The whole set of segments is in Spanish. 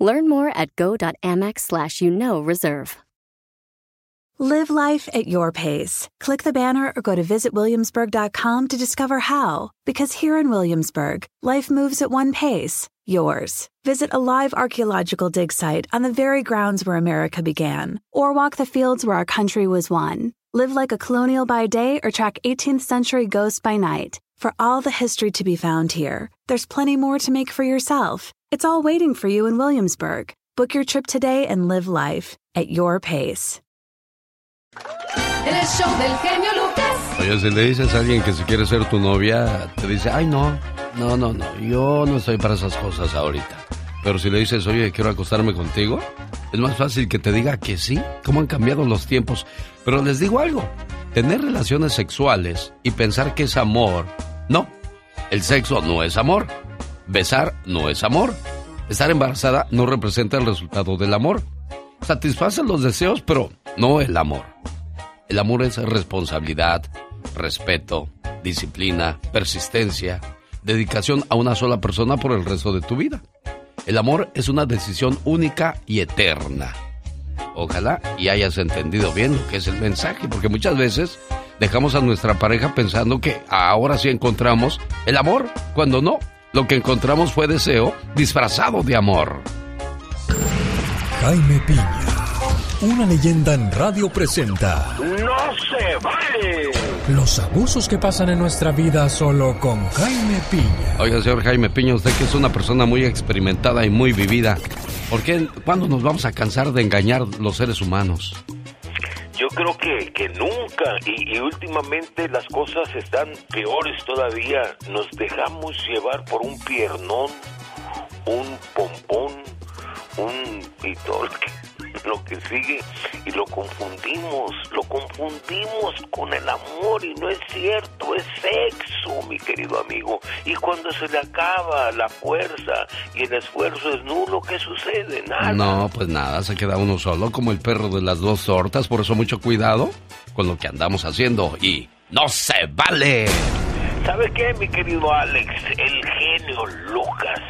Learn more at go.amex slash you know reserve. Live life at your pace. Click the banner or go to visitwilliamsburg.com to discover how. Because here in Williamsburg, life moves at one pace, yours. Visit a live archaeological dig site on the very grounds where America began, or walk the fields where our country was won. Live like a colonial by day or track 18th century ghosts by night. For all the history to be found here, there's plenty more to make for yourself. It's all waiting for you in Williamsburg. Book your trip today and live life at your pace. El show del genio Lucas. Oye, si le dices a alguien que si quiere ser tu novia, te dice, ay no, no, no, no, yo no estoy para esas cosas ahorita. Pero si le dices, oye, quiero acostarme contigo, es más fácil que te diga que sí. ¿Cómo han cambiado los tiempos? Pero les digo algo, tener relaciones sexuales y pensar que es amor, no. El sexo no es amor. Besar no es amor. Estar embarazada no representa el resultado del amor. Satisface los deseos, pero no el amor. El amor es responsabilidad, respeto, disciplina, persistencia, dedicación a una sola persona por el resto de tu vida. El amor es una decisión única y eterna. Ojalá y hayas entendido bien lo que es el mensaje, porque muchas veces dejamos a nuestra pareja pensando que ahora sí encontramos el amor, cuando no, lo que encontramos fue deseo disfrazado de amor. Jaime Piña, una leyenda en radio presenta. ¡No se vale! Los abusos que pasan en nuestra vida solo con Jaime Piña. Oiga, señor Jaime Piña, usted que es una persona muy experimentada y muy vivida, ¿por qué, cuándo nos vamos a cansar de engañar los seres humanos? Yo creo que, que nunca y, últimamente las cosas están peores todavía. Nos dejamos llevar por un piernón, un pompón, un y todo lo que, sigue y lo confundimos, lo confundimos con el amor y no es cierto, es sexo, mi querido amigo. Y cuando se le acaba la fuerza y el esfuerzo es nulo, ¿qué sucede? Nada. No, pues nada, se queda uno solo como el perro de las dos tortas, por eso mucho cuidado con lo que andamos haciendo y no se vale. ¿Sabe qué, mi querido Alex? El genio Lucas.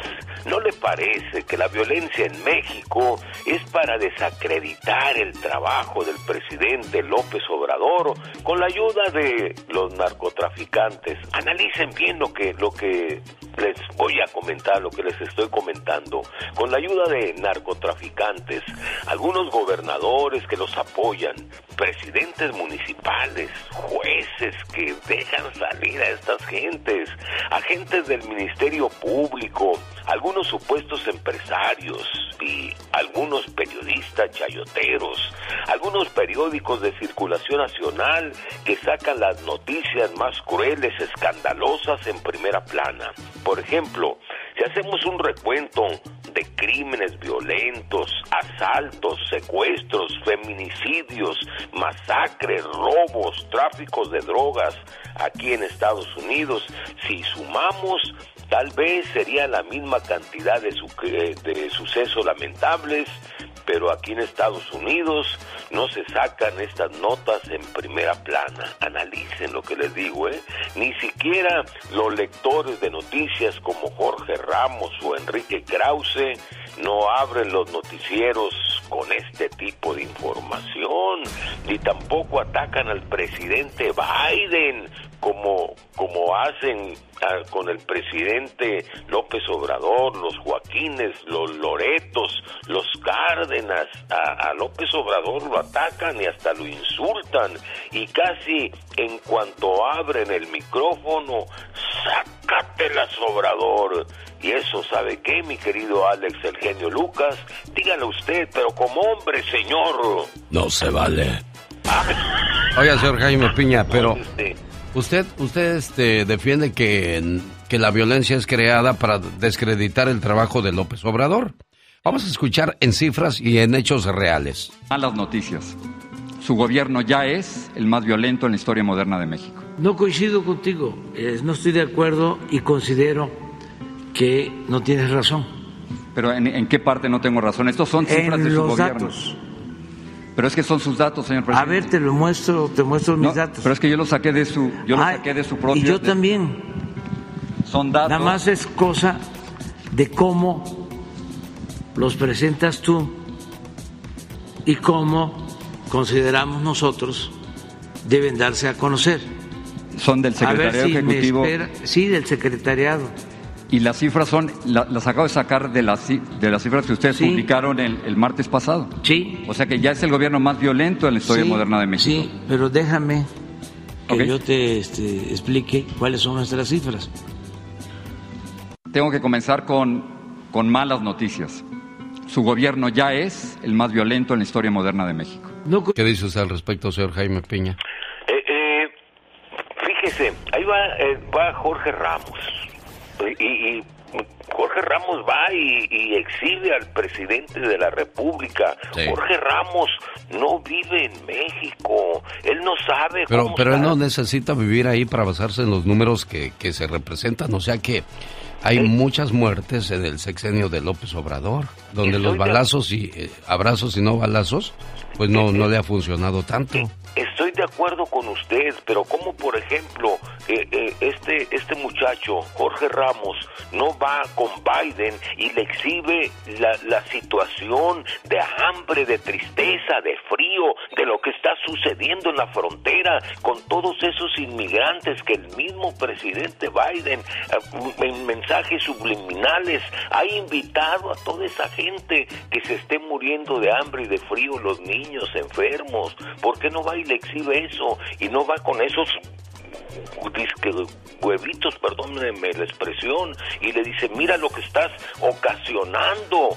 ¿No le parece que la violencia en México es para desacreditar el trabajo del presidente López Obrador con la ayuda de los narcotraficantes? Analicen bien lo que, lo que les voy a comentar, lo que les estoy comentando. Con la ayuda de narcotraficantes, algunos gobernadores que los apoyan, presidentes municipales, jueces que dejan salir a estas gentes, agentes del Ministerio Público, algunos supuestos empresarios y algunos periodistas chayoteros, algunos periódicos de circulación nacional que sacan las noticias más crueles, escandalosas en primera plana. Por ejemplo, si hacemos un recuento de crímenes violentos, asaltos, secuestros, feminicidios, masacres, robos, tráficos de drogas aquí en Estados Unidos, si sumamos Tal vez sería la misma cantidad de, su, de sucesos lamentables, pero aquí en Estados Unidos no se sacan estas notas en primera plana. Analicen lo que les digo, ¿eh? Ni siquiera los lectores de noticias como Jorge Ramos o Enrique Krause no abren los noticieros con este tipo de información, ni tampoco atacan al presidente Biden como, como hacen ah, con el presidente López Obrador, los Joaquines, los Loretos, los Cárdenas, a, a, López Obrador lo atacan y hasta lo insultan y casi en cuanto abren el micrófono, sácatelas Obrador. Y eso, ¿sabe qué, mi querido Alex, el genio Lucas? Dígalo usted, pero como hombre, señor. No se vale. Oiga, señor Jaime Piña, pero... Usted, usted este, defiende que, que la violencia es creada para descreditar el trabajo de López Obrador. Vamos a escuchar en cifras y en hechos reales. Malas noticias. Su gobierno ya es el más violento en la historia moderna de México. No coincido contigo, eh, no estoy de acuerdo y considero que no tienes razón. Pero ¿en, qué parte no tengo razón? Estos son cifras en de su los gobierno. Datos. Pero es que son sus datos, señor presidente. A ver, te lo muestro, te muestro mis datos. Pero es que yo los saqué de su, yo los saqué de su propio. Y yo también. Son datos. Nada más es cosa de cómo los presentas tú y cómo consideramos nosotros deben darse a conocer. Son del secretariado ejecutivo. sí, del secretariado. Y las cifras son, las acabo de sacar de las, de las cifras que ustedes publicaron el, martes pasado. Sí. O sea que ya es el gobierno más violento en la historia moderna de México. Sí, pero déjame que yo te este, explique cuáles son nuestras cifras. Tengo que comenzar con, con malas noticias. Su gobierno ya es el más violento en la historia moderna de México. ¿Qué dice usted al respecto, señor Jaime Piña? Eh, eh, fíjese, ahí va, eh, va Jorge Ramos. Y, Jorge Ramos va y, exhibe al presidente de la República. Jorge Ramos no vive en México. Él no sabe pero, cómo Pero él no necesita vivir ahí para basarse en los números que, que se representan. O sea que hay muchas muertes en el sexenio de López Obrador, donde los balazos y eh, abrazos y no balazos, pues no, no le ha funcionado tanto. Estoy de acuerdo con usted, pero como por ejemplo eh, eh, este este muchacho Jorge Ramos no va con Biden y le exhibe la, la situación de hambre, de tristeza, de frío, de lo que está sucediendo en la frontera con todos esos inmigrantes que el mismo presidente Biden en mensajes subliminales ha invitado a toda esa gente que se esté muriendo de hambre y de frío, los niños enfermos, ¿por qué no va le exhibe eso y no va con esos huevitos, perdónenme la expresión, y le dice, mira lo que estás ocasionando.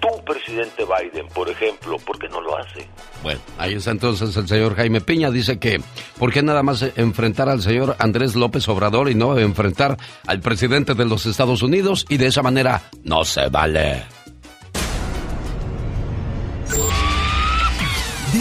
Tú, presidente Biden, por ejemplo, ¿por qué no lo hace? Bueno, ahí está entonces el señor Jaime Piña. Dice que, ¿por qué nada más enfrentar al señor Andrés López Obrador y no enfrentar al presidente de los Estados Unidos? Y de esa manera no se vale.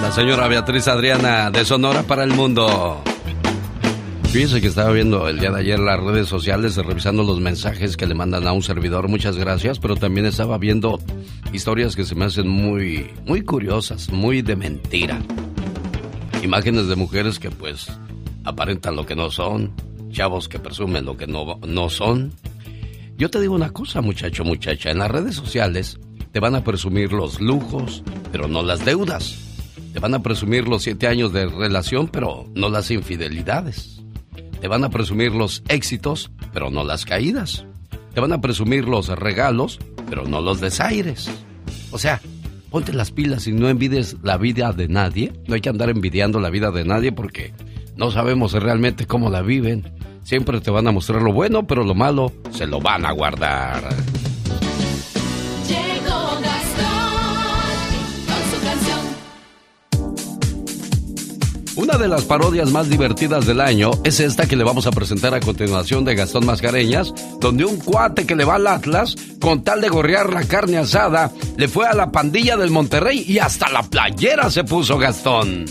La señora Beatriz Adriana de Sonora para el Mundo. Fíjese que estaba viendo el día de ayer las redes sociales, revisando los mensajes que le mandan a un servidor, muchas gracias, pero también estaba viendo historias que se me hacen muy, muy curiosas, muy de mentira. Imágenes de mujeres que pues aparentan lo que no son, chavos que presumen lo que no, no son. Yo te digo una cosa, muchacho, muchacha, en las redes sociales te van a presumir los lujos, pero no las deudas. Te van a presumir los siete años de relación, pero no las infidelidades. Te van a presumir los éxitos, pero no las caídas. Te van a presumir los regalos, pero no los desaires. O sea, ponte las pilas y no envides la vida de nadie. No hay que andar envidiando la vida de nadie porque no sabemos realmente cómo la viven. Siempre te van a mostrar lo bueno, pero lo malo se lo van a guardar. Una de las parodias más divertidas del año es esta que le vamos a presentar a continuación de Gastón Mascareñas, donde un cuate que le va al Atlas, con tal de gorrear la carne asada, le fue a la pandilla del Monterrey y hasta la playera se puso Gastón.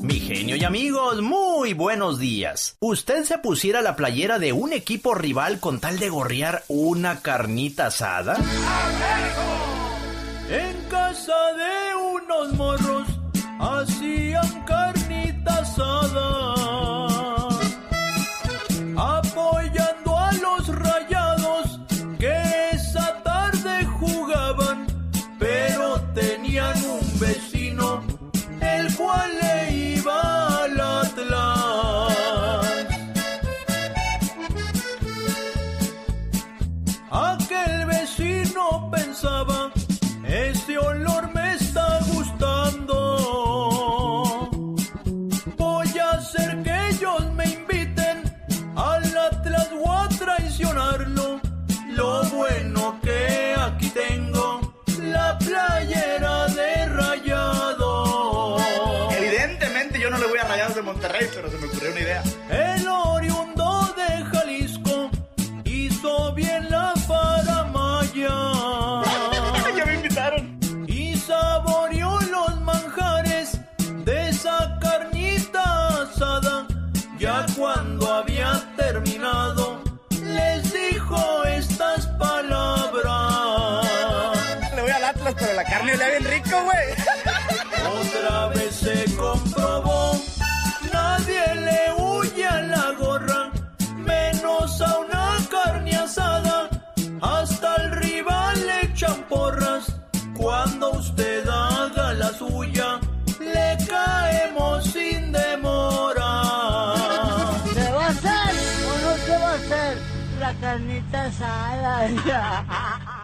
Mi genio y amigos, muy buenos días. ¿Usted se pusiera la playera de un equipo rival con tal de gorrear una carnita asada? En casa de unos morros carnita apoyando a los rayados que esa tarde jugaban, pero tenían un vecino, el cual le iba al Atlas. Aquel vecino pensaba una idea. El la carnita asada?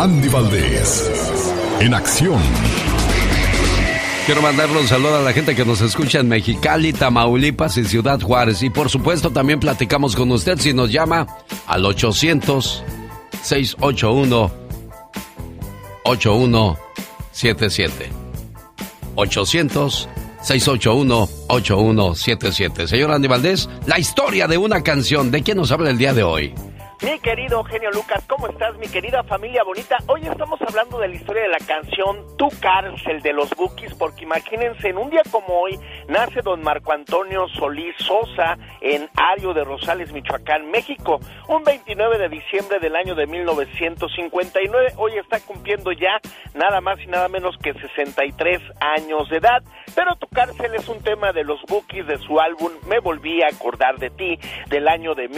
Andy Valdés, en acción. Quiero mandarle un saludo a la gente que nos escucha en Mexicali, Tamaulipas y Ciudad Juárez. Y por supuesto también platicamos con usted si nos llama al 800-681-8177. 800-681-8177. Señor Andy Valdés, la historia de una canción. ¿De quién nos habla el día de hoy? Mi querido genio Lucas, ¿cómo estás, mi querida familia bonita? Hoy estamos hablando de la historia de la canción Tu cárcel de los Bookies, porque imagínense, en un día como hoy nace don Marco Antonio Solís Sosa en Ario de Rosales, Michoacán, México. Un 29 de diciembre del año de 1959, hoy está cumpliendo ya nada más y nada menos que 63 años de edad. Pero Tu cárcel es un tema de los Bookies de su álbum Me volví a acordar de ti del año de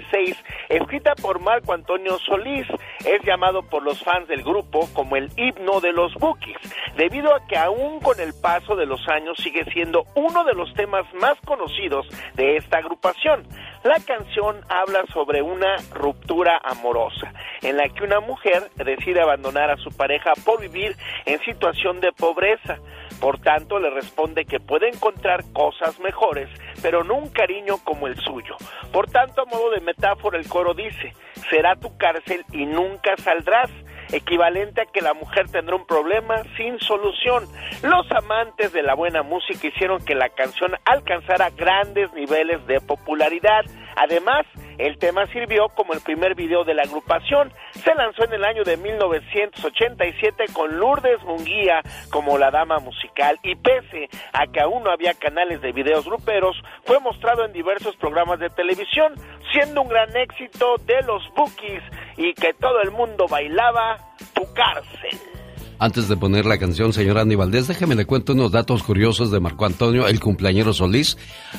1986 escrita por Marco Antonio Solís, es llamado por los fans del grupo como el himno de los Bookies, debido a que aún con el paso de los años sigue siendo uno de los temas más conocidos de esta agrupación. La canción habla sobre una ruptura amorosa, en la que una mujer decide abandonar a su pareja por vivir en situación de pobreza. Por tanto, le responde que puede encontrar cosas mejores, pero no un cariño como el suyo. Por tanto, a modo de metáfora, el coro dice, será tu cárcel y nunca saldrás equivalente a que la mujer tendrá un problema sin solución. Los amantes de la buena música hicieron que la canción alcanzara grandes niveles de popularidad. Además, el tema sirvió como el primer video de la agrupación. Se lanzó en el año de 1987 con Lourdes Munguía como la dama musical y pese a que aún no había canales de videos gruperos, fue mostrado en diversos programas de televisión, siendo un gran éxito de los Bookies y que todo el mundo bailaba tu cárcel. Antes de poner la canción, señor Andy Valdés, déjeme le cuento unos datos curiosos de Marco Antonio, el cumpleañero Solís.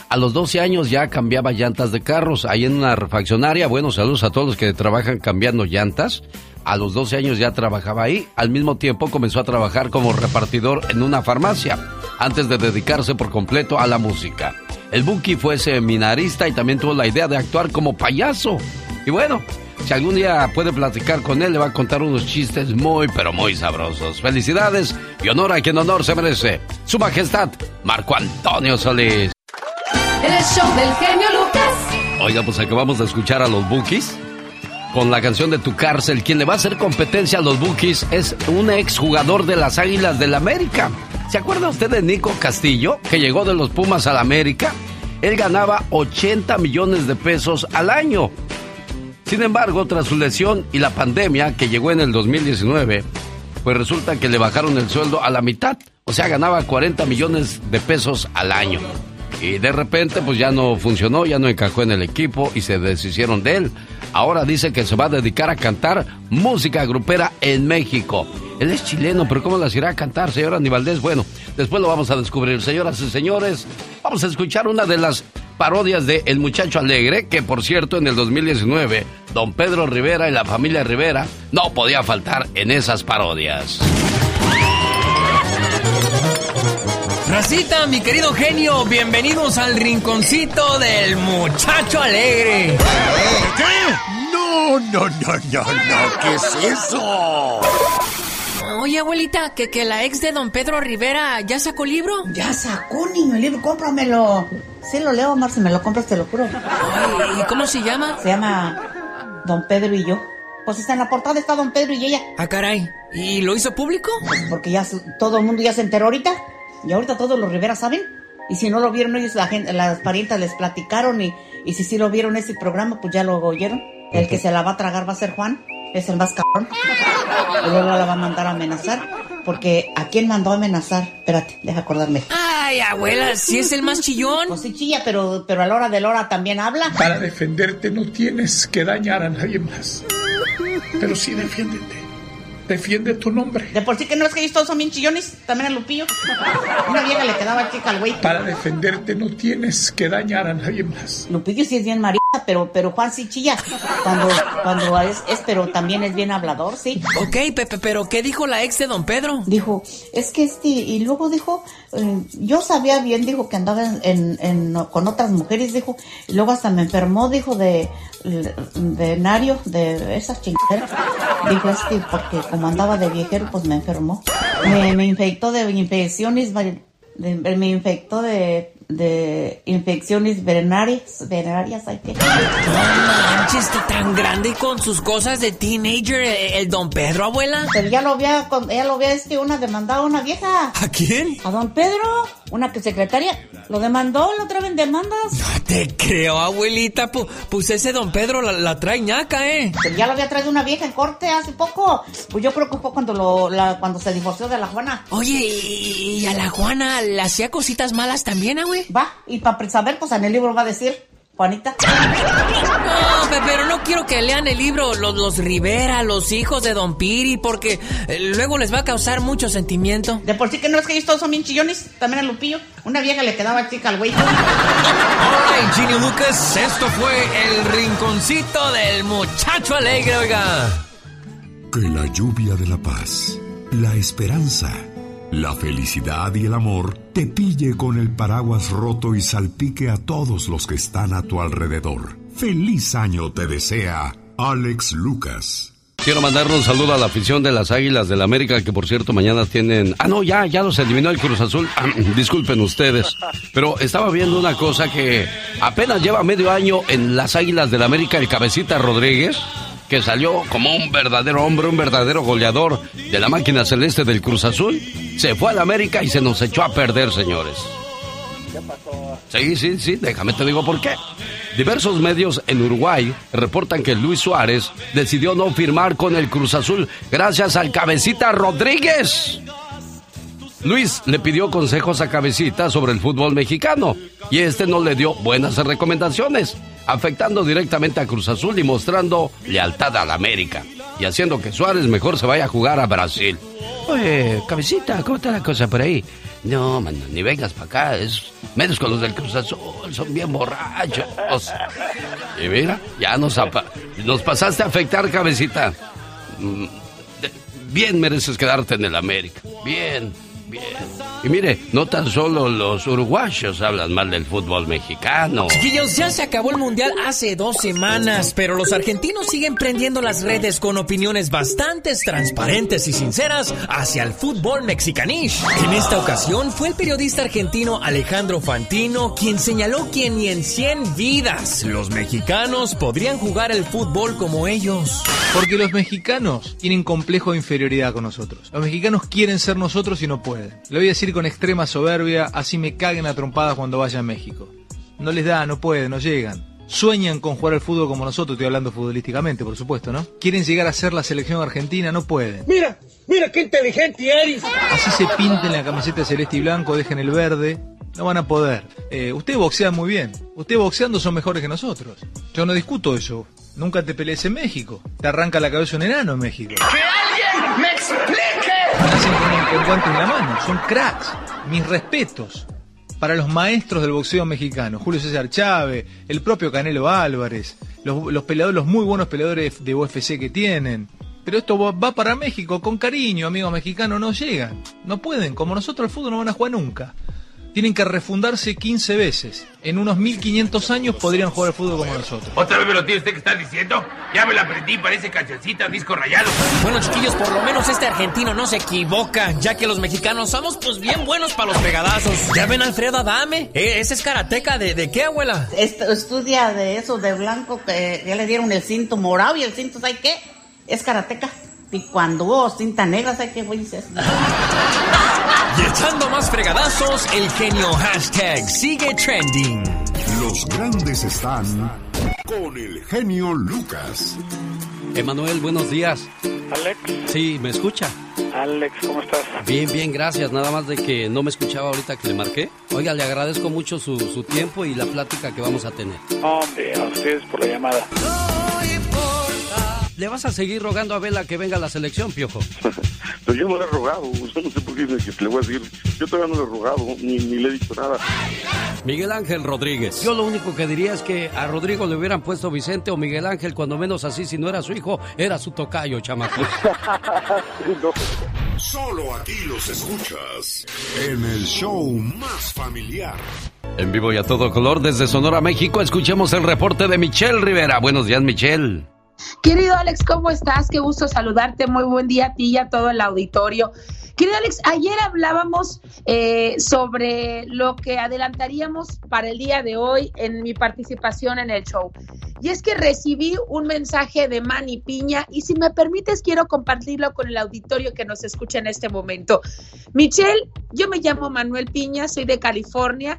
A los 12 años ya cambiaba llantas de carros, ahí en una refaccionaria. Bueno, saludos a todos los que trabajan cambiando llantas. A los 12 años ya trabajaba ahí. Al mismo tiempo comenzó a trabajar como repartidor en una farmacia, antes de dedicarse por completo a la música. El Buki fue seminarista y también tuvo la idea de actuar como payaso. Y bueno, si algún día puede platicar con él, le va a contar unos chistes muy, pero muy sabrosos. Felicidades y honor a quien honor se merece. Su Majestad, Marco Antonio Solís. El show del genio Lucas. Oiga, pues acabamos de escuchar a los Bookies con la canción de Tu Cárcel. Quien le va a hacer competencia a los Bookies es un exjugador de las Águilas del América. ¿Se acuerda usted de Nico Castillo, que llegó de los Pumas al América? Él ganaba 80 millones de pesos al año. Sin embargo, tras su lesión y la pandemia que llegó en el 2019, pues resulta que le bajaron el sueldo a la mitad. O sea, ganaba 40 millones de pesos al año. Y de repente pues ya no funcionó, ya no encajó en el equipo y se deshicieron de él. Ahora dice que se va a dedicar a cantar música grupera en México. Él es chileno, pero ¿cómo las irá a cantar, señora Aníbaldez? Bueno, después lo vamos a descubrir. Señoras y señores, vamos a escuchar una de las parodias de El Muchacho Alegre, que por cierto en el 2019, don Pedro Rivera y la familia Rivera no podía faltar en esas parodias. Racita, mi querido genio, bienvenidos al rinconcito del muchacho alegre. ¿Qué? No, no, no, no, no, ¿qué es eso? Oye, abuelita, que, que la ex de don Pedro Rivera ya sacó libro. Ya sacó, niño, el libro, cómpramelo. Sí lo leo, Mar, si me lo compras te lo juro. ¿Y cómo se llama? Se llama Don Pedro y yo. Pues está en la portada, está Don Pedro y ella. Ah, caray. ¿Y lo hizo público? Pues porque ya todo el mundo ya se enteró ahorita. Y ahorita todos los Rivera saben. Y si no lo vieron ellos, la gente, las parientas les platicaron. Y, y si sí lo vieron ese programa, pues ya lo oyeron. El que se la va a tragar va a ser Juan. Es el más cabrón. Y luego la va a mandar a amenazar. Porque ¿a quién mandó a amenazar? Espérate, deja acordarme. Ay, abuela, si es el más chillón. Pues sí chilla, pero, pero a la hora de la hora también habla. Para defenderte no tienes que dañar a nadie más. Pero sí defiéndete. Defiende tu nombre. De por sí que no es que ellos todos son bien chillones. También a Lupillo. Una vieja le quedaba chica al güey. Para defenderte no tienes que dañar a nadie más. Lupillo sí es bien marita, pero, pero Juan sí chilla. Cuando, cuando es, es, pero también es bien hablador, sí. Ok, Pepe, pero ¿qué dijo la ex de don Pedro? Dijo, es que este, y luego dijo, eh, yo sabía bien, dijo que andaba en, en, en, con otras mujeres, dijo, y luego hasta me enfermó, dijo, de, de Nario, de esas chingaderas. Dijo, es que porque como andaba de viejero, pues me enfermó. Me, infectó de infecciones, me infectó de, de infecciones venéreas, venéreas, hay que... No manches, está tan grande y con sus cosas de teenager, el, el don Pedro, abuela. Pero ya lo había, ya lo había este, una demandado a una vieja. ¿A quién? A don Pedro, una que secretaria. Lo demandó, lo otra vez demandas. No te creo, abuelita. Pu- Pues ese don Pedro la, la trae ñaca, ¿eh? Pero ya lo había traído una vieja en corte hace poco. Pues yo creo que fue cuando lo, la, cuando se divorció de la Juana. Oye, ¿y, y a la Juana le hacía cositas malas también, ah, Va, y para saber, pues en el libro va a decir, Juanita. No, pe- pero no quiero que lean el libro los, los Rivera, los hijos de Don Piri, porque eh, luego les va a causar mucho sentimiento. De por sí que no es que ellos todos son bien chillones, también a Lupillo. Una vieja le quedaba chica al güey. Alright, Genio Lucas, esto fue el rinconcito del muchacho alegre, oiga. Que la lluvia de la paz, la esperanza, la felicidad y el amor te pille con el paraguas roto y salpique a todos los que están a tu alrededor. Feliz año te desea Alex Lucas. Quiero mandarle un saludo a la afición de las Águilas del América, que por cierto mañana tienen... Ah, no, ya, ya los eliminó el Cruz Azul. Ah, Disculpen ustedes. Pero estaba viendo una cosa que apenas lleva medio año en las Águilas del América el cabecita Rodríguez, que salió como un verdadero hombre, un verdadero goleador de la máquina celeste del Cruz Azul. Se fue al América y se nos echó a perder, señores. Sí, sí, sí, déjame te digo por qué. Diversos medios en Uruguay reportan que Luis Suárez decidió no firmar con el Cruz Azul gracias al cabecita Rodríguez. Luis le pidió consejos a Cabecita sobre el fútbol mexicano y este no le dio buenas recomendaciones, afectando directamente a Cruz Azul y mostrando lealtad a la América y haciendo que Suárez mejor se vaya a jugar a Brasil. Oye, Cabecita, ¿cómo está la cosa por ahí? No, mano, ni vengas para acá, es menos con los del Cruz Azul, son bien borrachos. Y mira, ya nos, nos pasaste a afectar, Cabecita. Mm, Bien mereces quedarte en el América, bien, bien. Y mire, no tan solo los uruguayos hablan mal del fútbol mexicano. Chiquillos, ya se acabó el mundial hace dos semanas, pero los argentinos siguen prendiendo las redes con opiniones bastante transparentes y sinceras hacia el fútbol mexicanish. En esta ocasión fue el periodista argentino Alejandro Fantino quien señaló que ni en 100 vidas los mexicanos podrían jugar el fútbol como ellos. Porque los mexicanos tienen complejo de inferioridad con nosotros. Los mexicanos quieren ser nosotros y no pueden. Lo voy a decir con extrema soberbia, así me caguen a trompadas cuando vaya a México. No les da, no pueden, no llegan. Sueñan con jugar al fútbol como nosotros, estoy hablando futbolísticamente, por supuesto, ¿no? Quieren llegar a ser la selección argentina, no pueden. Mira, Mira qué inteligente eres. Así se pinten la camiseta celeste y blanco, dejen el verde. No van a poder. Eh, ustedes boxean muy bien. Ustedes boxeando son mejores que nosotros. Yo no discuto eso. Nunca te pelees en México. Te arranca la cabeza un enano en México. ¡Que alguien me explique! Con, en la mano. Son cracks. Mis respetos para los maestros del boxeo mexicano. Julio César Chávez, el propio Canelo Álvarez, los, los peleadores, los muy buenos peleadores de UFC que tienen. Pero esto va para México con cariño, amigos mexicanos, no llegan. No pueden, como nosotros al fútbol no van a jugar nunca. Tienen que refundarse 15 veces. En unos 1500 años podrían jugar al fútbol como nosotros. ¿Otra vez me lo tiene usted que está diciendo? Ya me la aprendí, parece cancioncita, disco rayado. Bueno, chiquillos, por lo menos este argentino no se equivoca, ya que los mexicanos somos pues bien buenos para los pegadazos. ¿Ya ven a Alfredo Adame? Eh, ese es karateca, ¿de, de qué, abuela? Est- estudia de eso de blanco que ya le dieron el cinto morado y el cinto, ¿sabes qué? Es karateca. Y cuando hubo cinta negra, ¿sabes qué? Güey, es- Y echando más fregadazos, el genio hashtag sigue trending. Los grandes están con el genio Lucas. Emanuel, buenos días. Alex, Sí, ¿me escucha? Alex, ¿cómo estás? Bien, bien, gracias. Nada más de que no me escuchaba ahorita que le marqué. Oiga, le agradezco mucho su, su tiempo y la plática que vamos a tener. Hombre, a ustedes por la llamada. ¿Le vas a seguir rogando a Vela que venga a la selección, Piojo? Pero yo no le he rogado, usted no sé por qué dice que le voy a decir. Yo todavía no le he rogado, ni, ni le he dicho nada. Miguel Ángel Rodríguez. Yo lo único que diría es que a Rodrigo le hubieran puesto Vicente o Miguel Ángel, cuando menos así, si no era su hijo, era su tocayo, chamaco. Solo aquí los escuchas en el show más familiar. En vivo y a todo color desde Sonora, México, escuchemos el reporte de Michelle Rivera. Buenos días, Michelle. Querido Alex, ¿cómo estás? Qué gusto saludarte. Muy buen día a ti y a todo el auditorio. Querido Alex, ayer hablábamos eh, sobre lo que adelantaríamos para el día de hoy en mi participación en el show. Y es que recibí un mensaje de Manny Piña y si me permites quiero compartirlo con el auditorio que nos escucha en este momento. Michelle, yo me llamo Manuel Piña, soy de California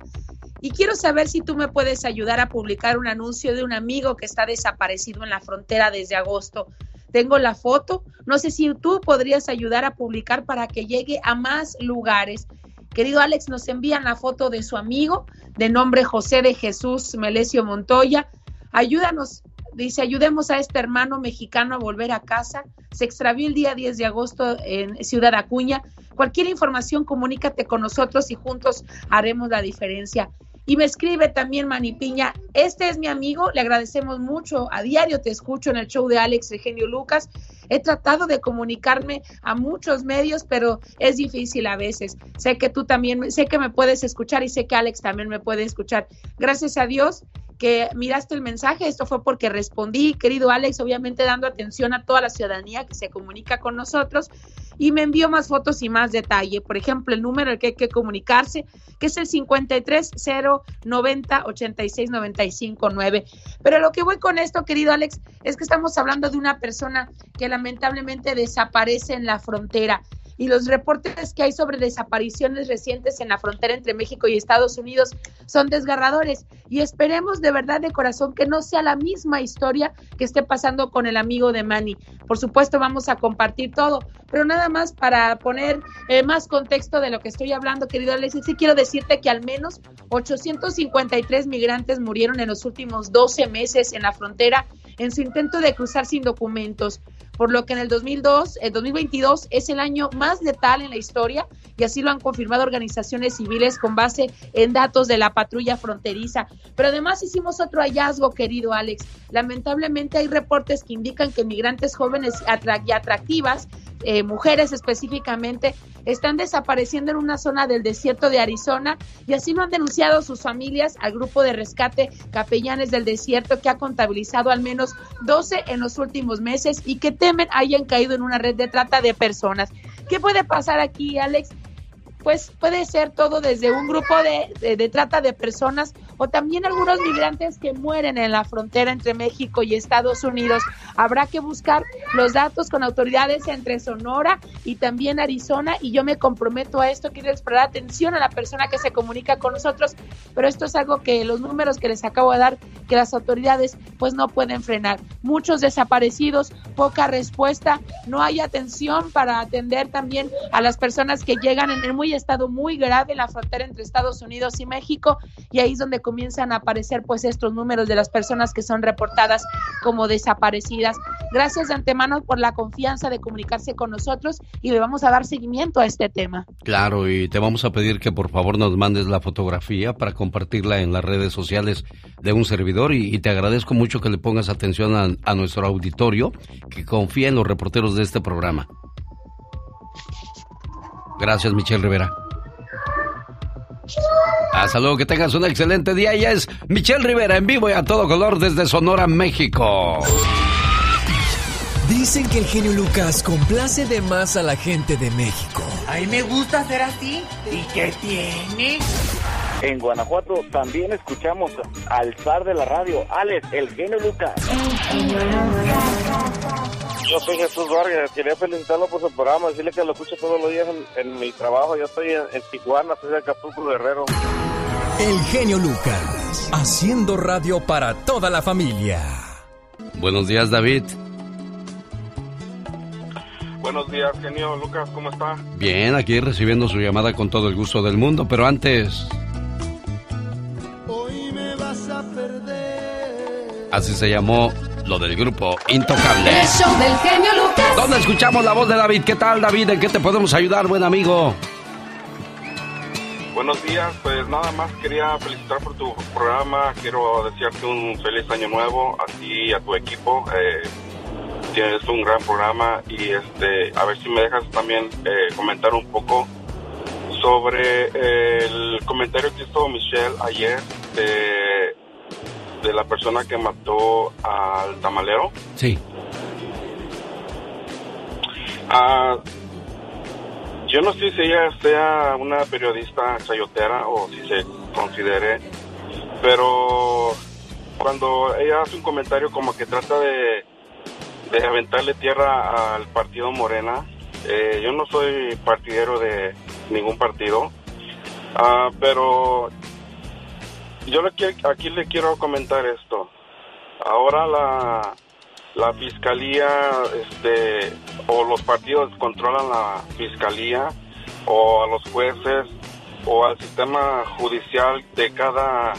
y quiero saber si tú me puedes ayudar a publicar un anuncio de un amigo que está desaparecido en la frontera desde agosto. Tengo la foto, no sé si tú podrías ayudar a publicar para que llegue a más lugares. Querido Alex, nos envían la foto de su amigo de nombre José de Jesús Melesio Montoya. Ayúdanos, dice, ayudemos a este hermano mexicano a volver a casa. Se extravió el día 10 de agosto en Ciudad Acuña. Cualquier información, comunícate con nosotros y juntos haremos la diferencia. Y me escribe también Mani Piña, este es mi amigo, le agradecemos mucho, a diario te escucho en el show de Alex Eugenio Lucas, he tratado de comunicarme a muchos medios, pero es difícil a veces. Sé que tú también, sé que me puedes escuchar y sé que Alex también me puede escuchar. Gracias a Dios que miraste el mensaje, esto fue porque respondí, querido Alex, obviamente dando atención a toda la ciudadanía que se comunica con nosotros y me envió más fotos y más detalle. Por ejemplo, el número al que hay que comunicarse, que es el 53090 86959. Pero lo que voy con esto, querido Alex, es que estamos hablando de una persona que lamentablemente desaparece en la frontera y los reportes que hay sobre desapariciones recientes en la frontera entre México y Estados Unidos son desgarradores y esperemos de verdad de corazón que no sea la misma historia que esté pasando con el amigo de Manny. Por supuesto vamos a compartir todo, pero nada más para poner eh, más contexto de lo que estoy hablando, querido Alex, sí quiero decirte que al menos 853 migrantes murieron en los últimos 12 meses en la frontera en su intento de cruzar sin documentos por lo que en el 2002, el 2022 es el año más letal en la historia y así lo han confirmado organizaciones civiles con base en datos de la patrulla fronteriza. Pero además hicimos otro hallazgo, querido Alex. Lamentablemente hay reportes que indican que migrantes jóvenes y atractivas, eh, mujeres específicamente, están desapareciendo en una zona del desierto de Arizona y así lo han denunciado sus familias al grupo de rescate Capellanes del Desierto que ha contabilizado al menos 12 en los últimos meses y que temen hayan caído en una red de trata de personas. ¿Qué puede pasar aquí, Alex? Pues puede ser todo desde un grupo de, de, de, trata de personas o también algunos migrantes que mueren en la frontera entre México y Estados Unidos. Habrá que buscar los datos con autoridades entre Sonora y también Arizona y yo me comprometo a esto, quiero prestar atención a la persona que se comunica con nosotros, pero esto es algo que los números que les acabo de dar, que las autoridades pues no pueden frenar. Muchos desaparecidos, poca respuesta, no hay atención para atender también a las personas que llegan en el muy estado muy grave en la frontera entre Estados Unidos y México y ahí es donde comienzan a aparecer pues estos números de las personas que son reportadas como desaparecidas. Gracias de antemano por la confianza de comunicarse con nosotros y le vamos a dar seguimiento a este tema. Claro, y te vamos a pedir que por favor nos mandes la fotografía para compartirla en las redes sociales de un servidor y, te agradezco mucho que le pongas atención a, a nuestro auditorio que confía en los reporteros de este programa. Gracias, Michelle Rivera. Hasta luego, que tengas un excelente día. Ella es Michelle Rivera en vivo y a todo color desde Sonora, México. Dicen que el genio Lucas complace de más a la gente de México. A mí me gusta ser así. ¿Y qué tiene? En Guanajuato también escuchamos al zar de la radio, Alex, el genio Lucas. Yo soy Jesús Vargas, quería felicitarlo por su programa, decirle que lo escucho todos los días en, mi trabajo. Yo estoy en, Tijuana, soy de Acapulco Guerrero. El genio Lucas, haciendo radio para toda la familia. Buenos días, David. Buenos días, genio Lucas, ¿cómo está? Bien, aquí recibiendo su llamada con todo el gusto del mundo, pero antes... Hoy me vas a perder. Así se llamó lo del grupo Intocable. El show del genio Lucas. ¿Dónde escuchamos la voz de David? ¿Qué tal, David? ¿En qué te podemos ayudar, buen amigo? Buenos días, pues nada más quería felicitar por tu programa, quiero desearte un feliz año nuevo a ti y a tu equipo. Eh, tienes un gran programa y este a ver si me dejas también eh, comentar un poco sobre el comentario que hizo Michelle ayer de, de la persona que mató al tamalero. Sí. Ah, yo no sé si ella sea una periodista chayotera o si se considere, pero cuando ella hace un comentario como que trata de de aventarle tierra al partido Morena. Eh, yo no soy partidero de ningún partido, ah, pero yo le, aquí le quiero comentar esto. Ahora la, la fiscalía, este, o los partidos controlan la fiscalía, o a los jueces, o al sistema judicial de cada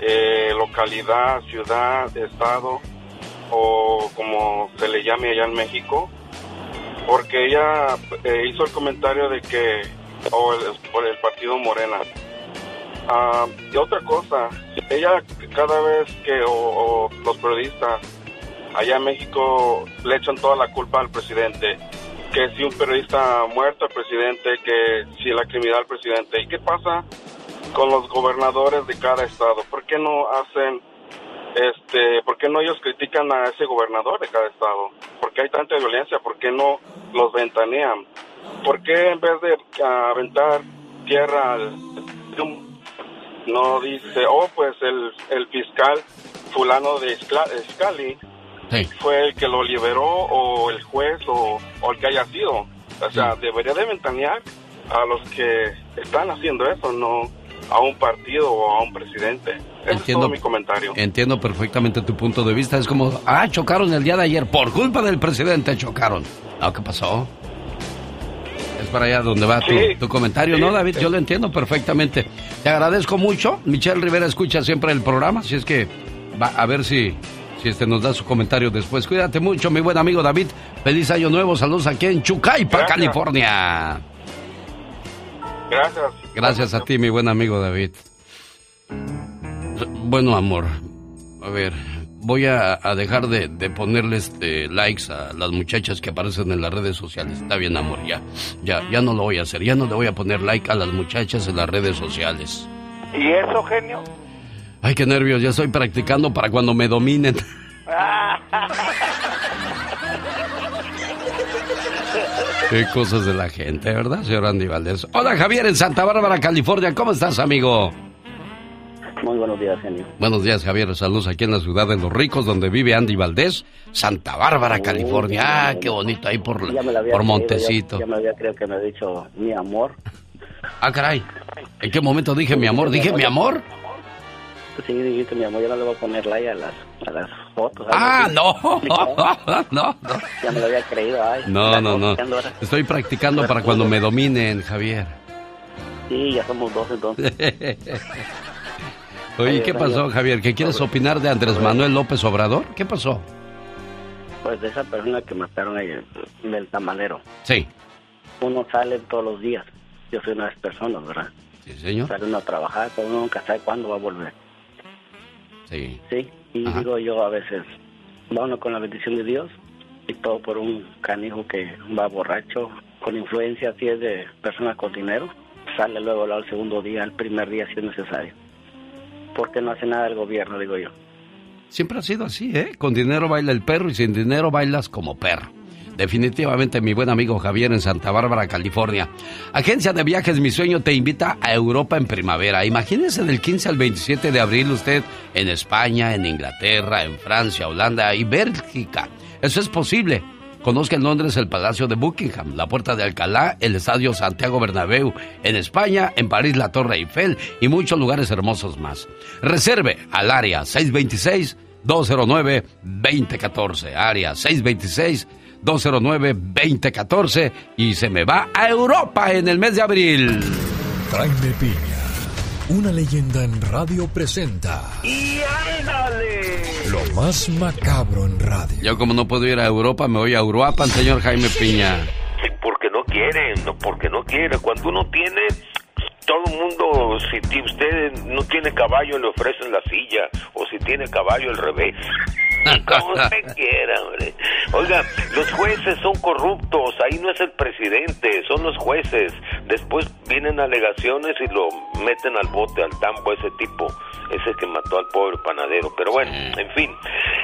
eh, localidad, ciudad, estado o como se le llame allá en México, porque ella eh, hizo el comentario de que, o por el partido Morena. Ah, y otra cosa, ella cada vez que, o, los periodistas allá en México le echan toda la culpa al presidente, que si un periodista muerto el presidente, que si la criminal al presidente. ¿Y qué pasa con los gobernadores de cada estado? ¿Por qué no hacen este, ¿por qué no ellos critican a ese gobernador de cada estado? ¿Por qué hay tanta violencia? ¿Por qué no los ventanean? ¿Por qué en vez de aventar tierra al no dice, oh, pues el, el fiscal fulano de Scali fue el que lo liberó o el juez o, o el que haya sido? O sea, debería de ventanear a los que están haciendo eso, no a un partido o a un presidente. entiendo, es mi comentario. Entiendo perfectamente tu punto de vista. Es como, ah, chocaron el día de ayer. Por culpa del presidente chocaron. No, ¿qué pasó? Es para allá donde va tu, comentario, ¿no, David? Yo lo entiendo perfectamente. Te agradezco mucho. Michelle Rivera escucha siempre el programa, así es que va a ver si, si este nos da su comentario después. Cuídate mucho, mi buen amigo David. Feliz año nuevo. Saludos aquí en Chucaipa, California. Gracias. Gracias a ti, mi buen amigo David. Bueno, amor, a ver, voy a, dejar de, ponerle este likes a las muchachas que aparecen en las redes sociales. Está bien, amor, ya, ya, ya no lo voy a hacer. Ya no le voy a poner like a las muchachas en las redes sociales. ¿Y eso, genio? Ay, qué nervios, ya estoy practicando para cuando me dominen. Qué cosas de la gente, ¿verdad, señor Andy Valdés? Hola, Javier, en Santa Bárbara, California. ¿Cómo estás, amigo? Muy buenos días, genio. Buenos días, Javier. Saludos aquí en la ciudad de Los Ricos, donde vive Andy Valdés, Santa Bárbara, California. ah, qué bonito ahí por, por Montecito. ya, me había, creo que me ha dicho mi amor. Ah, caray. ¿En qué momento dije mi amor? ¿Dije mi amor? Sí, dijiste, mi amor, yo no le voy a poner like a las, a las fotos. Ah, así. no, no, no. Ya me lo había creído, ay. No, no, no. Estoy practicando para cuando me dominen, Javier. Sí, ya somos dos entonces. Oye, ¿qué pasó, Javier? ¿Qué quieres opinar de Andrés Manuel López Obrador? ¿Qué pasó? Pues de esa persona que mataron ahí, del tamalero. Sí. Uno sale todos los días. Yo soy una de esas personas, ¿verdad? Sí, señor. Sale uno a trabajar, pero uno nunca sabe cuándo va a volver. Sí. Sí, y digo yo a veces, va uno con la bendición de Dios y todo por un canijo que va borracho, con influencia, si es de persona con dinero, sale luego al segundo día, al primer día si es necesario. Porque no hace nada el gobierno, digo yo. Siempre ha sido así, ¿eh? Con dinero baila el perro y sin dinero bailas como perro. Definitivamente mi buen amigo Javier en Santa Bárbara, California. Agencia de Viajes Mi Sueño te invita a Europa en primavera. Imagínese del 15 al 27 de abril usted en España, en Inglaterra, en Francia, Holanda y Bélgica. Eso es posible. Conozca en Londres el Palacio de Buckingham, la Puerta de Alcalá, el Estadio Santiago Bernabéu, en España, en París la Torre Eiffel y muchos lugares hermosos más. Reserve al área 626-209-2014, área 626-209-2014 y se me va a Europa en el mes de abril. Jaime Piña, una leyenda en radio presenta ¡Y ándale! lo más macabro en radio. Yo como no puedo ir a Europa, me voy a Uruapan, señor Jaime Piña. porque no quiere, no porque no quiere. Cuando uno tiene, todo el mundo, si ti- usted no tiene caballo, le ofrecen la silla, o si tiene caballo, al revés. Como usted quiera, hombre. Oiga, los jueces son corruptos, ahí no es el presidente, son los jueces. Después vienen alegaciones y lo meten al bote, al tambo, ese tipo, ese que mató al pobre panadero. Pero bueno, en fin.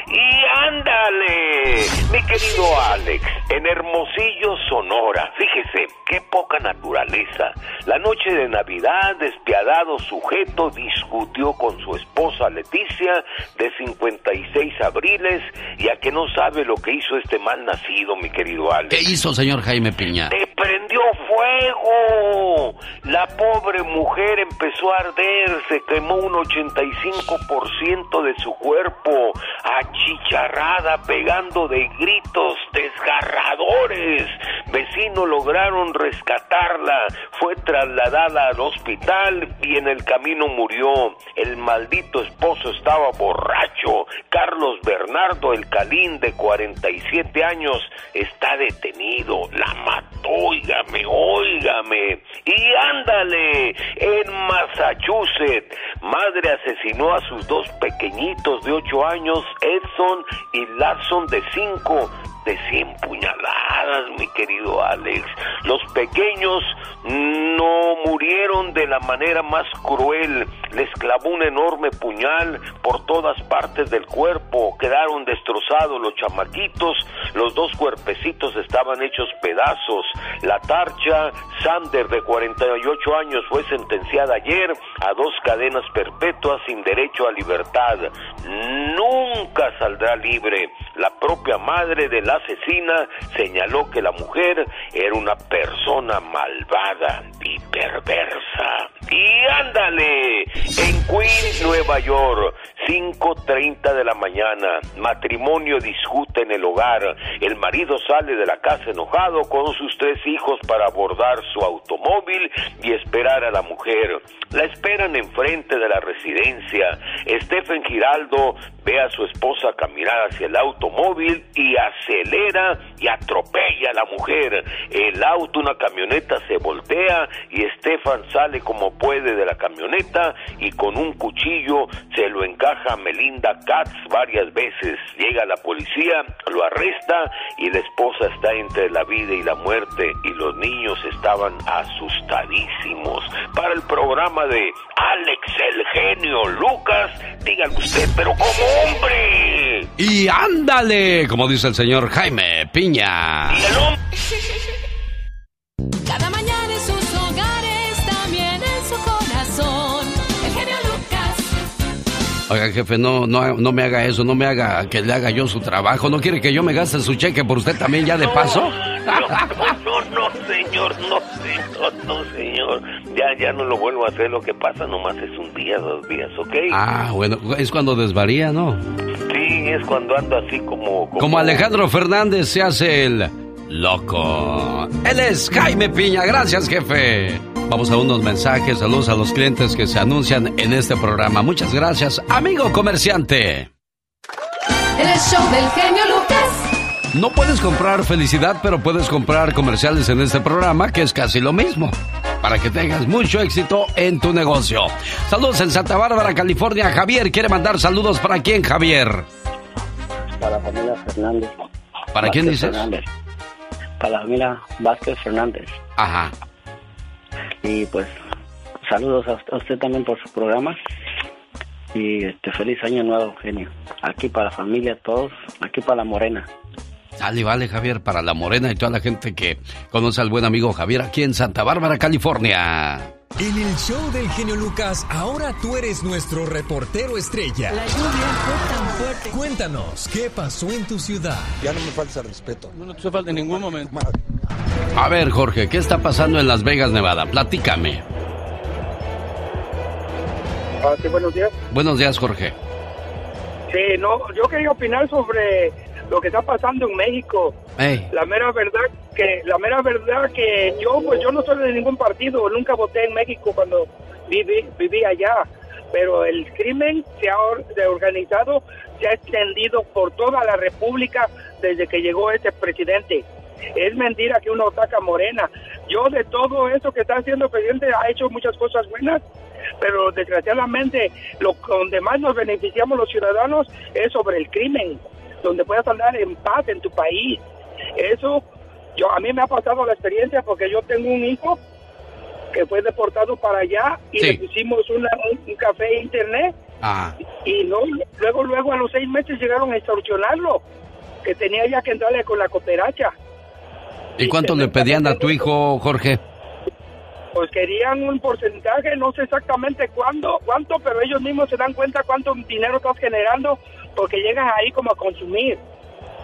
Y ándale, mi querido Alex, en Hermosillo, Sonora. Fíjese, qué poca naturaleza. La noche de Navidad, despiadado sujeto discutió con su esposa Leticia, de 56 abriles, y a que no sabe lo que hizo este mal nacido, mi querido Alex. ¿Qué hizo, señor Jaime Piña? ¡Le prendió fuego! La pobre mujer empezó a arder, se quemó un 85% de su cuerpo, achicharrada, pegando de gritos desgarradores. Vecinos lograron rescatarla, fue trasladada al hospital y en el camino murió. El maldito esposo estaba borracho. Carlos Bernardo El Calín, de 47 años, está detenido. La mató, óigame, óigame. Y ándale, en Massachusetts, madre asesinó a sus dos pequeñitos de 8 años, Edson y Larson de 5 de 100 puñaladas, mi querido Alex. Los pequeños no murieron de la manera más cruel. Les clavó un enorme puñal por todas partes del cuerpo. Quedaron destrozados los chamaquitos. Los dos cuerpecitos estaban hechos pedazos. La tarcha, Sander, de 48 años, fue sentenciada ayer a dos cadenas perpetuas sin derecho a libertad. Nunca saldrá libre. La propia madre de la asesina señaló que la mujer era una persona malvada y perversa. Y ándale, en Queens, Nueva York, 5.30 de la mañana, matrimonio discute en el hogar. El marido sale de la casa enojado con sus tres hijos para abordar su automóvil y esperar a la mujer. La esperan enfrente de la residencia. Stephen Giraldo ve a su esposa caminar hacia el automóvil y acelera y atropella a la mujer. El auto, una camioneta, se voltea y Stefan sale como puede de la camioneta y con un cuchillo se lo encaja a Melinda Katz varias veces. Llega la policía, lo arresta y la esposa está entre la vida y la muerte y los niños estaban asustadísimos. Para el programa de Alex el genio Lucas, dígalo usted, pero como hombre. Y ándale, como dice el señor Jaime Piña. Cada mañana en sus hogares, también en su corazón. El genio Lucas. Oiga, jefe, no, no, no me haga eso, no me haga que le haga yo su trabajo. ¿No quiere que yo me gaste su cheque por usted también ya de paso? No, no, señor, no, señor, no, señor. Ya, ya no lo vuelvo a hacer. Lo que pasa nomás es un día, dos días, ¿ok? Ah, bueno, es cuando desvaría, ¿no? Sí, es cuando ando así como... Como Alejandro Fernández se hace el loco. Él es Jaime Piña. Gracias, jefe. Vamos a unos mensajes. Saludos a los clientes que se anuncian en este programa. Muchas gracias, amigo comerciante. El show del genio Lucas. No puedes comprar felicidad, pero puedes comprar comerciales en este programa, que es casi lo mismo. Para que tengas mucho éxito en tu negocio. Saludos en Santa Bárbara, California. Javier quiere mandar saludos para quién, Javier. Para la familia Fernández. ¿Para quién dices? Fernández. Para la familia Vázquez Fernández. Ajá. Y pues saludos a a usted también por su programa. Y este feliz año nuevo, genio. Aquí para la familia, todos. Aquí para la morena. Dale, vale, Javier, para la morena y toda la gente que conoce al buen amigo Javier aquí en Santa Bárbara, California. En el show del genio Lucas, ahora tú eres nuestro reportero estrella. La lluvia fue tan fuerte. Cuéntanos, ¿qué pasó en tu ciudad? Ya no me falta respeto. No, no te falta en ningún momento. A ver, Jorge, ¿qué está pasando en Las Vegas, Nevada? Platícame. Ah, sí, buenos días. Buenos días, Jorge. Sí, no, yo quería opinar sobre lo que está pasando en México. La mera verdad que la mera verdad que yo pues yo no soy de ningún partido, nunca voté en México cuando viví viví allá, pero el crimen se ha or- organizado se ha extendido por toda la república desde que llegó este presidente. Es mentira que uno ataca a Morena. Yo de todo eso que está haciendo el presidente ha hecho muchas cosas buenas, pero desgraciadamente lo donde más nos beneficiamos los ciudadanos es sobre el crimen, donde puedas andar en paz en tu país. Eso yo a mí me ha pasado la experiencia porque yo tengo un hijo que fue deportado para allá y Sí. le pusimos una- un, café internet Ah, y no, luego luego a los seis meses llegaron a extorsionarlo que tenía ya que entrarle con la cooperacha ¿y cuánto le pedían a tu hijo, Jorge? pues querían un porcentaje, no sé exactamente cuándo, cuánto, pero ellos mismos se dan cuenta cuánto dinero estás generando porque llegan ahí como a consumir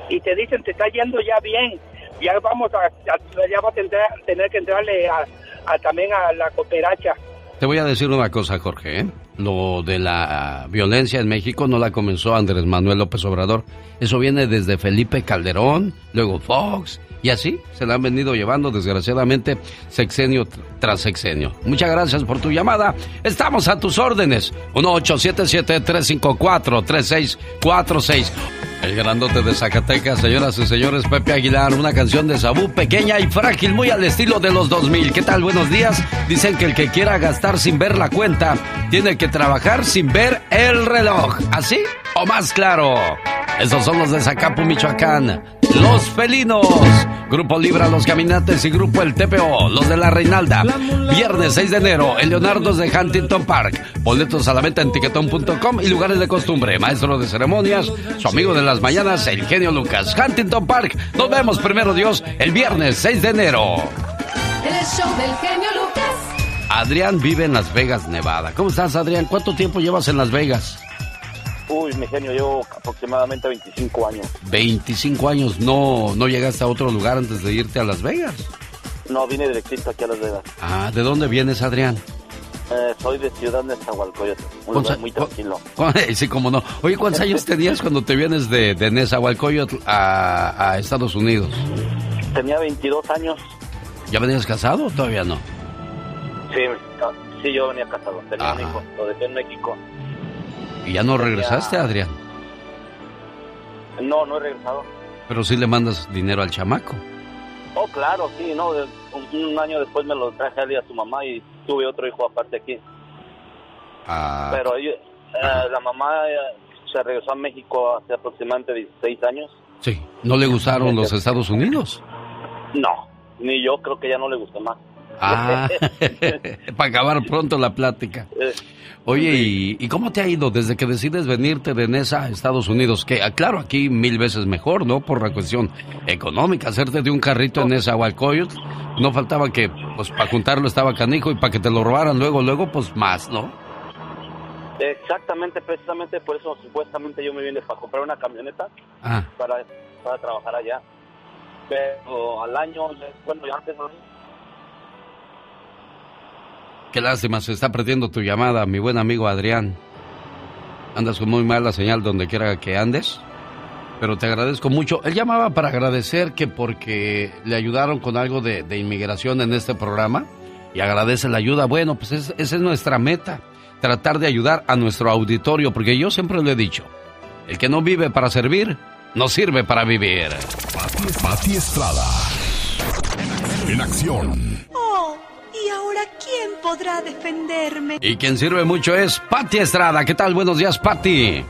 y te dicen te está yendo ya bien, ya vamos a, a- ya vas a tener, tener que entrarle a, a también a la cooperacha. Te voy a decir una cosa, Jorge. ¿eh? Lo de la violencia en México no la comenzó Andrés Manuel López Obrador. Eso viene desde Felipe Calderón, luego Fox, y así se la han venido llevando, desgraciadamente, sexenio tr- tras sexenio. Muchas gracias por tu llamada. Estamos a tus órdenes. 1-877-354-3646. El grandote de Zacatecas, señoras y señores, Pepe Aguilar, una canción de Sabú pequeña y frágil, muy al estilo de los 2000. ¿Qué tal? Buenos días. Dicen que el que quiera gastar sin ver la cuenta, tiene que trabajar sin ver el reloj. ¿Así o más claro? Esos son los de Zacapu, Michoacán. Los Felinos. Grupo Libra, Los Caminantes y Grupo El TPO, los de la Reinalda. Viernes 6 de enero, el Leonardo de Huntington Park. Boletos a la venta en tiquetón.com y lugares de costumbre. Maestro de ceremonias, su amigo de las mañanas, el genio Lucas. Huntington Park. Nos vemos primero Dios el viernes 6 de enero. En el show del genio Lucas. Adrián vive en Las Vegas, Nevada. ¿Cómo estás, Adrián? ¿Cuánto tiempo llevas en Las Vegas? Uy, mi genio, llevo aproximadamente 25 años. 25 años. ¿No, no llegaste a otro lugar antes de irte a Las Vegas? No, vine directito aquí a Las Vegas. Ah, ¿de dónde vienes, Adrián? Eh, soy de Ciudad Nezahualcóyotl, un ¿Cuántos lugar a- muy tranquilo. cu- Sí, cómo no. Oye, ¿cuántos años tenías cuando te vienes de, de Nezahualcóyotl a, a Estados Unidos? Tenía 22 años. ¿Ya venías casado o todavía no? Sí, sí, yo venía casado. Tenía un Ajá. hijo, lo dejé en México. ¿Y ya no regresaste, Adrián? No, no he regresado. Pero sí le mandas dinero al chamaco. Oh, claro, sí, no. un año después me lo traje a él y a su mamá y tuve otro hijo aparte aquí. Ah, Pero ellos- eh, la mamá eh, se regresó a México hace aproximadamente 16 años. sí. ¿No le gustaron los Estados Unidos? No, ni yo creo que ya no le gustó más. Ah, para acabar pronto la plática. Oye, ¿y, y cómo te ha ido desde que decides venirte de Nesa a Estados Unidos? Que, claro, aquí mil veces mejor, ¿no? Por la cuestión económica, hacerte de un carrito en Nesa o Alcoyot, no faltaba que, pues, para juntarlo estaba canijo y para que te lo robaran luego, luego, pues, más, ¿no? Exactamente, precisamente por eso supuestamente yo me vine para comprar una camioneta Ah, para, para trabajar allá. Pero al año, bueno, ya antes, ¿no? Qué lástima, se está perdiendo tu llamada, mi buen amigo Adrián. Andas con muy mala señal donde quiera que andes, pero te agradezco mucho. Él llamaba para agradecer que porque le ayudaron con algo de, inmigración en este programa y agradece la ayuda. Bueno, pues es- esa es nuestra meta, tratar de ayudar a nuestro auditorio, porque yo siempre lo he dicho, el que no vive para servir, no sirve para vivir. Pati Estrada. En acción. Podrá defenderme? Y quien sirve mucho es Patti Estrada. ¿Qué tal? Buenos días, Patti.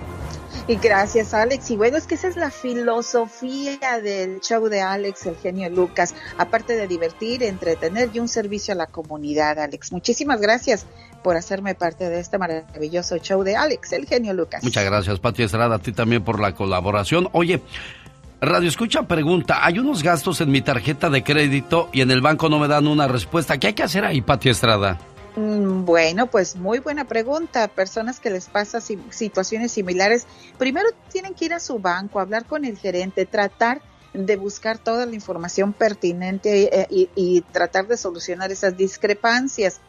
Y gracias, Alex. Y bueno, es que esa es la filosofía del show de Alex, el genio Lucas. Aparte de divertir, entretener y un servicio a la comunidad, Alex. Muchísimas gracias por hacerme parte de este maravilloso show de Alex, el genio Lucas. Muchas gracias, Pati Estrada, a ti también por la colaboración. Oye, Radio Escucha pregunta, hay unos gastos en mi tarjeta de crédito y en el banco no me dan una respuesta. ¿Qué hay que hacer ahí, Pati Estrada? Mm, Bueno, pues muy buena pregunta. Personas que les pasa si- situaciones similares, primero tienen que ir a su banco, hablar con el gerente, tratar de buscar toda la información pertinente eh, y, y tratar de solucionar esas discrepancias.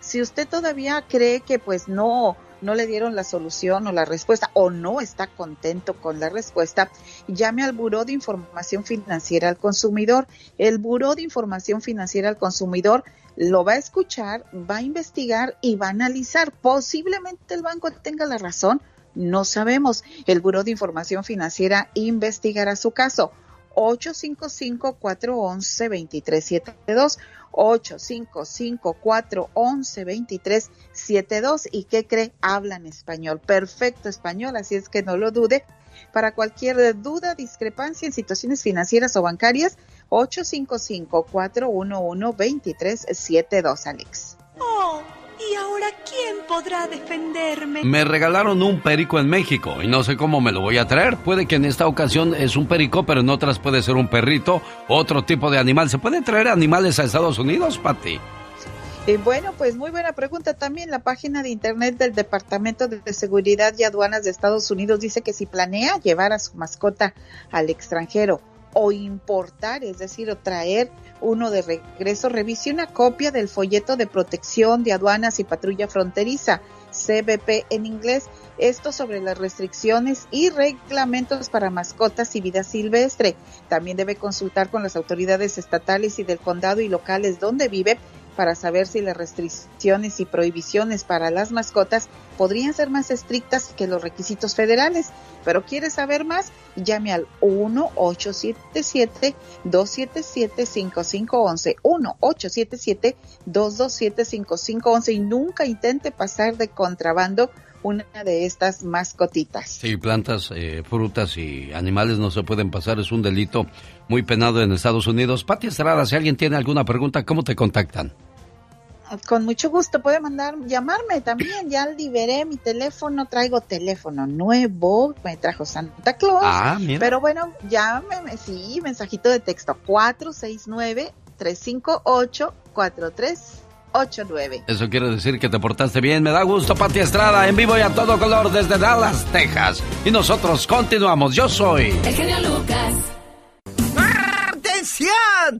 Si usted todavía cree que pues no no le dieron la solución o la respuesta o no está contento con la respuesta, llame al Buró de Información Financiera al Consumidor. El Buró de Información Financiera al Consumidor lo va a escuchar, va a investigar y va a analizar. Posiblemente el banco tenga la razón, no sabemos. El Buró de Información Financiera investigará su caso. 855-411-2372. 855-411-2372. ¿Y qué cree? Hablan español. Perfecto español, así es que no lo dude. Para cualquier duda, discrepancia en situaciones financieras o bancarias, 855-411-2372, Alex. Oh, ¿y ahora quién podrá defenderme? Me regalaron un perico en México y no sé cómo me lo voy a traer. Puede que en esta ocasión es un perico, pero en otras puede ser un perrito, otro tipo de animal. ¿Se pueden traer animales a Estados Unidos, Pati? Y bueno, pues muy buena pregunta. También la página de internet del Departamento de Seguridad y Aduanas de Estados Unidos dice que si planea llevar a su mascota al extranjero o importar, es decir, o traer uno de regreso, revise una copia del folleto de protección de aduanas y patrulla fronteriza, CBP en inglés, esto sobre las restricciones y reglamentos para mascotas y vida silvestre. También debe consultar con las autoridades estatales y del condado y locales donde vive para saber si las restricciones y prohibiciones para las mascotas podrían ser más estrictas que los requisitos federales. Pero ¿quiere saber más? Llame al 1-877-277-5511. 1-877-227-5511 y nunca intente pasar de contrabando una de estas mascotitas. Sí, plantas, eh, frutas y animales no se pueden pasar. Es un delito muy penado en Estados Unidos. Pati Estrada, si alguien tiene alguna pregunta, ¿cómo te contactan? Con mucho gusto puede mandar, llamarme también. Ya liberé mi teléfono, traigo teléfono nuevo, me trajo Santa Claus. Ah, mira. Pero bueno, llámeme, sí, mensajito de texto 469-358-4389. Eso quiere decir que te portaste bien. Me da gusto, Pati Estrada, en vivo y a todo color desde Dallas, Texas. Y nosotros continuamos. Yo soy. El genio Lucas.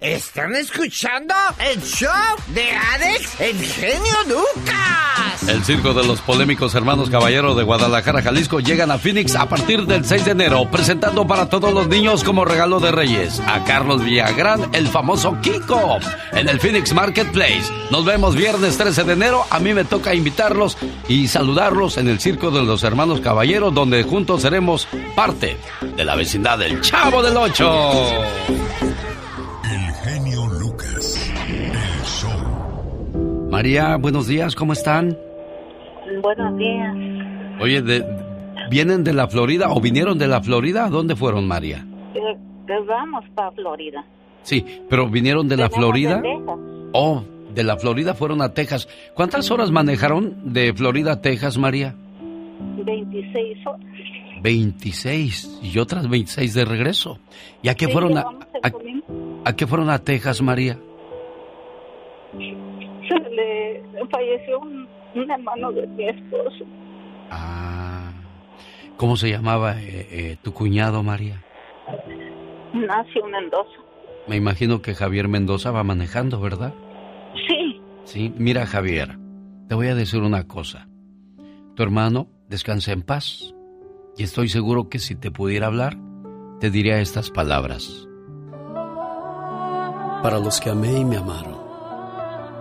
¿Están escuchando el show de Alex, el genio Lucas? El circo de los polémicos hermanos Caballero de Guadalajara, Jalisco, llegan a Phoenix a partir del 6 de enero, presentando para todos los niños como regalo de Reyes a Carlos Villagrán, el famoso Kiko, en el Phoenix Marketplace. Nos vemos viernes 13 de enero. A mí me toca invitarlos y saludarlos en el circo de los hermanos Caballero, donde juntos seremos parte de la vecindad del Chavo del Ocho. María, buenos días, ¿cómo están? Buenos días. Oye, de- ¿vienen de la Florida o vinieron de la Florida? ¿A dónde fueron, María? Eh, eh, vamos para Florida. Sí, pero vinieron de la Florida. de Texas. Oh, de la Florida fueron a Texas. ¿Cuántas horas manejaron de Florida a Texas, María? 26 horas. 26 y otras 26 de regreso. ¿Y a qué fueron a, a- a qué fueron a Texas, María? Se le falleció un, un hermano de mi esposo. ¿Cómo se llamaba eh, eh, tu cuñado, María? Nació Mendoza. Me imagino que Javier Mendoza va manejando, ¿verdad? Sí, Sí, mira Javier, te voy a decir una cosa. Tu hermano descansa en paz y estoy seguro que si te pudiera hablar, te diría estas palabras. Para los que amé y me amaron,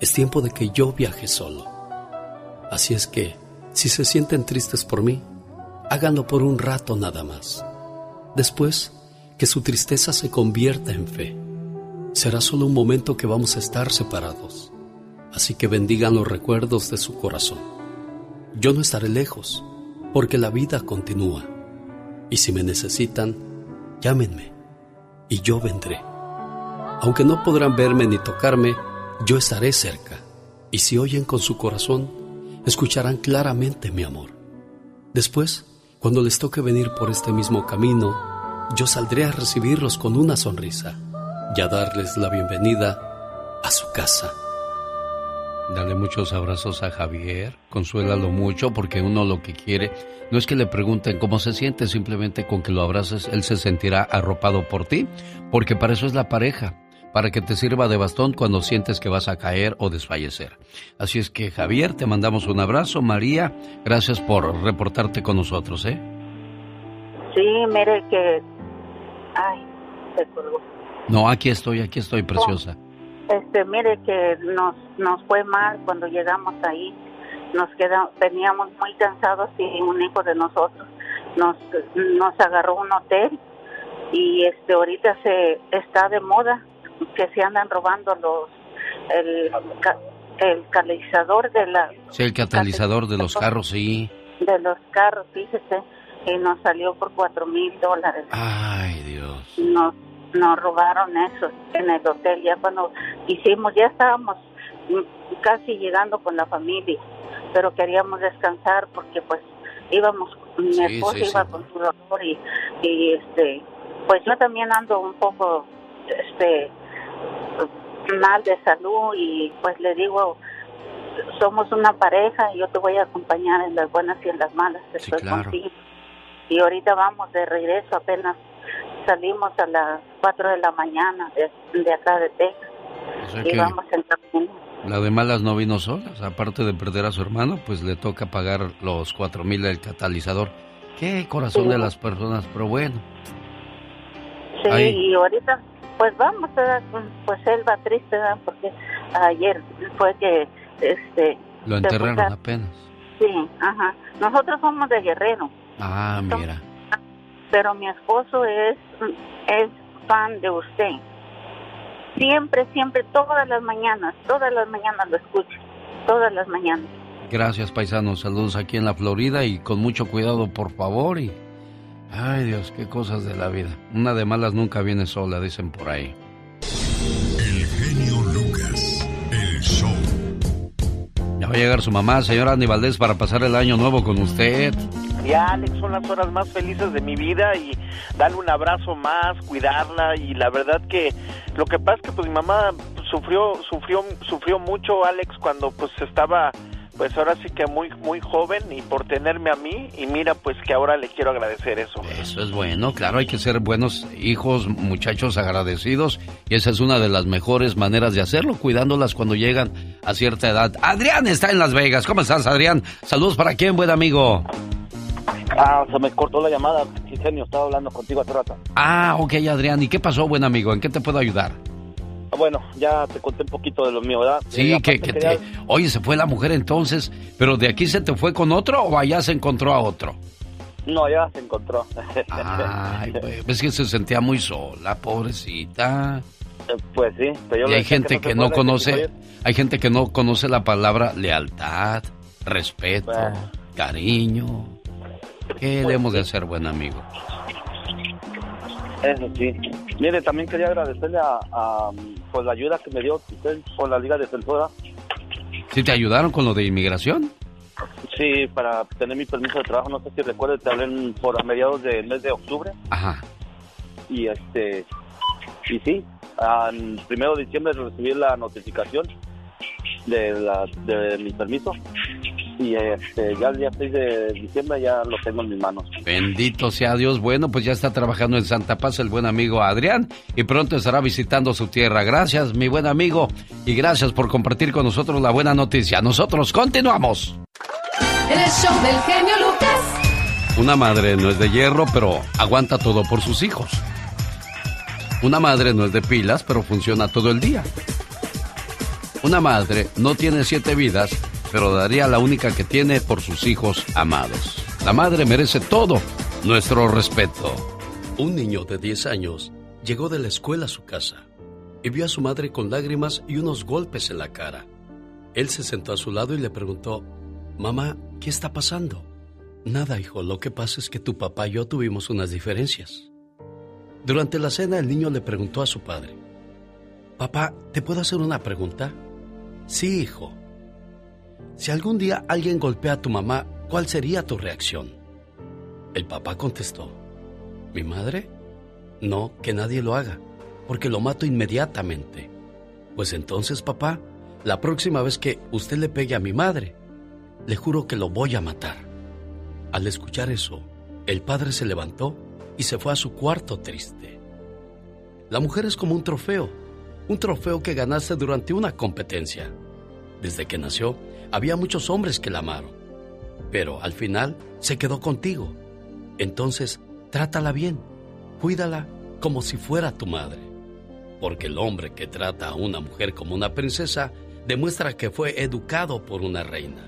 es tiempo de que yo viaje solo. Así es que, si se sienten tristes por mí, háganlo por un rato nada más. Después, que su tristeza se convierta en fe. Será solo un momento que vamos a estar separados. Así que bendigan los recuerdos de su corazón. Yo no estaré lejos, porque la vida continúa. Y si me necesitan, llámenme y yo vendré. Aunque no podrán verme ni tocarme, yo estaré cerca. Y si oyen con su corazón, escucharán claramente mi amor. Después, cuando les toque venir por este mismo camino, yo saldré a recibirlos con una sonrisa y a darles la bienvenida a su casa. Dale muchos abrazos a Javier, consuélalo mucho porque uno lo que quiere no es que le pregunten cómo se siente, simplemente con que lo abraces él se sentirá arropado por ti, porque para eso es la pareja, para que te sirva de bastón cuando sientes que vas a caer o desfallecer. Así es que Javier, te mandamos un abrazo, María, gracias por reportarte con nosotros, ¿eh? Sí, mire que... Ay, se colgó. No, aquí estoy, aquí estoy, preciosa. Este, mire que nos nos fue mal cuando llegamos ahí. Nos quedamos, teníamos muy cansados y un hijo de nosotros nos nos agarró un hotel y este ahorita se está de moda que se andan robando los el el catalizador de la Sí, el catalizador de los carros, sí. de los carros, fíjese, y nos salió por cuatro mil dólares. Ay, Dios. nos nos robaron eso en el hotel ya cuando hicimos ya estábamos casi llegando con la familia pero queríamos descansar porque pues íbamos mi Sí, esposo sí, iba sí. con su doctor y, y este pues yo también ando un poco este mal de salud y pues le digo somos una pareja y yo te voy a acompañar en las buenas y en las malas estoy claro. contigo y ahorita vamos de regreso apenas salimos a las 4 de la mañana de, de acá de Texas O sea y vamos en camino. la de malas no vino solas. Aparte de perder a su hermano, pues le toca pagar los cuatro mil del catalizador. Qué corazón Sí. de las personas, pero bueno. Sí, Ahí. y ahorita pues vamos, ¿verdad? pues él va triste ¿verdad? porque ayer fue que este Lo enterraron apenas. Sí, ajá. Nosotros somos de Guerrero, Ah, mira. pero mi esposo es es fan de usted. Siempre, siempre, todas las mañanas, todas las mañanas lo escucho, todas las mañanas. Gracias, paisanos. Saludos aquí en la Florida y con mucho cuidado, por favor. Y. Ay, Dios, qué cosas de la vida. Una de malas nunca viene sola, dicen por ahí. El genio Lucas, el show. Ya va a llegar su mamá, señora Andy Valdés, para pasar el año nuevo con usted. Ya, Alex, son las horas más felices de mi vida y darle un abrazo más, cuidarla y la verdad que lo que pasa es que pues mi mamá sufrió sufrió sufrió mucho, Alex, cuando pues estaba pues ahora sí que muy muy joven y por tenerme a mí y mira pues que ahora le quiero agradecer eso. Eso es bueno, claro, hay que ser buenos hijos, muchachos agradecidos, y esa es una de las mejores maneras de hacerlo, cuidándolas cuando llegan a cierta edad. Adrián está en Las Vegas, ¿cómo estás, Adrián? Saludos para quién, buen amigo. Ah, se me cortó la llamada. Sí, genio, estaba hablando contigo hace rato. Ah, ok, Adrián, ¿y qué pasó, buen amigo? ¿En qué te puedo ayudar? Bueno, ya te conté un poquito de lo mío, ¿verdad? Sí, Eh, que, te... Oye, se fue la mujer entonces, pero de aquí se te fue con otro o allá se encontró a otro. No, ya se encontró. Ay, pues, ves que se sentía muy sola, pobrecita. Pues sí, pero yo Y hay gente que no conoce, hay gente que no conoce la palabra lealtad, respeto, cariño. ¿Qué le hemos de hacer, buen amigo? Eso sí. Mire, también quería agradecerle a, a, pues, la ayuda que me dio usted con la Liga Defensora. ¿Sí te ayudaron con lo de inmigración? Sí, para tener mi permiso de trabajo, no sé si recuerdas, te hablé por a mediados del mes de octubre. Ajá. Y este, y sí, al primero de diciembre recibí la notificación de, la, de mi permiso. Y este, ya el día 6 de diciembre ya lo tengo en mis manos. Bendito sea Dios. Bueno, pues ya está trabajando en Santa Paz el buen amigo Adrián y pronto estará visitando su tierra. Gracias, mi buen amigo, y gracias por compartir con nosotros la buena noticia. Nosotros continuamos. El show del genio Lucas. Una madre no es de hierro, pero aguanta todo por sus hijos. Una madre no es de pilas, pero funciona todo el día. Una madre no tiene siete vidas, pero daría la única que tiene por sus hijos amados. La madre merece todo nuestro respeto. Un niño de 10 años llegó de la escuela a su casa y vio a su madre con lágrimas y unos golpes en la cara. Él se sentó a su lado y le preguntó, Mamá, ¿qué está pasando? Nada, hijo, lo que pasa es que tu papá y yo tuvimos unas diferencias. Durante la cena el niño le preguntó a su padre, Papá, ¿te puedo hacer una pregunta? Sí, hijo. Si algún día alguien golpea a tu mamá, ¿cuál sería tu reacción? El papá contestó, ¿mi madre? No, que nadie lo haga, porque lo mato inmediatamente. Pues entonces, papá, la próxima vez que usted le pegue a mi madre, le juro que lo voy a matar. Al escuchar eso, el padre se levantó y se fue a su cuarto triste. La mujer es como un trofeo, un trofeo que ganaste durante una competencia. Desde que nació, había muchos hombres que la amaron, pero al final se quedó contigo. Entonces, trátala bien, cuídala como si fuera tu madre, porque el hombre que trata a una mujer como una princesa demuestra que fue educado por una reina.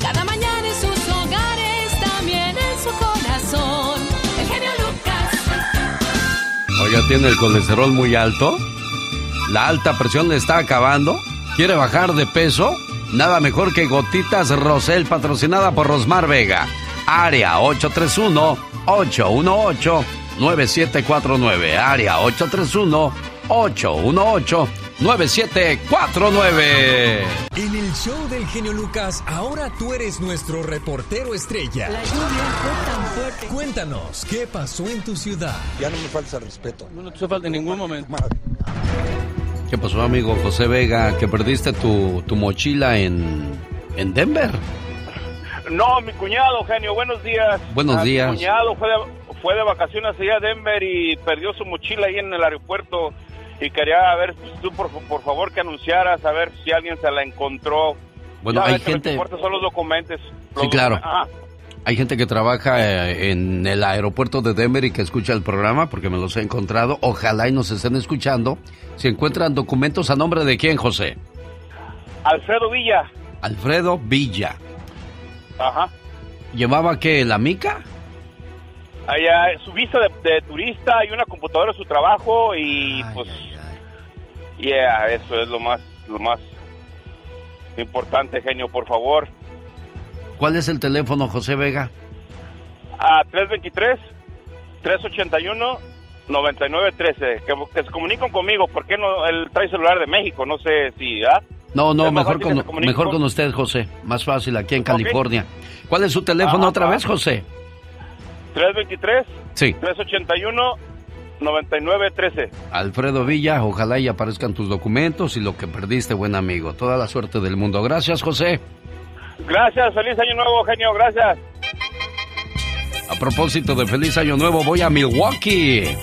Cada mañana en sus hogares, también en su corazón. El genio Lucas. Oiga, ¿tiene el colesterol muy alto? ¿La alta presión le está acabando? ¿Quiere bajar de peso? Nada mejor que Gotitas Rosel, patrocinada por Rosmar Vega. Área 831-818-9749. Área 831-818-9749. En el show del genio Lucas, ahora tú eres nuestro reportero estrella. La lluvia fue tan fuerte. Cuéntanos, ¿qué pasó en tu ciudad? Ya no me falta respeto. No, no te falta en ningún momento. ¿Qué pasó, amigo José Vega? Que perdiste tu, tu mochila en, en Denver. No, mi cuñado, genio, buenos días. Buenos Ah, días. Mi cuñado fue de, fue de vacaciones allá a Denver y perdió su mochila ahí en el aeropuerto y quería ver pues, tú por, por favor que anunciaras a ver si alguien se la encontró. Bueno, hay que lo gente- que son los documentos. Los Sí, claro. documen- Ah, Hay gente que trabaja eh, en el aeropuerto de Denver y que escucha el programa porque me los he encontrado. Ojalá y nos estén escuchando. Si encuentran documentos a nombre de quién, José? Alfredo Villa. Alfredo Villa. Ajá. ¿Llevaba qué? ¿La mica? Allá, su visa de, de turista y una computadora de su trabajo y pues yeah, eso es lo más lo más importante, genio, por favor. ¿Cuál es el teléfono, José Vega? A 323 381 9913 que, que se comuniquen conmigo, ¿por qué no él trae celular de México? No sé si, ¿ah? No, no, mejor con, mejor con- con usted, José. Más fácil aquí en California. ¿Cuál es su teléfono Ah, otra ah. vez, José? 323 Sí. 381 9913 Alfredo Villa, ojalá y aparezcan tus documentos y lo que perdiste, buen amigo. Toda la suerte del mundo. Gracias, José. Gracias, feliz año nuevo, genio, gracias. A propósito de feliz año nuevo, voy a Milwaukee.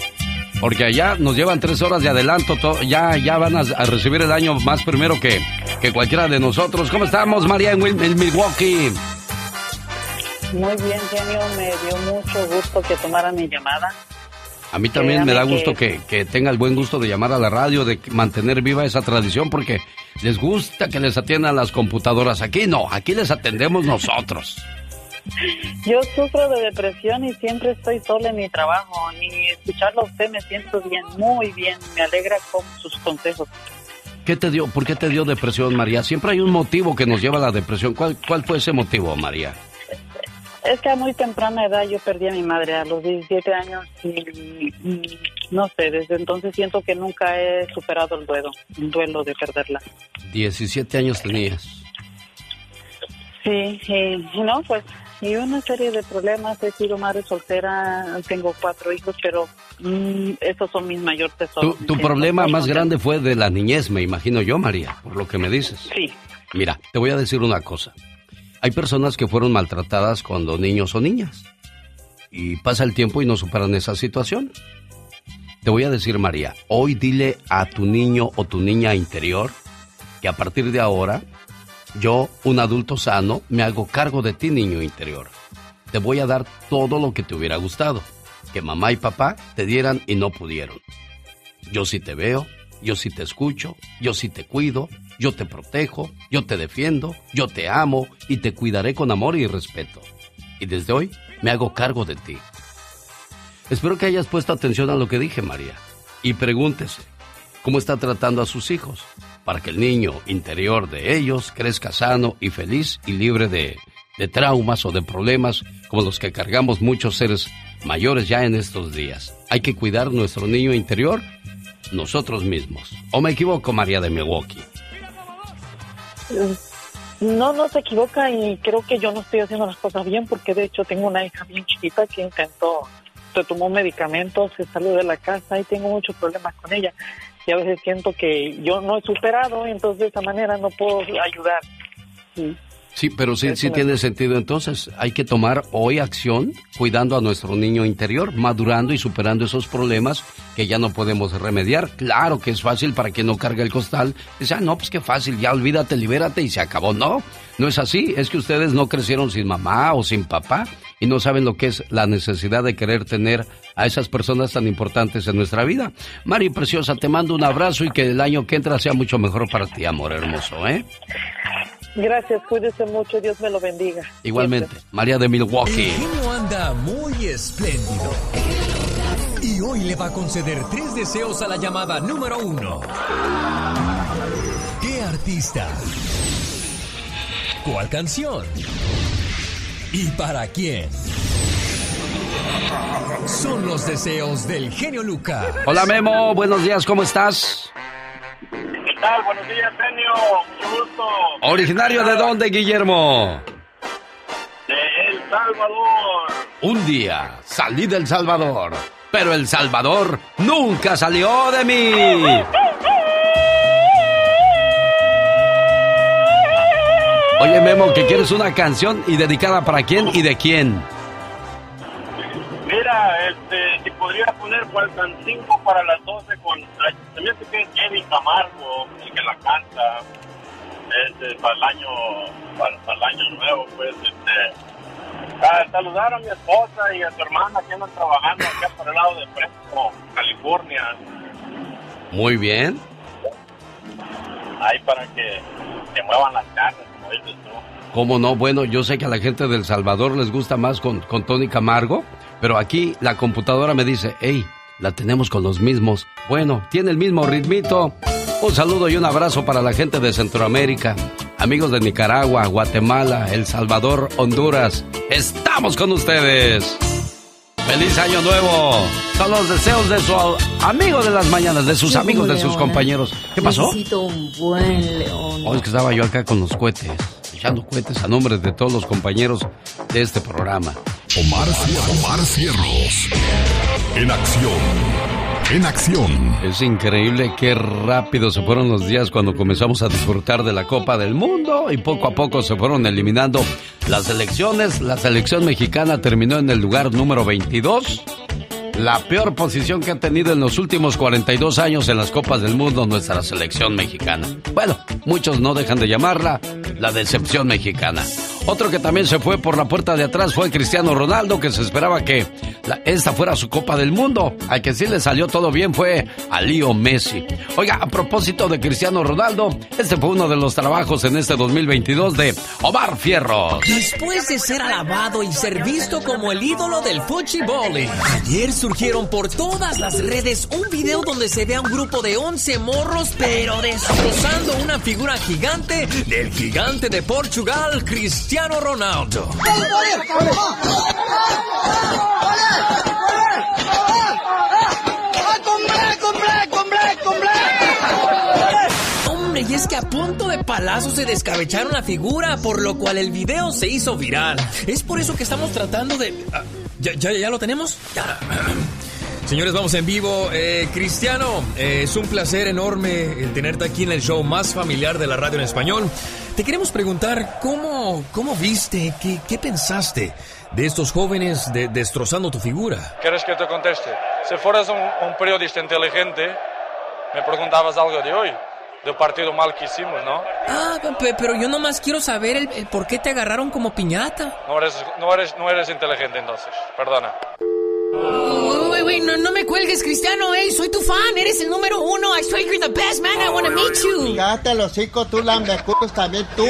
Porque allá nos llevan tres horas de adelanto. to- ya, ya van a, a recibir el año más primero que, que cualquiera de nosotros. ¿Cómo estamos, María, en, Wil- en Milwaukee? Muy bien, genio, me dio mucho gusto que tomara mi llamada. A mí también me da gusto que- que, que tenga el buen gusto de llamar a la radio, de mantener viva esa tradición, porque les gusta que les atiendan las computadoras. Aquí no, aquí les atendemos nosotros. Yo sufro de depresión y siempre estoy sola en mi trabajo. Y escucharlo a usted me siento bien, muy bien. Me alegra con sus consejos. ¿Qué te dio, ¿Por qué te dio depresión, María? Siempre hay un motivo que nos lleva a la depresión. ¿Cuál, cuál fue ese motivo, María? Es que a muy temprana edad yo perdí a mi madre a los 17 años y, y no sé, desde entonces siento que nunca he superado el duelo, el duelo de perderla. 17 años tenías. Sí, y no, pues, y una serie de problemas, he sido madre soltera, tengo cuatro hijos, pero mm, esos son mis mayores Tu, tesoros. tu problema más grande fue de la niñez, me imagino yo, María, por lo que me dices. Sí. Mira, te voy a decir una cosa. Hay personas que fueron maltratadas cuando niños o niñas. Y pasa el tiempo y no superan esa situación. Te voy a decir, María, hoy dile a tu niño o tu niña interior que a partir de ahora, yo, un adulto sano, me hago cargo de ti, niño interior. Te voy a dar todo lo que te hubiera gustado, que mamá y papá te dieran y no pudieron. Yo sí te veo, yo sí te escucho, yo sí te cuido, yo te protejo, yo te defiendo, yo te amo y te cuidaré con amor y respeto. Y desde hoy me hago cargo de ti. Espero que hayas puesto atención a lo que dije, María. Y pregúntese, ¿cómo está tratando a sus hijos? Para que el niño interior de ellos crezca sano y feliz y libre de, de traumas o de problemas como los que cargamos muchos seres mayores ya en estos días. Hay que cuidar nuestro niño interior nosotros mismos. ¿O me equivoco, María de Milwaukee? No, no se equivoca y creo que yo no estoy haciendo las cosas bien porque de hecho tengo una hija bien chiquita que intentó, se tomó medicamentos, se salió de la casa y tengo muchos problemas con ella. Y a veces siento que yo no he superado, entonces de esa manera no puedo ayudar. Sí. Sí, pero sí, sí tiene sentido. Entonces hay que tomar hoy acción cuidando a nuestro niño interior, madurando y superando esos problemas que ya no podemos remediar. Claro que es fácil para quien no carga el costal. Dice, ah, no, pues qué fácil, ya olvídate, libérate y se acabó. No, no es así. Es que ustedes no crecieron sin mamá o sin papá y no saben lo que es la necesidad de querer tener a esas personas tan importantes en nuestra vida. Mari Preciosa, te mando un abrazo y que el año que entra sea mucho mejor para ti, amor hermoso, ¿eh? Gracias, cuídese mucho, Dios me lo bendiga. Igualmente, María de Milwaukee. El genio anda muy espléndido. Y hoy le va a conceder tres deseos a la llamada número uno. ¿Qué artista? ¿Cuál canción? ¿Y para quién? Son los deseos del genio Lucas. Hola Memo, buenos días, ¿cómo estás? ¿Qué tal? Buenos días, genio. Mucho gusto. ¿Originario de dónde, Guillermo? De El Salvador. Un día salí del Salvador, pero El Salvador nunca salió de mí. Oye, Memo, que quieres una canción y dedicada para quién y de quién. Mira, este, si podría poner 5 para las 12 con. Se me hace que es Jenny Camargo el que la canta. Este, para el año, para, para el año nuevo, pues, este. ah, saludar a mi esposa y a su hermana que andan trabajando acá por el lado de Fresno, California. Muy bien. Ahí para que se muevan las carnes, como dices tú. ¿Cómo no? Bueno, yo sé que a la gente del Salvador les gusta más con, con Tony Camargo, pero aquí la computadora me dice, hey, la tenemos con los mismos. Bueno, tiene el mismo ritmito. Un saludo y un abrazo para la gente de Centroamérica, amigos de Nicaragua, Guatemala, El Salvador, Honduras. Estamos con ustedes. ¡Feliz Año Nuevo! Son los deseos de su amigo de las mañanas, de sus Yo amigos, de sus compañeros. ¿Qué pasó? Necesito un buen león. Oh, es que estaba yo acá con los cohetes, echando cohetes a nombre de todos los compañeros de este programa. Omar, Omar Cierros. En acción. En acción. Es increíble qué rápido se fueron los días cuando comenzamos a disfrutar de la Copa del Mundo y poco a poco se fueron eliminando las elecciones. La selección mexicana terminó en el lugar número 22. La peor posición que ha tenido en los últimos 42 años en las Copas del Mundo nuestra selección mexicana. Bueno, muchos no dejan de llamarla la decepción mexicana. Otro que también se fue por la puerta de atrás fue Cristiano Ronaldo, que se esperaba que esta fuera su Copa del Mundo. Al que sí le salió todo bien fue a Leo Messi. Oiga, a propósito de Cristiano Ronaldo, este fue uno de los trabajos en este 2022 de Omar Fierro. Después de ser alabado y ser visto como el ídolo del fútbol, ayer surgieron por todas las redes un video donde se ve a un grupo de 11 morros, pero destrozando una figura gigante del gigante de Portugal, Cristiano Ronaldo. Hombre, y es que a punto de palazo se descabecharon la figura, por lo cual el video se hizo viral. Es por eso que estamos tratando de... Ah, ¿Ya, ya, ya lo tenemos? Señores, vamos en vivo. Eh, Cristiano, eh, es un placer enorme el tenerte aquí en el show más familiar de la radio en español. Te queremos preguntar cómo, cómo viste, qué, qué pensaste de estos jóvenes de- destrozando tu figura. ¿Quieres que te conteste? Si fueras un, un periodista inteligente, me preguntabas algo de hoy, del partido mal que hicimos, ¿no? Ah, pe- pero yo nomás quiero saber el, el por qué te agarraron como piñata. No eres, no eres, no eres inteligente entonces, perdona. No, me cuelgues, Cristiano, hey, soy tu fan, eres el número uno. I swear you're the best man, I wanna meet you. Cállate los hocico, tú lambecucos también tú.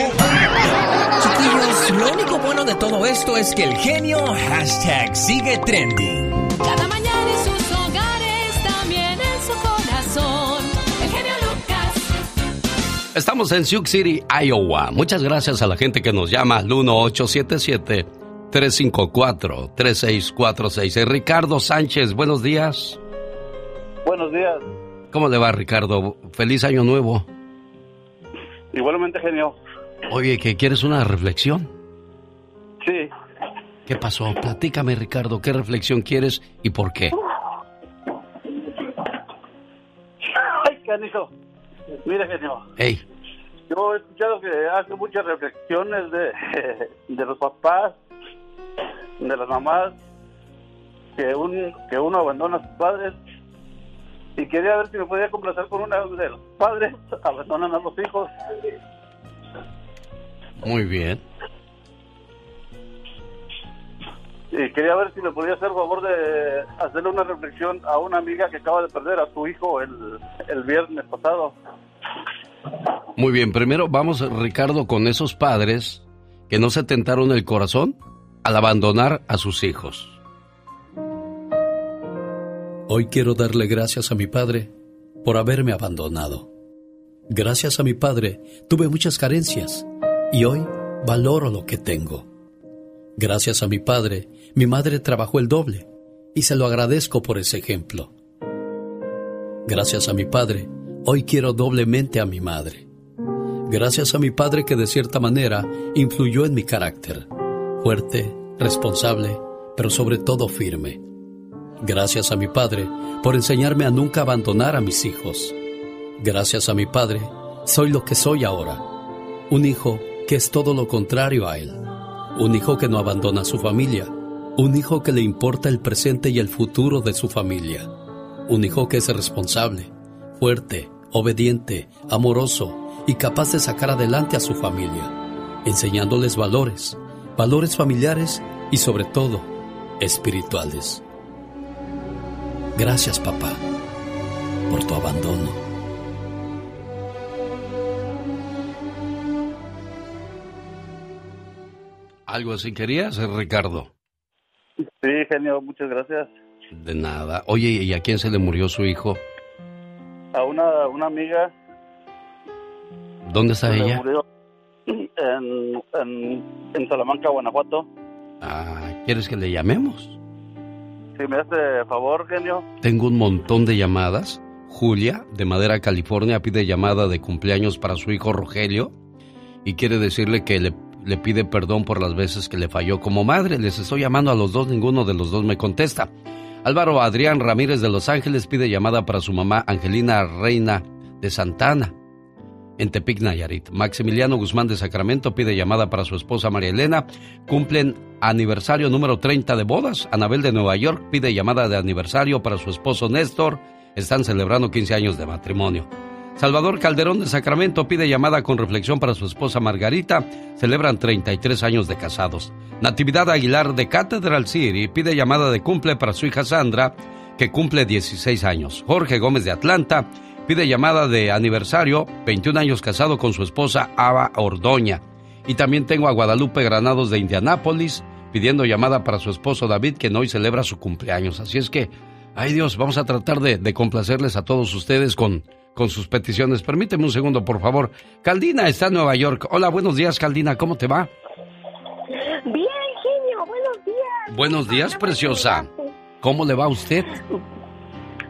Chiquillos, lo único bueno de todo esto es que el genio hashtag sigue trending. Cada mañana en sus hogares, también en su corazón. El genio Lucas. Estamos en Sioux City, Iowa. Muchas gracias a la gente que nos llama al 1877 354-3646. Eh, Ricardo Sánchez, buenos días. Buenos días. ¿Cómo le va, Ricardo? Feliz año nuevo. Igualmente, genio. Oye, ¿que quieres una reflexión? Sí. ¿Qué pasó? Platícame, Ricardo, ¿qué reflexión quieres y por qué? Ay, canijo. Mira, genio. Ey. Yo he escuchado que hace muchas reflexiones de, de los papás de las mamás, que, un, que uno abandona a sus padres. Y quería ver si me podía complacer con una de los padres, abandonan a los hijos. muy bien. Y quería ver si me podía hacer favor de hacerle una reflexión a una amiga que acaba de perder a su hijo el, el viernes pasado. Muy bien, primero vamos, Ricardo, con esos padres que no se tentaron el corazón al abandonar a sus hijos. Hoy quiero darle gracias a mi padre por haberme abandonado. Gracias a mi padre tuve muchas carencias y hoy valoro lo que tengo. Gracias a mi padre, mi madre trabajó el doble y se lo agradezco por ese ejemplo. Gracias a mi padre, hoy quiero doblemente a mi madre. Gracias a mi padre que de cierta manera influyó en mi carácter, fuerte, responsable, pero sobre todo firme. Gracias a mi padre por enseñarme a nunca abandonar a mis hijos. Gracias a mi padre, soy lo que soy ahora. Un hijo que es todo lo contrario a él. Un hijo que no abandona a su familia. Un hijo que le importa el presente y el futuro de su familia. Un hijo que es responsable, fuerte, obediente, amoroso y capaz de sacar adelante a su familia, enseñándoles valores, valores familiares y sobre todo espirituales. Gracias papá por tu abandono. ¿Algo así querías, Ricardo? Sí, genio, muchas gracias. De nada. Oye, ¿y a quién se le murió su hijo? A una, una amiga ¿Dónde está se le ella? murió en, en, en Salamanca, Guanajuato. Ah, ¿quieres que le llamemos? Si me hace favor, genio. Tengo un montón de llamadas. Julia, de Madera, California, pide llamada de cumpleaños para su hijo Rogelio y quiere decirle que le, le pide perdón por las veces que le falló como madre. Les estoy llamando a los dos, ninguno de los dos me contesta. Álvaro Adrián Ramírez de Los Ángeles pide llamada para su mamá Angelina Reina de Santana en Tepic, Nayarit. Maximiliano Guzmán de Sacramento pide llamada para su esposa María Elena. Cumplen aniversario número 30 de bodas. Anabel de Nueva York pide llamada de aniversario para su esposo Néstor. Están celebrando 15 años de matrimonio. Salvador Calderón de Sacramento pide llamada con reflexión para su esposa Margarita. Celebran 33 años de casados. Natividad Aguilar de Catedral City pide llamada de cumple para su hija Sandra, que cumple 16 años. Jorge Gómez de Atlanta pide llamada de aniversario, 21 años casado con su esposa Ava Ordoña. Y también tengo a Guadalupe Granados de Indianápolis pidiendo llamada para su esposo David, que hoy celebra su cumpleaños. Así es que, ay Dios, vamos a tratar de, de complacerles a todos ustedes con, con sus peticiones. Permíteme un segundo, por favor. Caldina está en Nueva York. Hola, buenos días, Caldina. ¿Cómo te va? Bien, genio, buenos días. Buenos días, preciosa. ¿Cómo le va a usted?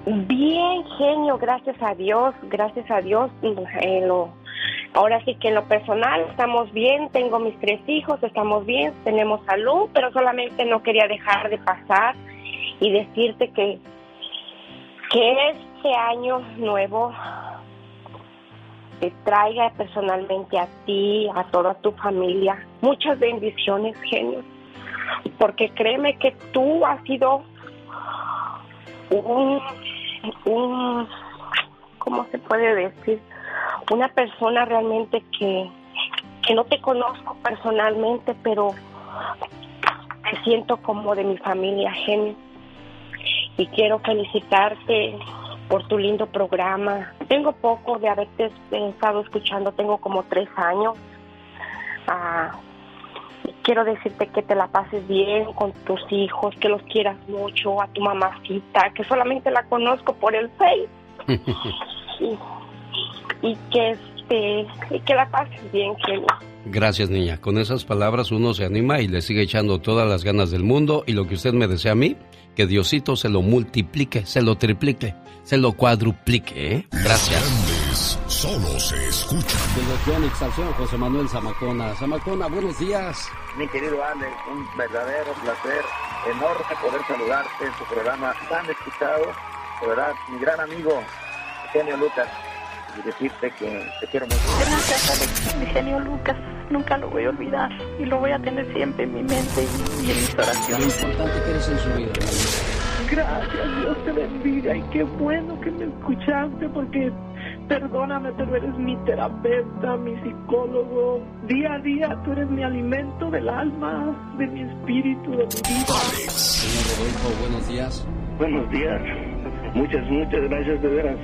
Bien, genio, gracias a Dios, gracias a Dios. eh, Ahora sí que en lo personal estamos bien, tengo mis tres hijos, estamos bien, tenemos salud, pero solamente no quería dejar de pasar y decirte que, que este año nuevo te traiga personalmente a ti, a toda tu familia, muchas bendiciones, genio, porque créeme que tú has sido un, un ¿cómo se puede decir? Una persona realmente que, que no te conozco personalmente, pero te siento como de mi familia, genio. Y quiero felicitarte por tu lindo programa. Tengo poco de haberte estado escuchando, tengo como tres años. Ah, quiero decirte que te la pases bien con tus hijos, que los quieras mucho, a tu mamacita, que solamente la conozco por el Face. y, que este y que la pases bien, genio. Gracias, niña. Con esas palabras uno se anima y le sigue echando todas las ganas del mundo y lo que usted me desea a mí, que Diosito se lo multiplique, se lo triplique, se lo cuadruplique. ¿eh? Gracias. Solo se escuchan. De José Manuel Zamacona. Zamacona, buenos días. Mi querido Alex, un verdadero placer, enorme poder saludarte en tu programa tan escuchado. De verdad, mi gran amigo, Eugenio Lucas y decirte que te quiero mucho. Gracias, Alex, mi genio Lucas. Nunca lo voy a olvidar y lo voy a tener siempre en mi mente y, en mis oraciones. Lo importante que eres en su vida. Gracias, Dios te bendiga y qué bueno que me escuchaste porque perdóname, pero eres mi terapeuta, mi psicólogo. Día a día tú eres mi alimento del alma, de mi espíritu, de mi vida. Señor Rodolfo, buenos días. Buenos días. Muchas, muchas gracias de veras.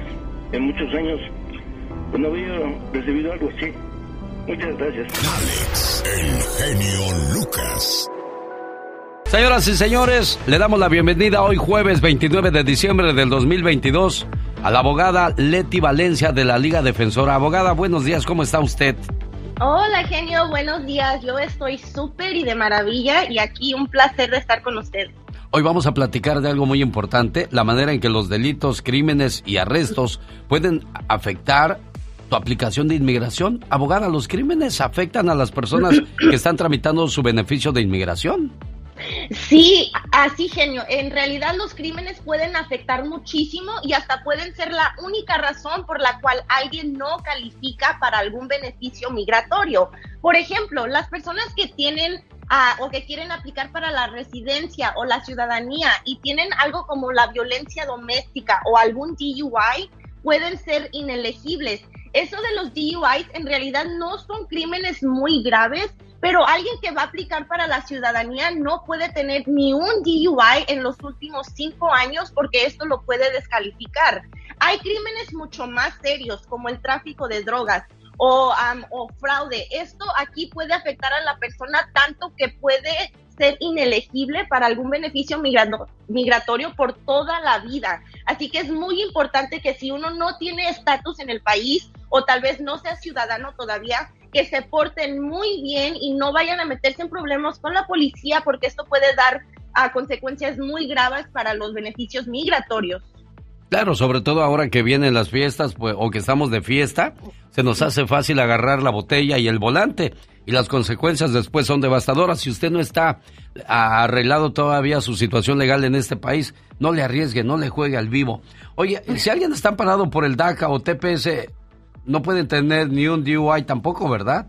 En muchos años no había recibido algo así. Muchas gracias. Alex, el genio Lucas. Señoras y señores, le damos la bienvenida hoy jueves 29 de diciembre del 2022 a la abogada Leti Valencia de la Liga Defensora. Abogada, buenos días, ¿cómo está usted? Hola genio, buenos días. Yo estoy súper y de maravilla y aquí un placer de estar con usted. Hoy vamos a platicar de algo muy importante, la manera en que los delitos, crímenes y arrestos pueden afectar tu aplicación de inmigración. Abogada, ¿los crímenes afectan a las personas que están tramitando su beneficio de inmigración? Sí, así genio. En realidad los crímenes pueden afectar muchísimo y hasta pueden ser la única razón por la cual alguien no califica para algún beneficio migratorio. Por ejemplo, las personas que tienen ah, o que quieren aplicar para la residencia o la ciudadanía y tienen algo como la violencia doméstica o algún DUI pueden ser inelegibles eso de los DUIs en realidad no son crímenes muy graves, pero alguien que va a aplicar para la ciudadanía no puede tener ni un DUI en los últimos cinco años porque esto lo puede descalificar. Hay crímenes mucho más serios como el tráfico de drogas o, o fraude. Esto aquí puede afectar a la persona tanto que puede ser inelegible para algún beneficio migratorio por toda la vida. Así que es muy importante que si uno no tiene estatus en el país o tal vez no sea ciudadano todavía, que se porten muy bien y no vayan a meterse en problemas con la policía porque esto puede dar a consecuencias muy graves para los beneficios migratorios. Claro, sobre todo ahora que vienen las fiestas pues, o que estamos de fiesta, se nos hace fácil agarrar la botella y el volante y las consecuencias después son devastadoras. Si usted no está arreglado todavía su situación legal en este país, no le arriesgue, no le juegue al vivo. Oye, si alguien está parado por el DACA o TPS, no pueden tener ni un DUI tampoco, ¿verdad?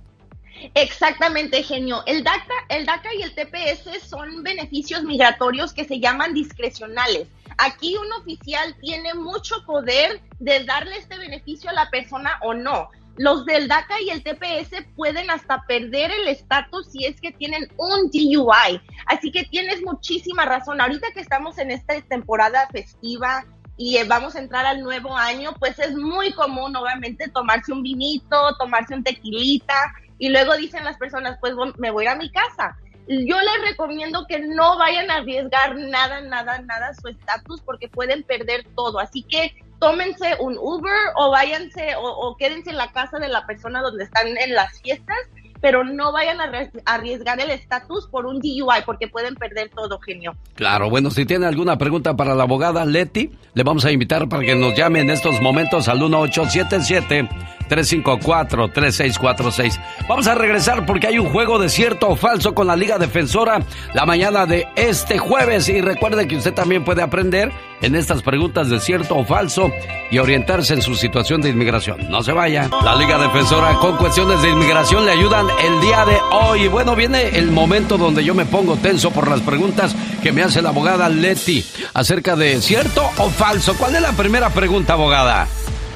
Exactamente, genio. El DACA, el DACA y el TPS son beneficios migratorios que se llaman discrecionales. Aquí un oficial tiene mucho poder de darle este beneficio a la persona o no. Los del DACA y el TPS pueden hasta perder el estatus si es que tienen un DUI. Así que tienes muchísima razón. Ahorita que estamos en esta temporada festiva, y eh, vamos a entrar al nuevo año, pues es muy común, obviamente, tomarse un vinito, tomarse un tequilita y luego dicen las personas, pues me voy a mi casa. Yo les recomiendo que no vayan a arriesgar nada, nada, nada su estatus porque pueden perder todo. Así que tómense un Uber o váyanse o, o quédense en la casa de la persona donde están en las fiestas pero no vayan a arriesgar el estatus por un DUI porque pueden perder todo, genio. Claro, bueno, si tiene alguna pregunta para la abogada Leti, le vamos a invitar para que nos llame en estos momentos al 1877 354-3646. Vamos a regresar porque hay un juego de cierto o falso con la Liga Defensora la mañana de este jueves. Y recuerde que usted también puede aprender en estas preguntas de cierto o falso y orientarse en su situación de inmigración. No se vaya. La Liga Defensora con cuestiones de inmigración le ayudan el día de hoy. Bueno, viene el momento donde yo me pongo tenso por las preguntas que me hace la abogada Leti acerca de cierto o falso. ¿Cuál es la primera pregunta, abogada?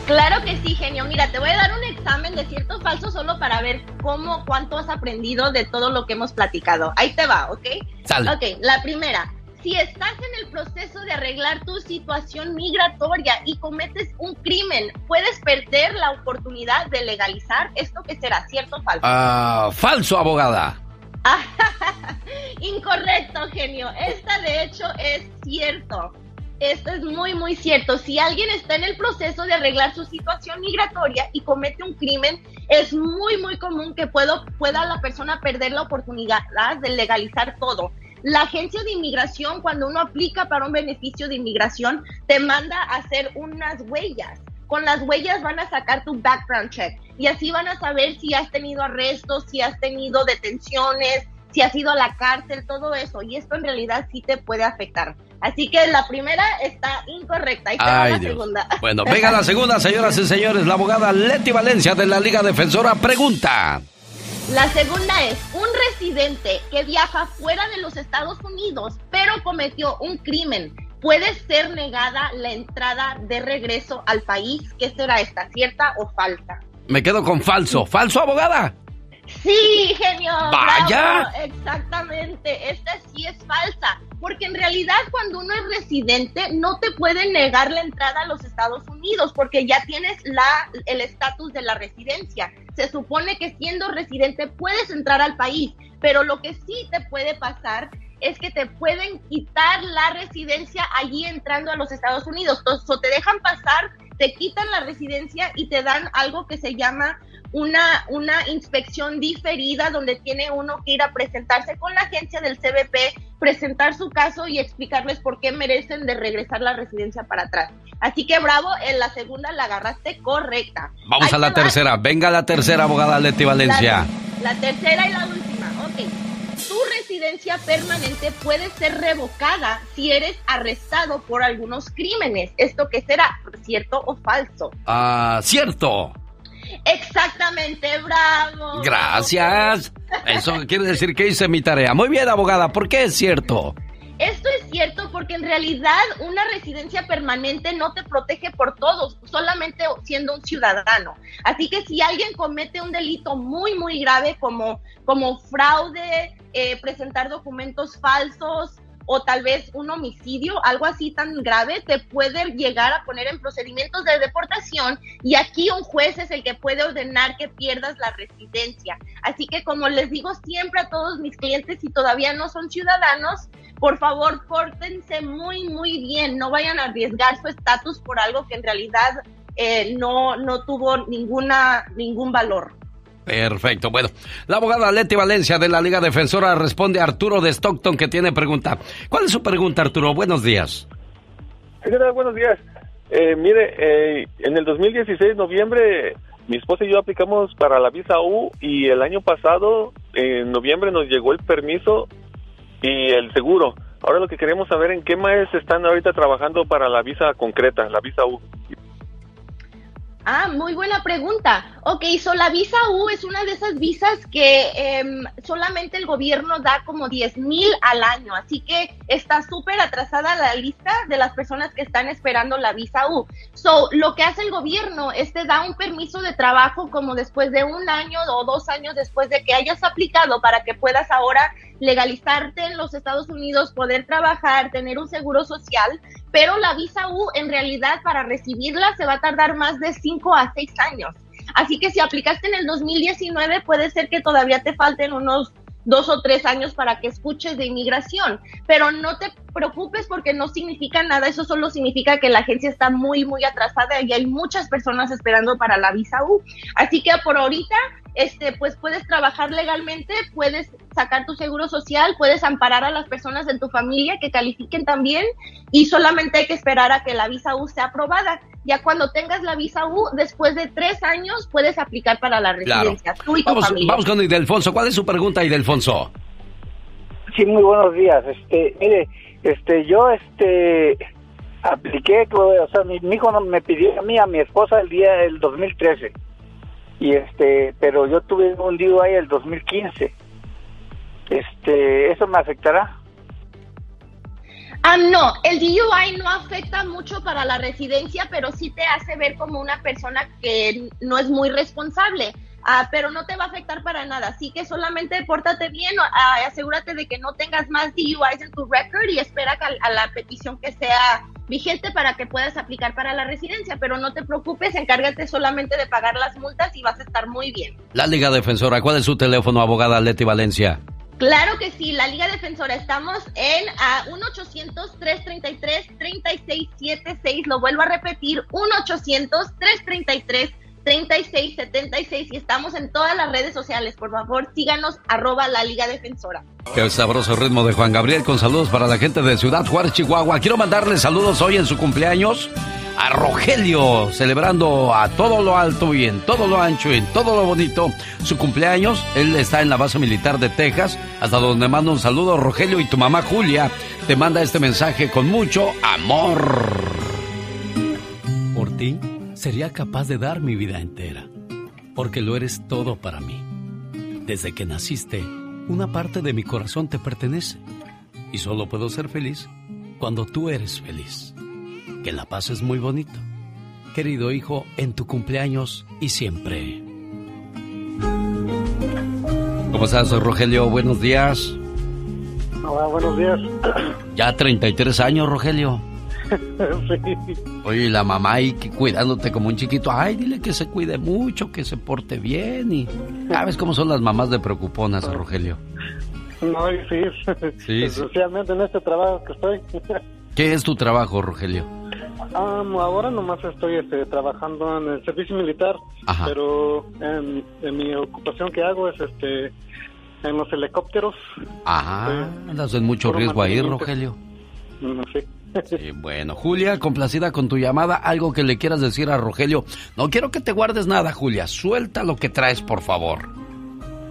Claro que sí, genio. Mira, te voy a dar un examen de cierto o falso solo para ver cómo, cuánto has aprendido de todo lo que hemos platicado. Ahí te va, ¿ok? Sale. Ok, la primera. Si estás en el proceso de arreglar tu situación migratoria y cometes un crimen, puedes perder la oportunidad de legalizar esto que será cierto o falso. Ah, falso, abogada. Incorrecto, genio. Esta de hecho es cierto. Esto es muy, muy cierto. Si alguien está en el proceso de arreglar su situación migratoria y comete un crimen, es muy, muy común que puedo, pueda la persona perder la oportunidad de legalizar todo. La agencia de inmigración, cuando uno aplica para un beneficio de inmigración, te manda a hacer unas huellas. Con las huellas van a sacar tu background check y así van a saber si has tenido arrestos, si has tenido detenciones, si has ido a la cárcel, todo eso. Y esto en realidad sí te puede afectar. Así que la primera está incorrecta. Ahí va la segunda. Bueno, venga la segunda, señoras y señores. La abogada Leti Valencia de la Liga Defensora pregunta. La segunda es, un residente que viaja fuera de los Estados Unidos, pero cometió un crimen, ¿puede ser negada la entrada de regreso al país? ¿Qué será esta, cierta o falsa? Me quedo con falso. ¿Falso, abogada? Sí, genio. Vaya. exactamente. Esta sí es falsa. Porque en realidad cuando uno es residente no te pueden negar la entrada a los Estados Unidos porque ya tienes la, el estatus de la residencia. Se supone que siendo residente puedes entrar al país, pero lo que sí te puede pasar es que te pueden quitar la residencia allí entrando a los Estados Unidos. Entonces, o te dejan pasar, te quitan la residencia y te dan algo que se llama una, una inspección diferida donde tiene uno que ir a presentarse con la agencia del CBP, presentar su caso y explicarles por qué merecen de regresar la residencia para atrás. Así que bravo, en la segunda la agarraste correcta. Vamos a la tercera, venga la tercera, abogada Leti Valencia. La, la tercera y la última, ok. Tu residencia permanente puede ser revocada si eres arrestado por algunos crímenes. ¿Esto qué será? ¿Cierto o falso? Ah, cierto. Exactamente, bravo. Gracias. Eso quiere decir que hice mi tarea. Muy bien, abogada, ¿por qué es cierto? Esto es cierto porque en realidad una residencia permanente no te protege por todos, solamente siendo un ciudadano. Así que si alguien comete un delito muy, muy grave como, como fraude, eh, presentar documentos falsos, o tal vez un homicidio, algo así tan grave, te puede llegar a poner en procedimientos de deportación y aquí un juez es el que puede ordenar que pierdas la residencia. Así que como les digo siempre a todos mis clientes, si todavía no son ciudadanos, por favor, pórtense muy, muy bien, no vayan a arriesgar su estatus por algo que en realidad eh, no, no tuvo ninguna, ningún valor. Perfecto. Bueno, la abogada Leti Valencia de la Liga Defensora responde a Arturo de Stockton que tiene pregunta. ¿Cuál es su pregunta, Arturo? Buenos días. Buenos días. Eh, mire, eh, en el 2016, noviembre, mi esposa y yo aplicamos para la visa U y el año pasado, en noviembre, nos llegó el permiso y el seguro. Ahora lo que queremos saber en qué más están ahorita trabajando para la visa concreta, la visa U. Ah, muy buena pregunta. Ok, so la visa U es una de esas visas que em, solamente el gobierno da como 10 mil al año, así que está súper atrasada la lista de las personas que están esperando la visa U. So, lo que hace el gobierno es te da un permiso de trabajo como después de un año o dos años después de que hayas aplicado para que puedas ahora legalizarte en los Estados Unidos, poder trabajar, tener un seguro social, pero la visa U en realidad para recibirla se va a tardar más de 5 a 6 años. Así que si aplicaste en el 2019 puede ser que todavía te falten unos dos o tres años para que escuches de inmigración, pero no te preocupes porque no significa nada, eso solo significa que la agencia está muy, muy atrasada y hay muchas personas esperando para la visa U. Así que por ahorita, este, pues puedes trabajar legalmente, puedes sacar tu seguro social, puedes amparar a las personas en tu familia que califiquen también y solamente hay que esperar a que la visa U sea aprobada. Ya cuando tengas la visa U, después de tres años, puedes aplicar para la residencia, tú y tu Vamos, familia. vamos con Idelfonso. ¿Cuál es su pregunta, Idelfonso? Sí, muy buenos días. Este, mire, este, yo, este, apliqué, o sea, mi, mi hijo no- me pidió a mí, a mi esposa, el día del 2013. Y este, pero yo tuve un DUI el 2015. Este, ¿eso me afectará? Ah, no, el DUI no afecta mucho para la residencia, pero sí te hace ver como una persona que no es muy responsable. Ah, pero no te va a afectar para nada. Así que solamente pórtate bien, ah, asegúrate de que no tengas más DUIs en tu record y espera a la petición que sea vigente para que puedas aplicar para la residencia. Pero no te preocupes, encárgate solamente de pagar las multas y vas a estar muy bien. La Liga Defensora. ¿Cuál es su teléfono, abogada Leti Valencia? Claro que sí, la Liga Defensora. Estamos en a 1-800-333-3676. Lo vuelvo a repetir, 1-800-333-3676. Y estamos en todas las redes sociales. Por favor, síganos, arroba la Liga Defensora. Qué sabroso ritmo de Juan Gabriel con saludos para la gente de Ciudad Juárez, Chihuahua. Quiero mandarle saludos hoy en su cumpleaños a Rogelio, celebrando a todo lo alto y en todo lo ancho y en todo lo bonito su cumpleaños. Él está en la base militar de Texas, hasta donde mando un saludo. Rogelio y tu mamá Julia te manda este mensaje con mucho amor. Por ti, sería capaz de dar mi vida entera, porque lo eres todo para mí. Desde que naciste, una parte de mi corazón te pertenece, y solo puedo ser feliz cuando tú eres feliz. Que la paz es muy bonito. Querido hijo, en tu cumpleaños y siempre. ¿Cómo estás, Rogelio? Buenos días. Hola, buenos días. Ya 33 años, Rogelio. sí. Oye, y la mamá ahí cuidándote como un chiquito. Ay, dile que se cuide mucho, que se porte bien. Y sabes cómo son las mamás de preocuponas, Rogelio. No, sí. Sí, Especialmente en este trabajo que estoy. ¿Qué es tu trabajo, Rogelio? Um, ahora nomás estoy este, trabajando en el servicio militar, Ajá. pero en, en mi ocupación que hago es este en los helicópteros. Ajá, andas en mucho riesgo ahí. Rogelio. Mm, Sí. Sí, bueno, Julia, complacida con tu llamada, algo que le quieras decir a Rogelio. No quiero que te guardes nada, Julia. Suelta lo que traes, por favor.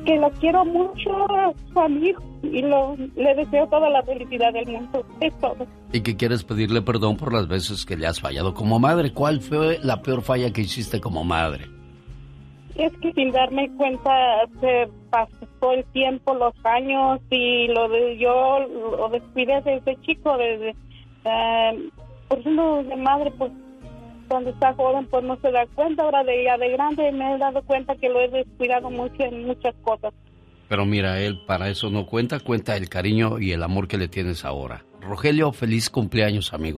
Que lo quiero mucho a su amigo y lo, le deseo toda la felicidad del mundo. Es todo. Y que quieres pedirle perdón por las veces que le has fallado como madre. ¿Cuál fue la peor falla que hiciste como madre? Es que sin darme cuenta se pasó el tiempo, los años y lo de yo lo descuidé desde chico, desde eh, por siendo de madre, pues cuando está joven pues no se da cuenta. Ahora de ya de grande me he dado cuenta que lo he descuidado mucho en muchas cosas. Pero mira, él para eso no cuenta, cuenta el cariño y el amor que le tienes ahora. Rogelio, feliz cumpleaños, amigo.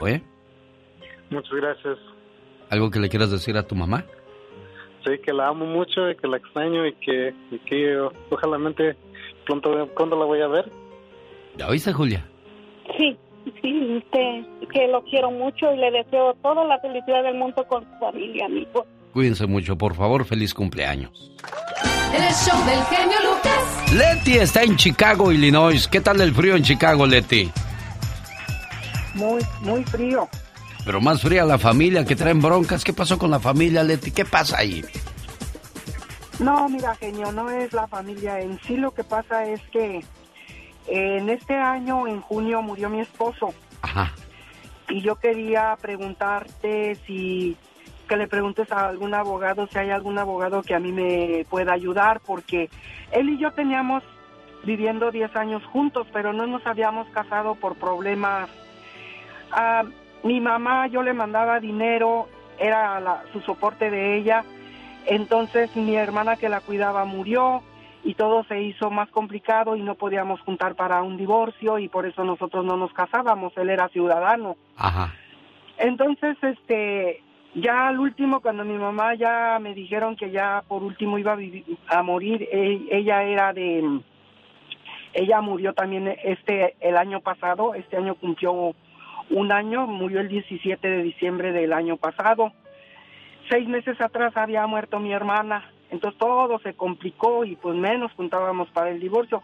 ¿Eh? Muchas gracias. ¿Algo que le quieras decir a tu mamá? Sí, que la amo mucho y que la extraño y que, y que oh, ojalá pronto, pronto la voy a ver. ¿Ya oíste, Julia? Sí, sí, usted, que lo quiero mucho y le deseo toda la felicidad del mundo con su familia, amigo. Cuídense mucho, por favor. Feliz cumpleaños. El show del genio Lucas. Leti está en Chicago, Illinois. ¿Qué tal el frío en Chicago, Leti? Muy, muy frío. Pero más fría la familia que traen broncas. ¿Qué pasó con la familia, Leti? ¿Qué pasa ahí? No, mira, genio, no es la familia. En sí lo que pasa es que en este año, en junio, murió mi esposo. Ajá. Y yo quería preguntarte si, que le preguntes a algún abogado, si hay algún abogado que a mí me pueda ayudar, porque él y yo teníamos viviendo 10 años juntos, pero no nos habíamos casado por problemas. Mi mamá, yo le mandaba dinero, era la- su soporte de ella. Entonces mi hermana que la cuidaba murió y todo se hizo más complicado y no podíamos juntar para un divorcio y por eso nosotros no nos casábamos. Él era ciudadano. Ajá. Entonces, este, ya al último, cuando mi mamá ya me dijeron que ya por último iba a, vivir- a morir, e- ella era de, ella murió también este, el año pasado, este año cumplió un año, murió el 17 de diciembre del año pasado. Seis meses atrás había muerto mi hermana, entonces todo se complicó y pues menos juntábamos para el divorcio.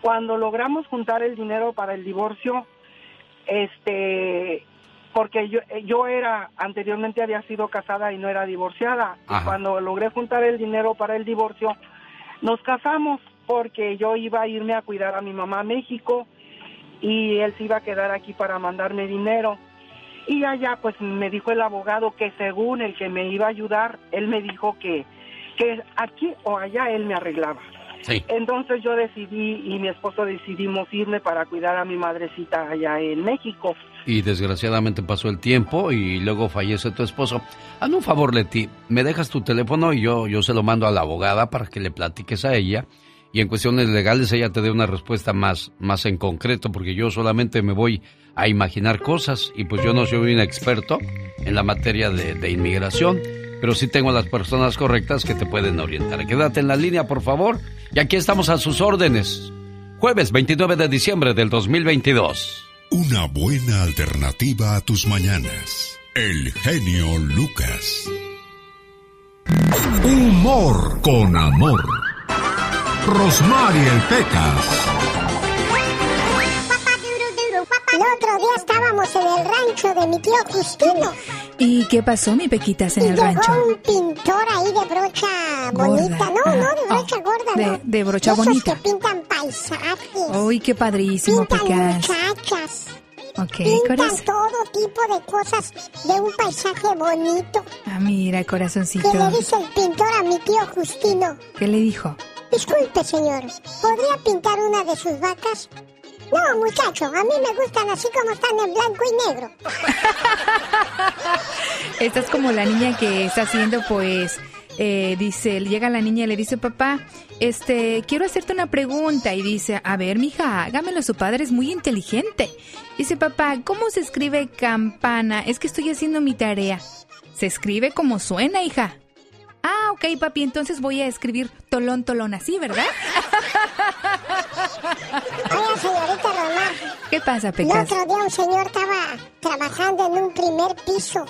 Cuando logramos juntar el dinero para el divorcio, este porque yo yo era anteriormente había sido casada y no era divorciada y cuando logré juntar el dinero para el divorcio nos casamos porque yo iba a irme a cuidar a mi mamá a México y él se iba a quedar aquí para mandarme dinero y allá pues me dijo el abogado que según el que me iba a ayudar él me dijo que que aquí o allá él me arreglaba Sí. entonces yo decidí y mi esposo decidimos irme para cuidar a mi madrecita allá en México. Y desgraciadamente pasó el tiempo y luego fallece tu esposo. Hazme un favor, Leti, me dejas tu teléfono y yo, yo se lo mando a la abogada para que le platiques a ella. Y en cuestiones legales ella te dé una respuesta más, más en concreto, porque yo solamente me voy a imaginar cosas y pues yo no soy un experto en la materia de, de inmigración, pero sí tengo las personas correctas que te pueden orientar. Quédate en la línea, por favor, y aquí estamos a sus órdenes. Jueves 29 de diciembre del 2022. Una buena alternativa a tus mañanas. El genio Lucas. Humor con amor. Rosmarie el Pecas. El otro día estábamos en el rancho de mi tío Justino. ¿Y qué pasó, mi Pequitas, en y el llegó rancho? un pintor ahí de brocha bonita. No, no, de brocha gorda, de- no. de brocha Esos bonita. que pintan paisajes. Uy, qué padrísimo, pintan Pecas. muchachas. Ok, Pintan corazón. todo tipo de cosas de un paisaje bonito. Ah, mira, corazoncito. ¿Qué le dice el pintor a mi tío Justino? ¿Qué le dijo? Disculpe, señor, ¿podría pintar una de sus vacas? No, muchacho, a mí me gustan así como están en blanco y negro. Esta es como la niña que está haciendo, pues, eh, dice, llega la niña y le dice, papá, este, quiero hacerte una pregunta. Y dice, a ver, mija, hágamelo, su padre es muy inteligente. Dice, papá, ¿cómo se escribe campana? Es que estoy haciendo mi tarea. Se escribe como suena, hija. Ah, ok, papi, entonces voy a escribir tolón, tolón, así, ¿verdad? Oiga, señorita Román, ¿Qué pasa, el Pecas? otro día un señor estaba trabajando en un primer piso.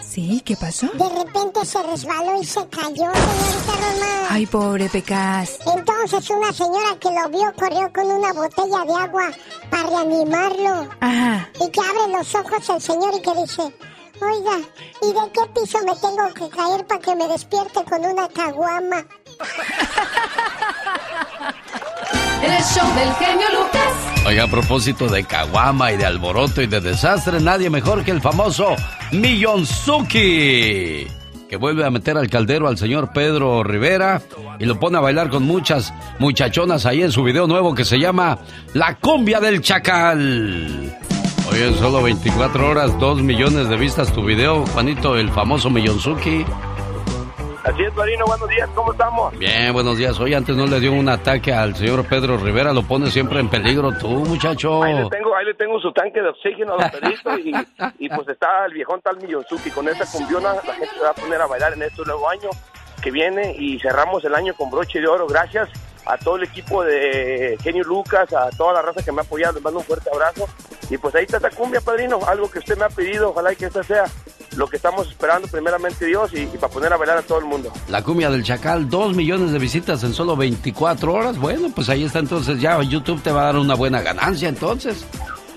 Sí, ¿qué pasó? De repente se resbaló y se cayó, señorita Román. Ay, pobre Pecas. Entonces una señora que lo vio corrió con una botella de agua para reanimarlo. Ajá. Y que abre los ojos el señor y que dice, oiga, ¿y de qué piso me tengo que caer para que me despierte con una caguama? El show del genio Lucas. Oiga, a propósito de caguama y de alboroto y de desastre, nadie mejor que el famoso Millonzuki, que vuelve a meter al caldero al señor Pedro Rivera y lo pone a bailar con muchas muchachonas ahí en su video nuevo que se llama La cumbia del chacal. Oye, en solo 24 horas, 2 millones de vistas tu video, Juanito, el famoso Millonzuki. Así es, Marino, buenos días, ¿cómo estamos? Bien, buenos días. Hoy antes no le dio un ataque al señor Pedro Rivera, lo pone siempre en peligro tú, muchacho. Ahí le tengo, ahí le tengo su tanque de oxígeno a los perritos y, y pues está el viejón tal Millonzuki. Con esa cumbiona la gente se va a poner a bailar en este nuevo año que viene y cerramos el año con broche de oro. Gracias a todo el equipo de Genio Lucas, a toda la raza que me ha apoyado, les mando un fuerte abrazo. Y pues ahí está esta cumbia, padrino, algo que usted me ha pedido, ojalá y que esta sea lo que estamos esperando primeramente Dios y, y para poner a bailar a todo el mundo. La cumbia del chacal, dos millones de visitas en solo 24 horas. Bueno, pues ahí está entonces ya YouTube te va a dar una buena ganancia entonces.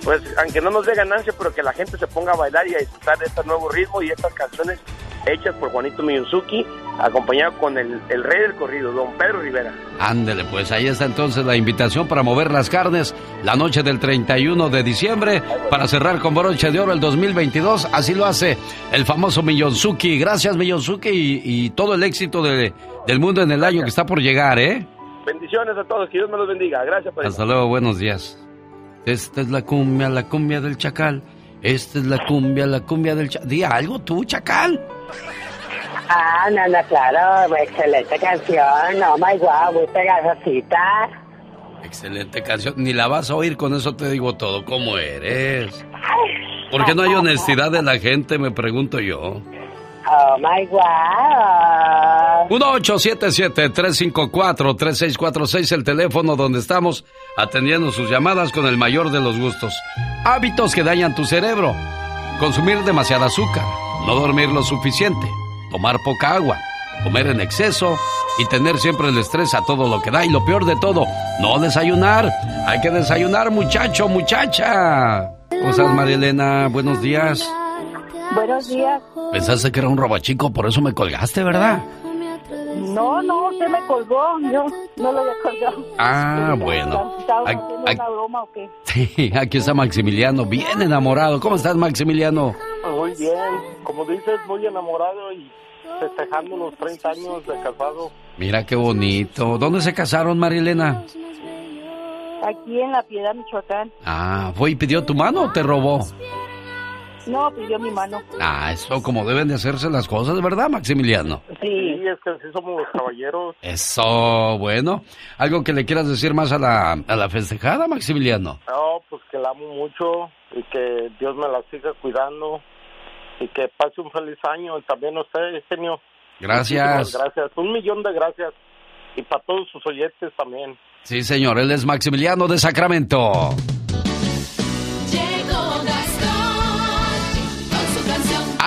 pues aunque no nos dé ganancia, pero que la gente se ponga a bailar y a disfrutar de este nuevo ritmo y estas canciones hechas por Juanito Miyuzuki acompañado con el, el rey del corrido, don Pedro Rivera. Ándele, pues ahí está entonces la invitación para mover las carnes la noche del 31 de diciembre para cerrar con broche de oro el 2022. Así lo hace el famoso Millonzuki. Gracias, Millonzuki, y, y todo el éxito de- del mundo en el año que está por llegar, ¿eh? Bendiciones a todos, que Dios me los bendiga. Gracias por Hasta luego, buenos días. Esta es la cumbia, la cumbia del chacal. Esta es la cumbia, la cumbia del chacal. Di algo tú, chacal. Ah, no, no, claro, excelente canción, no, my wow, muy pegajosita. Excelente canción. Ni la vas a oír, con eso te digo todo. ¿Cómo eres? ¿Por qué no hay honestidad de la gente? Me pregunto yo. Oh, my wow. 1877-354-3646, el teléfono donde estamos atendiendo sus llamadas con el mayor de los gustos. Hábitos que dañan tu cerebro. Consumir demasiada azúcar, no dormir lo suficiente, tomar poca agua, comer en exceso y tener siempre el estrés a todo lo que da. Y lo peor de todo, no desayunar. Hay que desayunar, muchacho, muchacha. ¿Cómo estás, María Elena? Buenos días. Buenos días. Pensaste que era un robachico, por eso me colgaste, ¿verdad? No, no, usted me colgó. Yo no lo había colgado. Ah, bueno. ¿Estaba Ay, haciendo ay. una broma o qué? Sí, aquí está Maximiliano, bien enamorado. ¿Cómo estás, Maximiliano? Muy bien, como dices, muy enamorado y festejando los 30 años de casado. Mira qué bonito. ¿Dónde se casaron, Marilena? Aquí en La Piedad, Michoacán. Ah, ¿fue y pidió tu mano o te robó? No, pidió mi mano. Ah, eso como deben de hacerse las cosas, ¿verdad, Maximiliano? Sí, es que así somos los caballeros. Eso, bueno. ¿Algo que le quieras decir más a la, a la festejada, Maximiliano? No, pues que la amo mucho y que Dios me la siga cuidando y que pase un feliz año. Y también usted, genio. Gracias. Muchísimas gracias. Un millón de gracias. Y para todos sus oyentes también. Sí, señor, él es Maximiliano de Sacramento. Llegó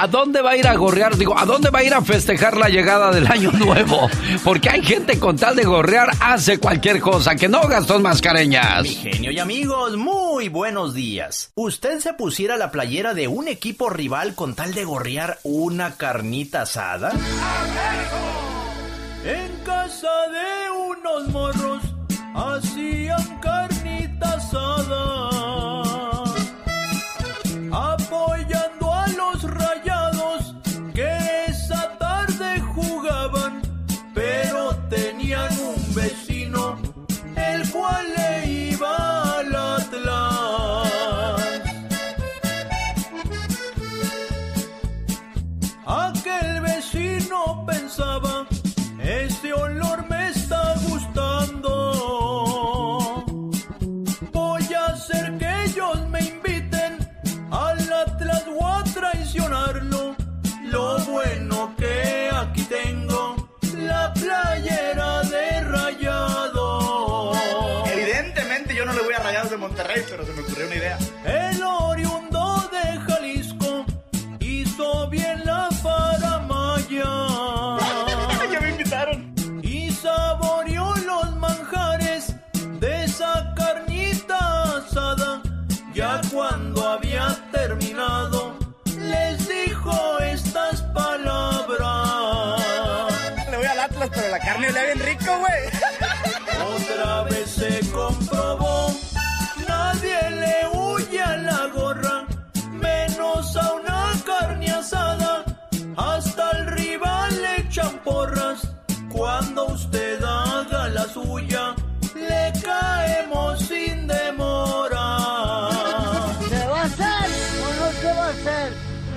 ¿A dónde va a ir a gorrear? Digo, ¿a dónde va a ir a festejar la llegada del año nuevo? Porque hay gente con tal de gorrear hace cualquier cosa, que no Gastón Mascareñas. Mi genio y amigos, muy buenos días. ¿Usted se pusiera la playera de un equipo rival con tal de gorrear una carnita asada? En casa de unos morros hacían carnita asada. Pero se me ocurrió una idea. El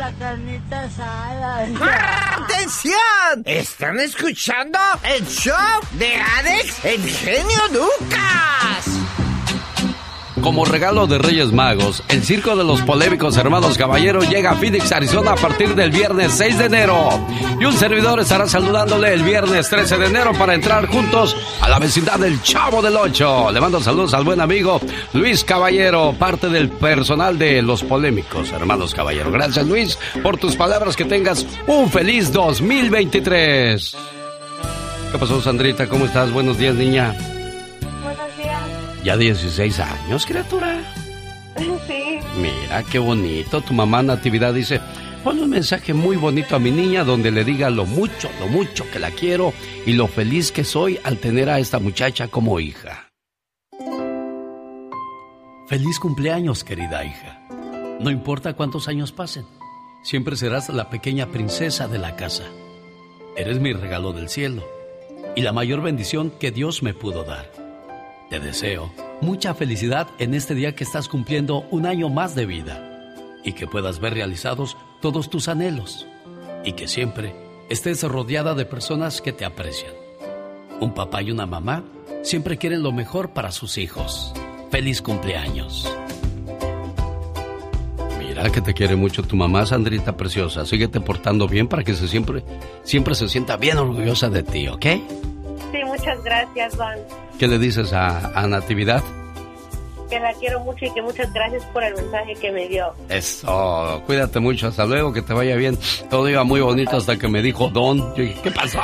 la carnita asada? ¡Atención! ¿Están escuchando el show de Alex, el genio Lucas? Como regalo de Reyes Magos, el circo de los polémicos hermanos Caballero llega a Phoenix, Arizona a partir del viernes 6 de enero. Y un servidor estará saludándole el viernes 13 de enero para entrar juntos a la vecindad del Chavo del Ocho. Le mando saludos al buen amigo Luis Caballero, parte del personal de los polémicos hermanos Caballero. Gracias Luis por tus palabras, que tengas un feliz 2023. ¿Qué pasó Sandrita? ¿Cómo estás? Buenos días niña. Buenos días. Ya 16 años, criatura. Sí. Mira, qué bonito. Tu mamá Natividad dice, Ponle un mensaje muy bonito a mi niña donde le diga lo mucho, lo mucho que la quiero y lo feliz que soy al tener a esta muchacha como hija. Feliz cumpleaños, querida hija. No importa cuántos años pasen, siempre serás la pequeña princesa de la casa. Eres mi regalo del cielo y la mayor bendición que Dios me pudo dar. Te deseo mucha felicidad en este día que estás cumpliendo un año más de vida y que puedas ver realizados todos tus anhelos y que siempre estés rodeada de personas que te aprecian. Un papá y una mamá siempre quieren lo mejor para sus hijos. Feliz cumpleaños. Mira que te quiere mucho tu mamá, Sandrita preciosa. Síguete portando bien para que se siempre, siempre se sienta bien orgullosa de ti, ¿ok? Sí, muchas gracias, Don. ¿Qué le dices a, a Natividad? Que la quiero mucho y que muchas gracias por el mensaje que me dio. Eso, cuídate mucho, hasta luego, que te vaya bien. Todo iba muy bonito hasta que me dijo Don. Yo dije, ¿qué pasó?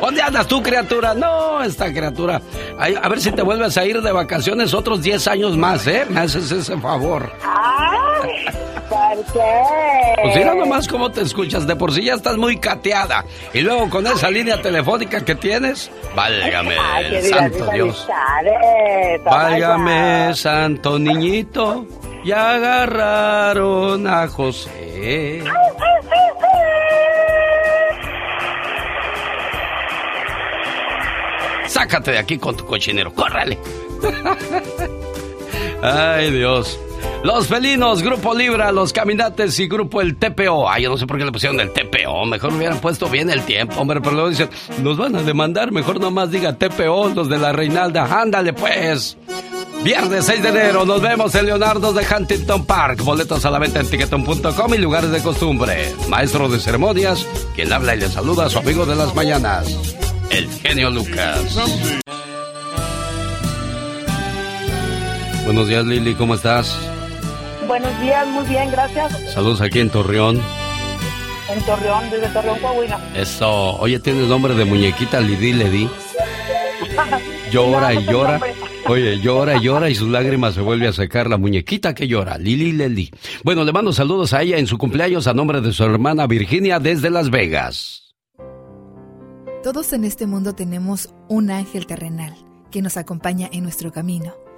¿Dónde andas tú, criatura? No, esta criatura. Ay, a ver si te vuelves a ir de vacaciones otros 10 años más, ¿eh? Me haces ese favor. Ay, ¿por qué? Pues mira nomás cómo te escuchas. De por sí ya estás muy cateada. Y luego con esa línea telefónica que tienes, válgame, Ay, santo Dios. amistades. Válgame, santo niñito. Ya agarraron a José. Sácate de aquí con tu cochinero, córrele. Ay, Dios. Los felinos, Grupo Libra, los caminantes y Grupo El TPO. Ay, yo no sé por qué le pusieron el TPO. Mejor hubieran puesto bien el tiempo, hombre. Pero luego dicen, nos van a demandar. Mejor nomás diga TPO, los de la Reinalda. Ándale, pues. Viernes 6 de enero, nos vemos en Leonardo de Huntington Park. Boletos a la venta en tiqueton.com y lugares de costumbre. Maestro de ceremonias, quien habla y le saluda a su amigo de las mañanas, el genio Lucas. Buenos días, Lili, ¿cómo estás? Buenos días, muy bien, gracias. Saludos aquí en Torreón. En Torreón, desde Torreón, Coahuila. Eso. Oye, tienes nombre de muñequita Lidi Ledi. Llora y llora. Oye, llora y llora y sus lágrimas se vuelve a secar la muñequita que llora, Lili Leli. Bueno, le mando saludos a ella en su cumpleaños a nombre de su hermana Virginia desde Las Vegas. Todos en este mundo tenemos un ángel terrenal que nos acompaña en nuestro camino.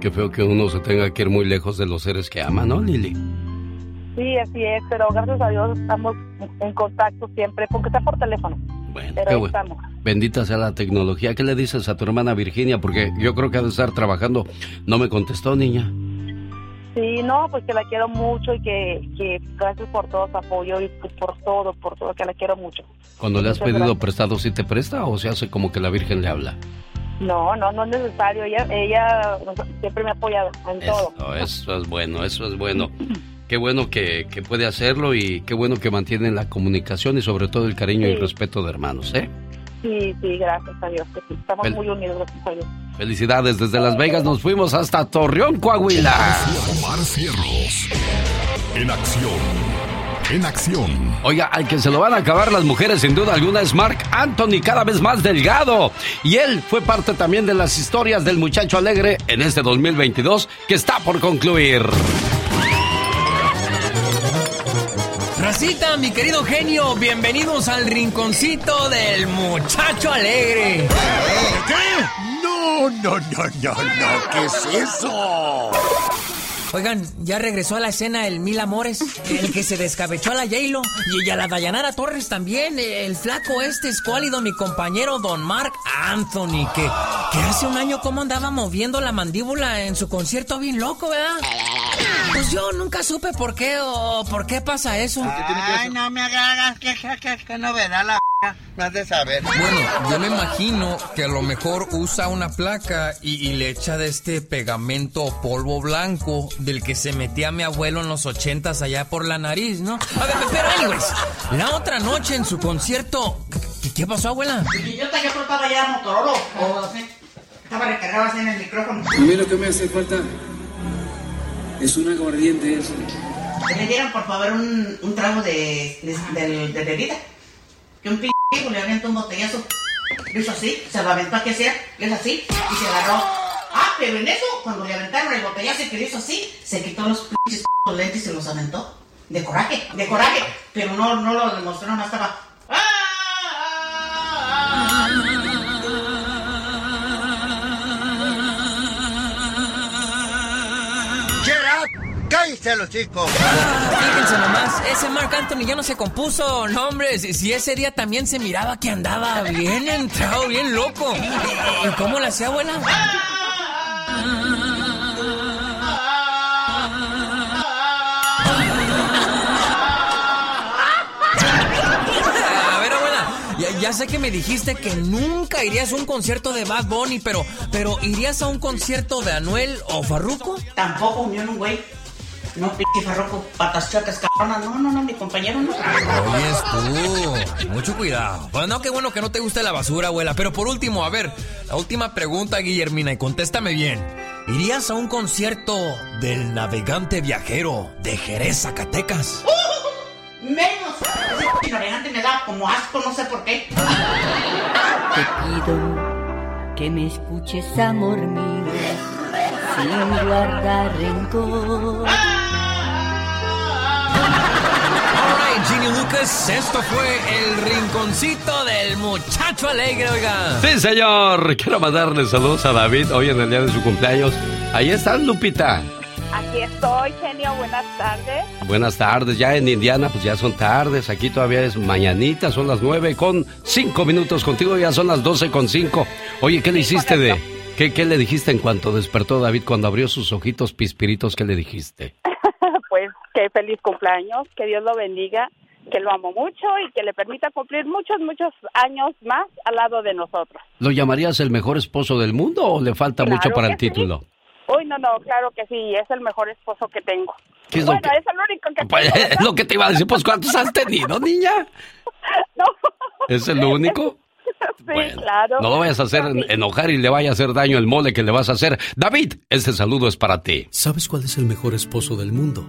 Qué feo que uno se tenga que ir muy lejos de los seres que ama, ¿no, Lili? Sí, así es, pero gracias a Dios estamos en contacto siempre, porque está por teléfono. Bueno, pero qué bueno. estamos. Bendita sea la tecnología. ¿Qué le dices a tu hermana Virginia? Porque yo creo que ha de estar trabajando. No me contestó, niña. Sí, no, pues que la quiero mucho y que, que gracias por todo su apoyo y pues por todo, por todo, que la quiero mucho. Cuando le has Muchas pedido gracias. prestado, ¿sí te presta o se hace como que la Virgen le habla? No, no, no es necesario. Ella, ella siempre me ha apoyado en todo. Eso, eso es bueno, eso es bueno. Qué bueno que, que puede hacerlo y qué bueno que mantienen la comunicación y sobre todo el cariño y Sí. respeto de hermanos, ¿eh? Sí, sí, gracias a Dios. que sí, estamos Fel- muy unidos, gracias a Dios. Felicidades desde Las Vegas, nos fuimos hasta Torreón, Coahuila. Omar Cierros. En acción. En acción. Oiga, al que se lo van a acabar las mujeres sin duda alguna es Mark Anthony, cada vez más delgado. Y él fue parte también de las historias del muchacho alegre en este 2022 que está por concluir. Racita, mi querido genio, bienvenidos al rinconcito del muchacho alegre. ¿Qué? No, no, no, no, no, ¿qué es eso? Oigan, ya regresó a la escena el Mil Amores, el que se descabechó a la J-Lo y a la Dayanara Torres también, el flaco este escuálido, mi compañero Don Mark Anthony, que, que hace un año como andaba moviendo la mandíbula en su concierto bien loco, ¿verdad? Pues yo nunca supe por qué o por qué pasa eso. Ay, no me hagas que, que, que, que novedad la me has de saber. Bueno, yo me imagino que a lo mejor usa una placa y, y le echa de este pegamento o polvo blanco del que se metía mi abuelo en los ochentas allá por la nariz, ¿no? A ver, pero anyways, la otra noche en su concierto, ¿qué, qué pasó, abuela? Yo te había portado ya Motorola o así. Estaba recargado así en el micrófono. A mí lo que me hace falta es un aguardiente eso. Le dieran por favor un, un trago de, de, de, de bebida. Que un p le avienta un botellazo. Lo hizo así, se lo aventó aquí así, le hizo así y se agarró. Ah, pero en eso, cuando le aventaron el botellazo y que le hizo así, se quitó los pinches lentes y se los aventó. De coraje, de coraje. Pero no, no lo demostró, no estaba. Get cállese los chicos. Fíjense nomás, ese Mark Anthony ya no se compuso, no hombre, si, si ese día también se miraba que andaba bien entrado, bien loco. ¿Y, y cómo le hacía, abuela? A ver, abuela, ya, sé que me dijiste que nunca irías a un concierto de Bad Bunny, pero, pero ¿irías a un concierto de Anuel o Farruko? Tampoco unió un güey. No, pinche farroco, patas chacas, cabronas. No, no, no, mi compañero no. Oyes tú, mucho cuidado. Bueno, qué bueno que no te guste la basura, abuela. Pero por último, a ver, la última pregunta, Guillermina, y contéstame bien. ¿Irías a un concierto del navegante viajero de Jerez, Zacatecas? Menos. Ese navegante me da como asco, no sé por qué. Te pido que me escuches, amor mío, sin guardar rencor. Ginny Lucas, esto fue el rinconcito del muchacho alegre, oiga. Sí, señor. Quiero mandarle saludos a David hoy en el día de su cumpleaños. Ahí estás, Lupita. Aquí estoy, genio. Buenas tardes. Buenas tardes. Ya en Indiana, pues ya son tardes. Aquí todavía es mañanita, son las nueve con cinco minutos. Contigo ya son las doce con cinco. Oye, ¿qué le hiciste de...? ¿Qué, ¿Qué le dijiste en cuanto despertó David cuando abrió sus ojitos pispiritos? ¿Qué le dijiste? Que feliz cumpleaños, que Dios lo bendiga, que lo amo mucho y que le permita cumplir muchos, muchos años más al lado de nosotros. ¿Lo llamarías el mejor esposo del mundo o le falta Claro mucho para el sí. título? Uy, no, no, claro que sí, es el mejor esposo que tengo. ¿Qué es lo que- es el único que Pues, tengo. es lo que te iba a decir, pues ¿cuántos has tenido, niña? ¿Es el único? sí, claro. No lo vayas a hacer enojar y le vaya a hacer daño el mole que le vas a hacer. David, este saludo es para ti. ¿Sabes cuál es el mejor esposo del mundo?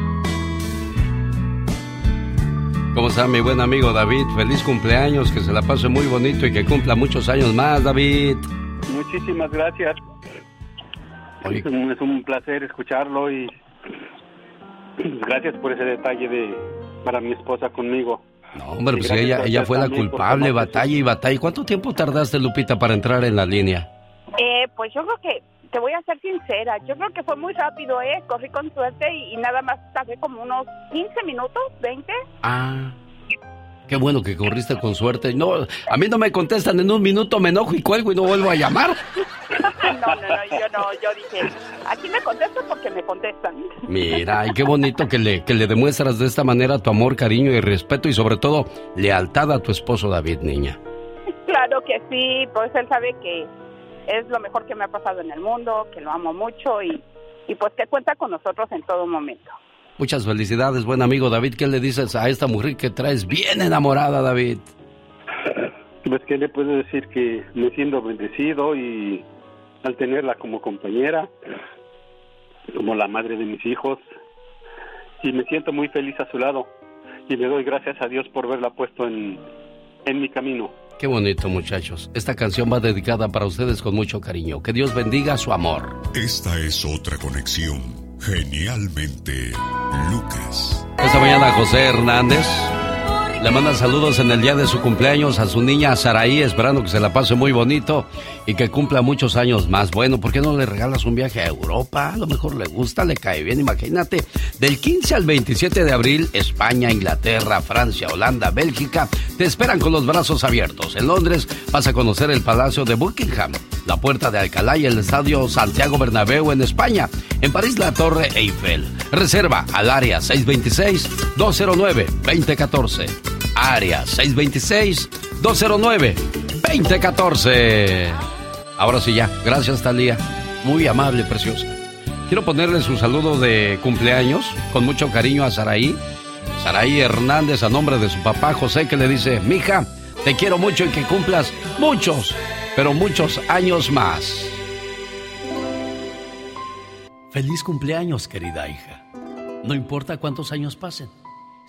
¿Cómo está mi buen amigo David? Feliz cumpleaños, que se la pase muy bonito y que cumpla muchos años más, David. Muchísimas gracias. Es un, es un placer escucharlo y gracias por ese detalle de para mi esposa conmigo. Hombre, pues ella, ella fue la culpable, batalla y batalla. ¿Cuánto tiempo tardaste, Lupita, para entrar en la línea? Eh, pues yo creo que, te voy a ser sincera, yo creo que fue muy rápido, ¿eh? Corrí con suerte y, y nada más tardé como unos 15 minutos, 20. Ah, qué bueno que corriste con suerte. No, a mí no me contestan en un minuto, me enojo y cuelgo y no vuelvo a llamar. no, no, no, yo no, yo dije, aquí me contestan porque me contestan. Mira, y qué bonito que le, que le demuestras de esta manera tu amor, cariño y respeto y sobre todo lealtad a tu esposo David, niña. Claro que sí, pues él sabe que es lo mejor que me ha pasado en el mundo, que lo amo mucho y, y pues que cuenta con nosotros en todo momento. Muchas felicidades, buen amigo David. ¿Qué le dices a esta mujer que traes bien enamorada, David? Pues que le puedo decir que me siento bendecido y al tenerla como compañera, como la madre de mis hijos, y me siento muy feliz a su lado y le doy gracias a Dios por verla puesto en, en mi camino. Qué bonito, muchachos. Esta canción va dedicada para ustedes con mucho cariño. Que Dios bendiga su amor. Esta es otra conexión. Genialmente, Lucas. Esta mañana José Hernández Le manda saludos en el día de su cumpleaños a su niña Saraí, esperando que se la pase muy bonito y que cumpla muchos años más. Bueno, ¿por qué no le regalas un viaje a Europa? A lo mejor le gusta, le cae bien, imagínate. Del 15 al 27 de abril, España, Inglaterra, Francia, Holanda, Bélgica, te esperan con los brazos abiertos. En Londres vas a conocer el Palacio de Buckingham, la Puerta de Alcalá y el Estadio Santiago Bernabéu en España. En París, la Torre Eiffel. Reserva al área 626-209-2014 área 626-209-2014. Ahora sí ya, gracias Talía, muy amable, preciosa. Quiero ponerle su saludo de cumpleaños con mucho cariño a Saraí. Saraí Hernández a nombre de su papá José que le dice, mija, te quiero mucho y que cumplas muchos, pero muchos años más. Feliz cumpleaños, querida hija. No importa cuántos años pasen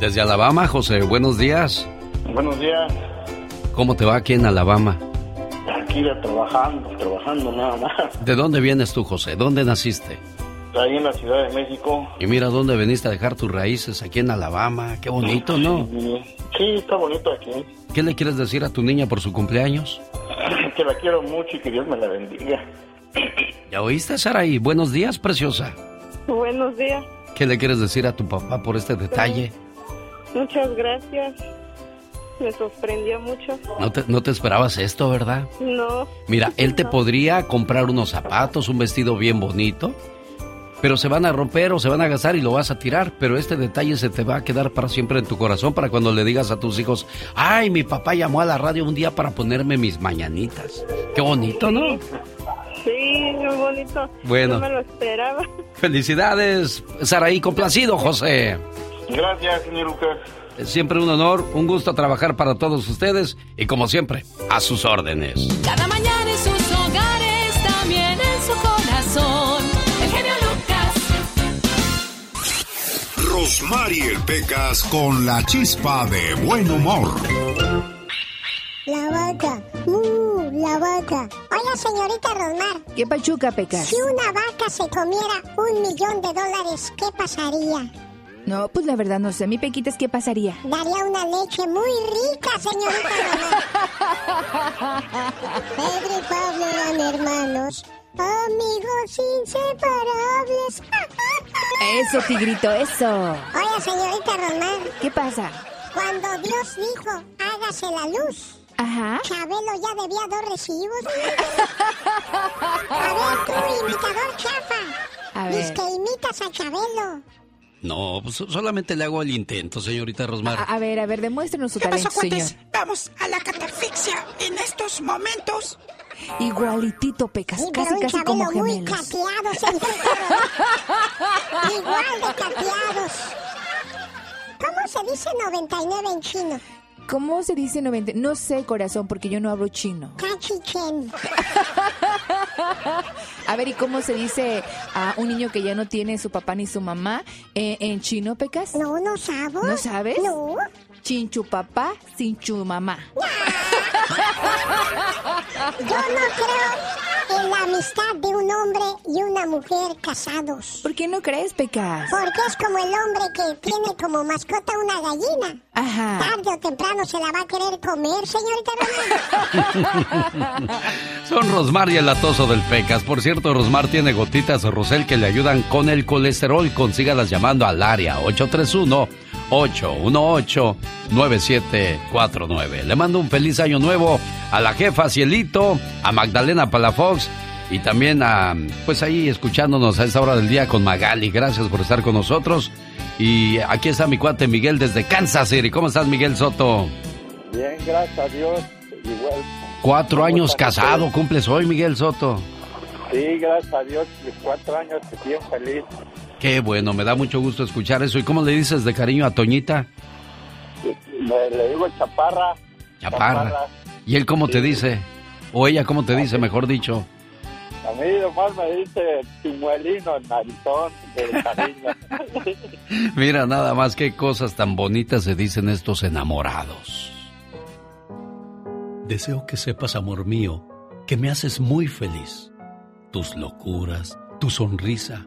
Desde Alabama, José, buenos días. Buenos días. ¿Cómo te va aquí en Alabama? Aquí trabajando, trabajando nada más. ¿De dónde vienes tú, José? ¿Dónde naciste? Ahí en la Ciudad de México. Y mira dónde veniste a dejar tus raíces, aquí en Alabama. Qué bonito, ¿no? Sí, está bonito aquí. ¿Qué le quieres decir a tu niña por su cumpleaños? Que la quiero mucho y que Dios me la bendiga. ¿Ya oíste, Saraí? Buenos días, preciosa. Buenos días. ¿Qué le quieres decir a tu papá por este detalle? Muchas gracias. Me sorprendió mucho. No te, no te esperabas esto, ¿verdad? No. Mira, él te podría comprar unos zapatos, un vestido bien bonito, pero se van a romper o se van a gastar y lo vas a tirar. Pero este detalle se te va a quedar para siempre en tu corazón para cuando le digas a tus hijos, ay, mi papá llamó a la radio un día para ponerme mis mañanitas. Qué bonito, ¿no? Sí, muy bonito. Bueno. No me lo esperaba. Felicidades, Saraí, complacido, José. Gracias, señor Lucas. Es siempre un honor, un gusto trabajar para todos ustedes y como siempre, a sus órdenes. Cada mañana en sus hogares, también en su corazón. El genio Lucas. Rosmarie Pecas con la chispa de buen humor. La vaca, uh, la vaca. Hola, señorita Rosmar. ¿Qué pachuca, Pecas? Si una vaca se comiera un millón de dólares, ¿qué pasaría? No, pues la verdad no sé. Mi Pequitas, ¿qué pasaría? Daría una leche muy rica, señorita Rosmar. Pedro y Pablo eran hermanos, amigos inseparables. Eso, tigrito, eso. Oye, señorita Rosmar. ¿Qué pasa? Cuando Dios dijo, hágase la luz. Ajá. Chabelo ya debía dos recibos. A ver, tú, imitador chafa. A ver. que imitas a Chabelo. No, pues solamente le hago el intento, señorita Rosmar. A, a ver, a ver, demuéstrenos su ¿Qué pasó, señor. Vamos a la catafixia en estos momentos. Igualitito, Pecas, Sí, casi, un casi como muy gemelos. cateado, señorita Rosmar. Igual de cateados. ¿Cómo se dice 99 en chino? ¿Cómo se dice 90? No sé, corazón, porque yo no hablo chino. A ver, ¿y cómo se dice a un niño que ya no tiene su papá ni su mamá eh, en chino, Pecas? No, no sabo. ¿No sabes? No. Chinchu papá, sinchu mamá. Yo no creo en la amistad de un hombre y una mujer casados. ¿Por qué no crees, Pecas? Porque es como el hombre que tiene como mascota una gallina. Ajá. Tarde o temprano se la va a querer comer, señorita Román. Son Rosmar y el atoso del Pecas. Por cierto, Rosmar tiene gotitas de Rosel que le ayudan con el colesterol. Consígalas llamando al área 831-818-9749. Le mando un feliz año nuevo a la jefa Cielito, a Magdalena Palafox y también a, pues ahí escuchándonos a esta hora del día con Magali. Gracias por estar con nosotros. Y aquí está mi cuate Miguel desde Kansas City. ¿Cómo estás, Miguel Soto? Bien, gracias a Dios. Igual. Cuatro años casado, ustedes? cumples hoy, Miguel Soto. Sí, gracias a Dios. Cuatro años, bien feliz. Qué bueno, me da mucho gusto escuchar eso. ¿Y cómo le dices de cariño a Toñita? Le, le digo chaparra. Chaparra. ¿Y él cómo te dice? O ella cómo te dice, mejor dicho. A mí nomás me dice chimuelino, narizón, de cariño. Mira nada más qué cosas tan bonitas se dicen estos enamorados. Deseo que sepas, amor mío, que me haces muy feliz. Tus locuras, tu sonrisa,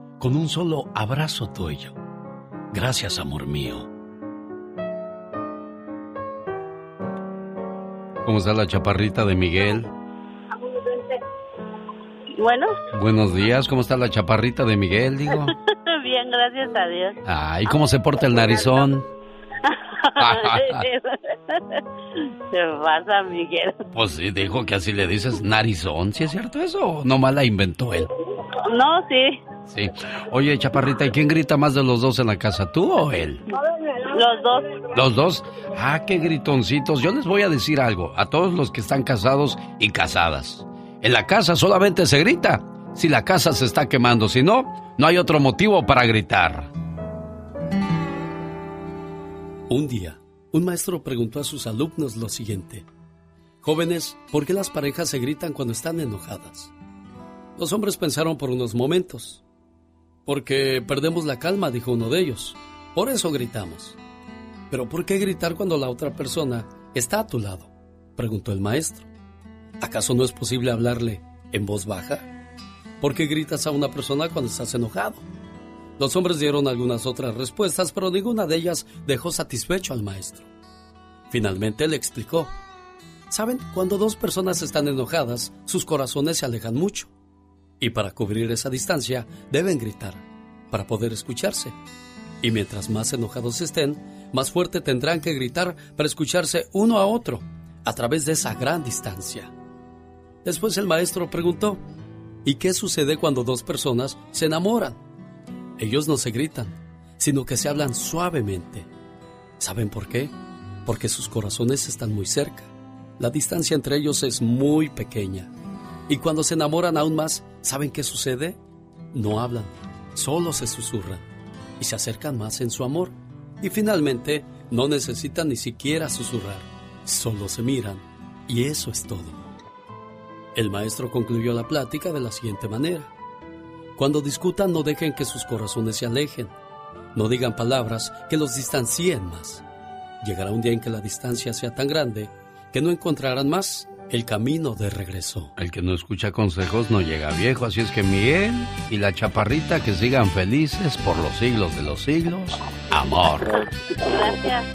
con un solo abrazo tuyo. Gracias, amor mío. ¿Cómo está la chaparrita de Miguel? Bueno. Buenos días, ¿cómo está la chaparrita de Miguel, digo? Bien, gracias a Dios. Ay, ¿cómo se porta el narizón? Se pasa, Miguel. Pues sí, dijo que así le dices narizón, ¿sí es cierto eso o nomás la inventó él? No, sí. Sí. Oye, chaparrita, ¿y quién grita más de los dos en la casa, tú o él? Los dos. ¿Los dos? Ah, qué gritoncitos. Yo les voy a decir algo a todos los que están casados y casadas. En la casa solamente se grita si la casa se está quemando. Si no, no hay otro motivo para gritar. Un día, un maestro preguntó a sus alumnos lo siguiente. Jóvenes, ¿por qué las parejas se gritan cuando están enojadas? Los hombres pensaron por unos momentos. Porque perdemos la calma, dijo uno de ellos. Por eso gritamos. Pero ¿por qué gritar cuando la otra persona está a tu lado? preguntó el maestro. ¿Acaso no es posible hablarle en voz baja? ¿Por qué gritas a una persona cuando estás enojado? Los hombres dieron algunas otras respuestas, pero ninguna de ellas dejó satisfecho al maestro. Finalmente le explicó. Saben, cuando dos personas están enojadas, sus corazones se alejan mucho. Y para cubrir esa distancia, deben gritar, para poder escucharse. Y mientras más enojados estén, más fuerte tendrán que gritar para escucharse uno a otro, a través de esa gran distancia. Después el maestro preguntó, ¿y qué sucede cuando dos personas se enamoran? Ellos no se gritan, sino que se hablan suavemente. ¿Saben por qué? Porque sus corazones están muy cerca. La distancia entre ellos es muy pequeña. Y cuando se enamoran aún más, ¿saben qué sucede? No hablan, solo se susurran y se acercan más en su amor. Y finalmente, no necesitan ni siquiera susurrar, solo se miran. Y eso es todo. El maestro concluyó la plática de la siguiente manera. Cuando discutan no dejen que sus corazones se alejen. No digan palabras que los distancien más. Llegará un día en que la distancia sea tan grande que no encontrarán más el camino de regreso. El que no escucha consejos no llega viejo, así es que Miguel y la chaparrita que sigan felices por los siglos de los siglos. Amor. Gracias.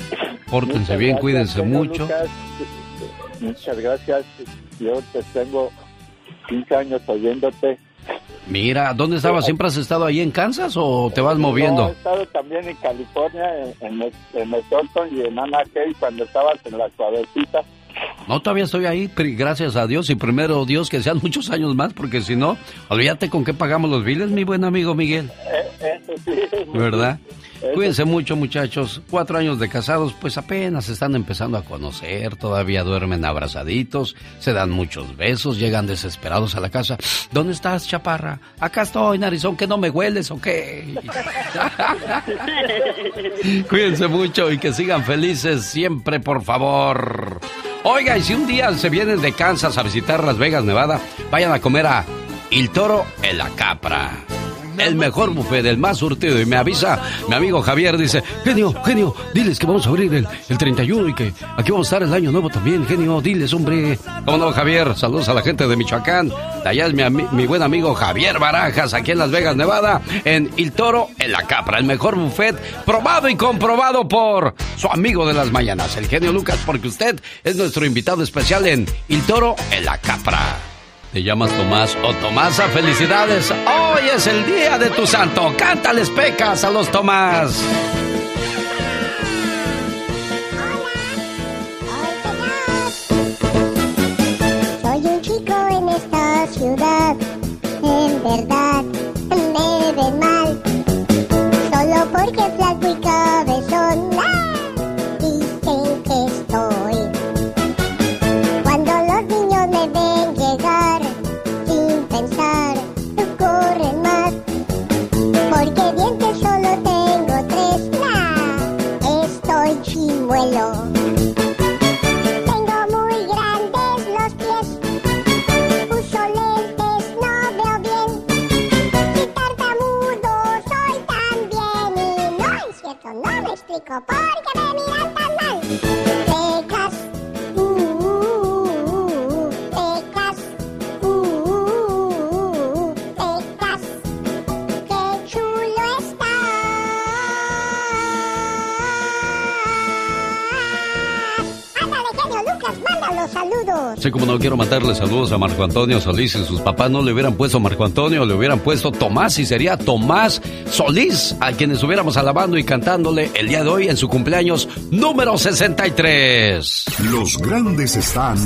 Pórtense bien, cuídense Señor mucho. Lucas, muchas gracias. Yo te tengo 15 años oyéndote. Mira, ¿dónde estabas? ¿Siempre has estado ahí en Kansas o te vas No, he moviendo? estado también en California, en, en, en Stockton y en Anaheim cuando estabas en la suavecita. No, todavía estoy ahí, gracias a Dios. Y primero Dios que sean muchos años más, porque si no, olvídate con qué pagamos los biles, mi buen amigo Miguel. Eh, eso sí. ¿Verdad? Eso Cuídense mucho, muchachos. Cuatro años de casados, pues apenas se están empezando a conocer, todavía duermen abrazaditos, se dan muchos besos, llegan desesperados a la casa. ¿Dónde estás, chaparra? Acá estoy, narizón, que no me hueles o qué. Cuídense mucho y que sigan felices siempre, por favor. Oiga, y si un día se vienen de Kansas a visitar Las Vegas, Nevada, vayan a comer a Il Toro en la Capra. El mejor buffet, el más surtido. Y me avisa mi amigo Javier, dice, genio, genio, diles que vamos a abrir el, el 31 y que aquí vamos a estar el año nuevo también, genio, diles, hombre. ¿Cómo no, Javier? Saludos a la gente de Michoacán. De allá es mi, mi buen amigo Javier Barajas, aquí en Las Vegas, Nevada, en Il Toro, en la Capra. El mejor buffet, probado y comprobado por su amigo de las mañanas, el genio Lucas, porque usted es nuestro invitado especial en Il Toro, en la Capra. Te llamas Tomás o Tomasa, felicidades. Hoy es el día de tu santo. Cántales pecas a los Tomás. Hola, hola, hola. Soy un chico en esta ciudad, en verdad, me ven mal, solo porque es blanco y me miran tan mal. Como no quiero mandarle saludos a Marco Antonio Solís y sus papás no le hubieran puesto Marco Antonio, le hubieran puesto Tomás y sería Tomás Solís, a quienes hubiéramos alabando y cantándole el día de hoy en su cumpleaños número 63. Los grandes están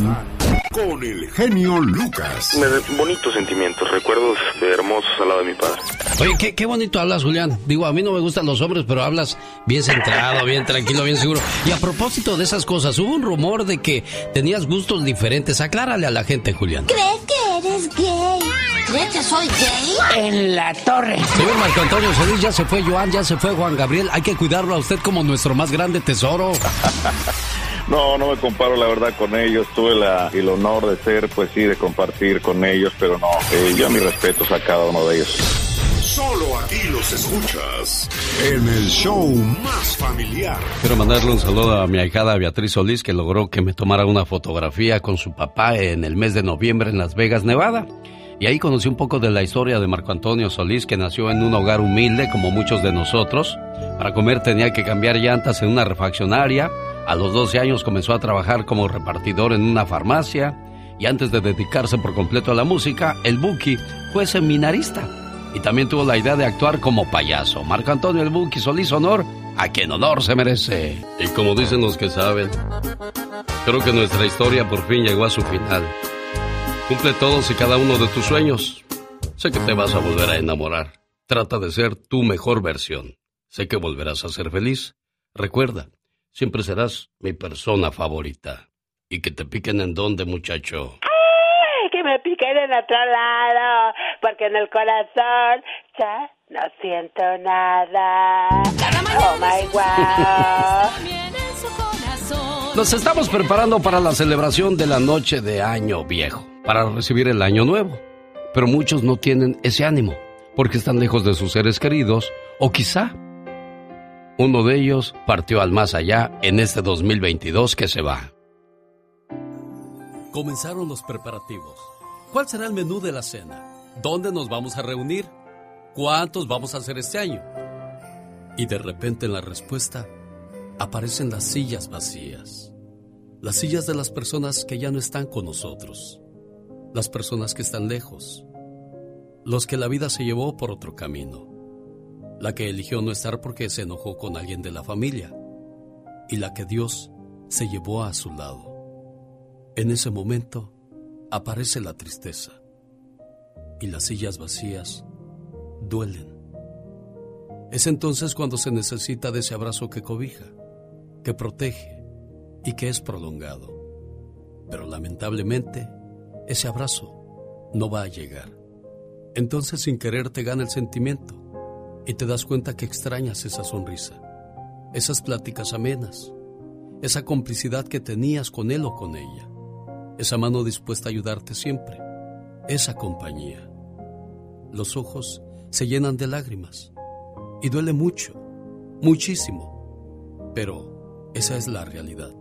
con el genio Lucas. Me bonitos sentimientos, recuerdos hermosos al lado de mi padre. Oye, qué, qué bonito hablas, Julián. Digo, a mí no me gustan los hombres, pero hablas bien centrado, bien tranquilo, bien seguro. Y a propósito de esas cosas, hubo un rumor de que tenías gustos diferentes. Aclárale a la gente, Julián. ¿Crees que eres gay? ¿Crees que soy gay? En la torre. Señor Marco Antonio Solís, ya se fue Joan, ya se fue Juan Gabriel. Hay que cuidarlo a usted como nuestro más grande tesoro. No, no me comparo la verdad con ellos. Tuve la, el honor de ser, pues sí, de compartir con ellos, pero no, eh, yo mis respetos a cada uno de ellos. Solo aquí los escuchas en el show más familiar. Quiero mandarle un saludo a mi ahijada Beatriz Solís, que logró que me tomara una fotografía con su papá en el mes de noviembre en Las Vegas, Nevada. Y ahí conocí un poco de la historia de Marco Antonio Solís, que nació en un hogar humilde como muchos de nosotros. Para comer tenía que cambiar llantas en una refaccionaria. A los 12 años comenzó a trabajar como repartidor en una farmacia. Y antes de dedicarse por completo a la música, el Buki fue seminarista. Y también tuvo la idea de actuar como payaso. Marco Antonio el Buki Solís Honor, a quien honor se merece. Y como dicen los que saben, creo que nuestra historia por fin llegó a su final. Cumple todos y cada uno de tus sueños. Sé que te vas a volver a enamorar. Trata de ser tu mejor versión. Sé que volverás a ser feliz. Recuerda, siempre serás mi persona favorita. Y que te piquen en donde, muchacho. Ay, que me piquen en otro lado, porque en el corazón ya no siento nada. Oh my wow. También en su corazón. Nos estamos preparando para la celebración de la noche de Año Viejo, para recibir el Año Nuevo. Pero muchos no tienen ese ánimo, porque están lejos de sus seres queridos, o quizá uno de ellos partió al más allá en este 2022 que se va. Comenzaron los preparativos. ¿Cuál será el menú de la cena? ¿Dónde nos vamos a reunir? ¿Cuántos vamos a hacer este año? Y de repente en la respuesta aparecen las sillas vacías. Las sillas de las personas que ya no están con nosotros. Las personas que están lejos. Los que la vida se llevó por otro camino. La que eligió no estar porque se enojó con alguien de la familia. Y la que Dios se llevó a su lado. En ese momento aparece la tristeza. Y las sillas vacías duelen. Es entonces cuando se necesita de ese abrazo que cobija, que protege y que es prolongado. Pero lamentablemente, ese abrazo no va a llegar. Entonces sin querer te gana el sentimiento y te das cuenta que extrañas esa sonrisa, esas pláticas amenas, esa complicidad que tenías con él o con ella, esa mano dispuesta a ayudarte siempre, esa compañía. Los ojos se llenan de lágrimas y duele mucho, muchísimo, pero esa es la realidad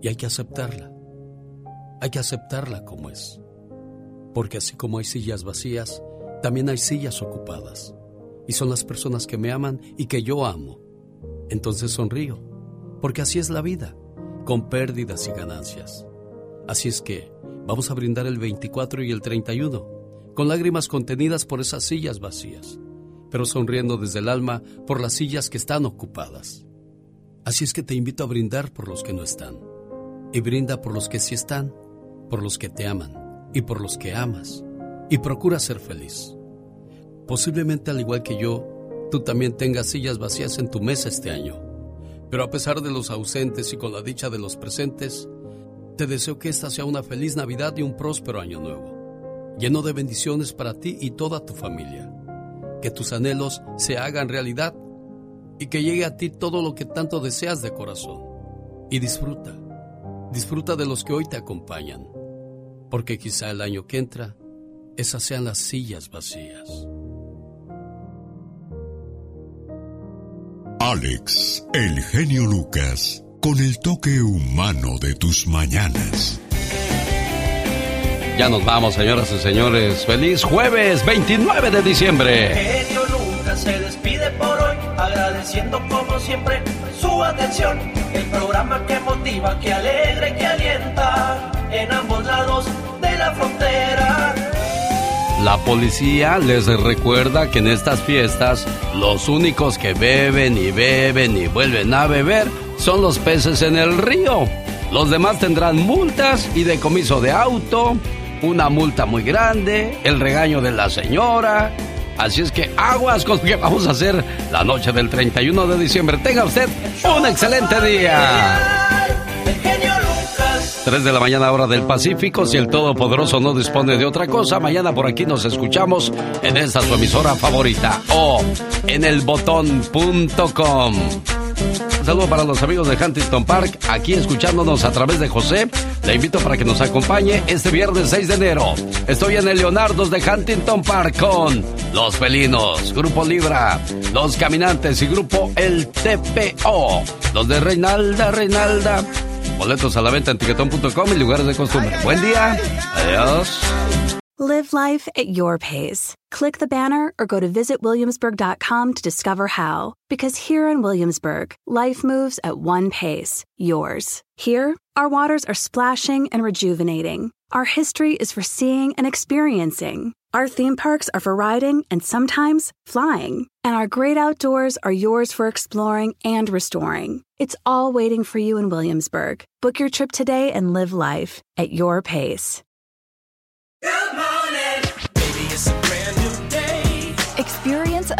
y hay que aceptarla. Hay que aceptarla como es, porque así como hay sillas vacías, también hay sillas ocupadas y son las personas que me aman y que yo amo. Entonces sonrío, porque así es la vida, con pérdidas y ganancias. Así es que vamos a brindar el 24 y el 31, con lágrimas contenidas por esas sillas vacías, pero sonriendo desde el alma por las sillas que están ocupadas. Así es que te invito a brindar por los que no están, y brinda por los que sí están, por los que te aman y por los que amas, y procura ser feliz. Posiblemente al igual que yo, tú también tengas sillas vacías en tu mesa este año. Pero a pesar de los ausentes y con la dicha de los presentes, te deseo que esta sea una feliz Navidad y un próspero año nuevo, lleno de bendiciones para ti y toda tu familia. Que tus anhelos se hagan realidad y que llegue a ti todo lo que tanto deseas de corazón. Y disfruta, disfruta de los que hoy te acompañan, porque quizá el año que entra, esas sean las sillas vacías. Alex, el genio Lucas, con el toque humano de tus mañanas. Ya nos vamos, señoras y señores. Feliz jueves 29 de diciembre. genio Lucas se despide por hoy, agradeciendo como siempre su atención. El programa que motiva, que alegra y que alienta en ambos lados de la frontera. La policía les recuerda que en estas fiestas los únicos que beben y beben y vuelven a beber son los peces en el río. Los demás tendrán multas y decomiso de auto, una multa muy grande, el regaño de la señora. Así es que aguas con que vamos a hacer la noche del 31 de diciembre. Tenga usted un excelente día. El genio Lucas. 3 de la mañana hora del Pacífico. Si el Todopoderoso no dispone de otra cosa, mañana por aquí nos escuchamos en esta su emisora favorita o en elbotón.com. Un saludo para los amigos de Huntington Park, aquí escuchándonos a través de José. Le invito para que nos acompañe este viernes 6 de enero. Estoy en el Leonardo's de Huntington Park con Los Felinos, Grupo Libra, Los Caminantes y Grupo El TPO. Los de Reinalda, Reinalda. Boletos a la venta en tiquetón.com y lugares de costumbre. Buen día. Adiós. Live life at your pace. Click the banner or go to visitwilliamsburg.com to discover how. Because here in Williamsburg, life moves at one pace, yours. Here, our waters are splashing and rejuvenating. Our history is for seeing and experiencing. Our theme parks are for riding and sometimes flying. And our great outdoors are yours for exploring and restoring. It's all waiting for you in Williamsburg. Book your trip today and live life at your pace.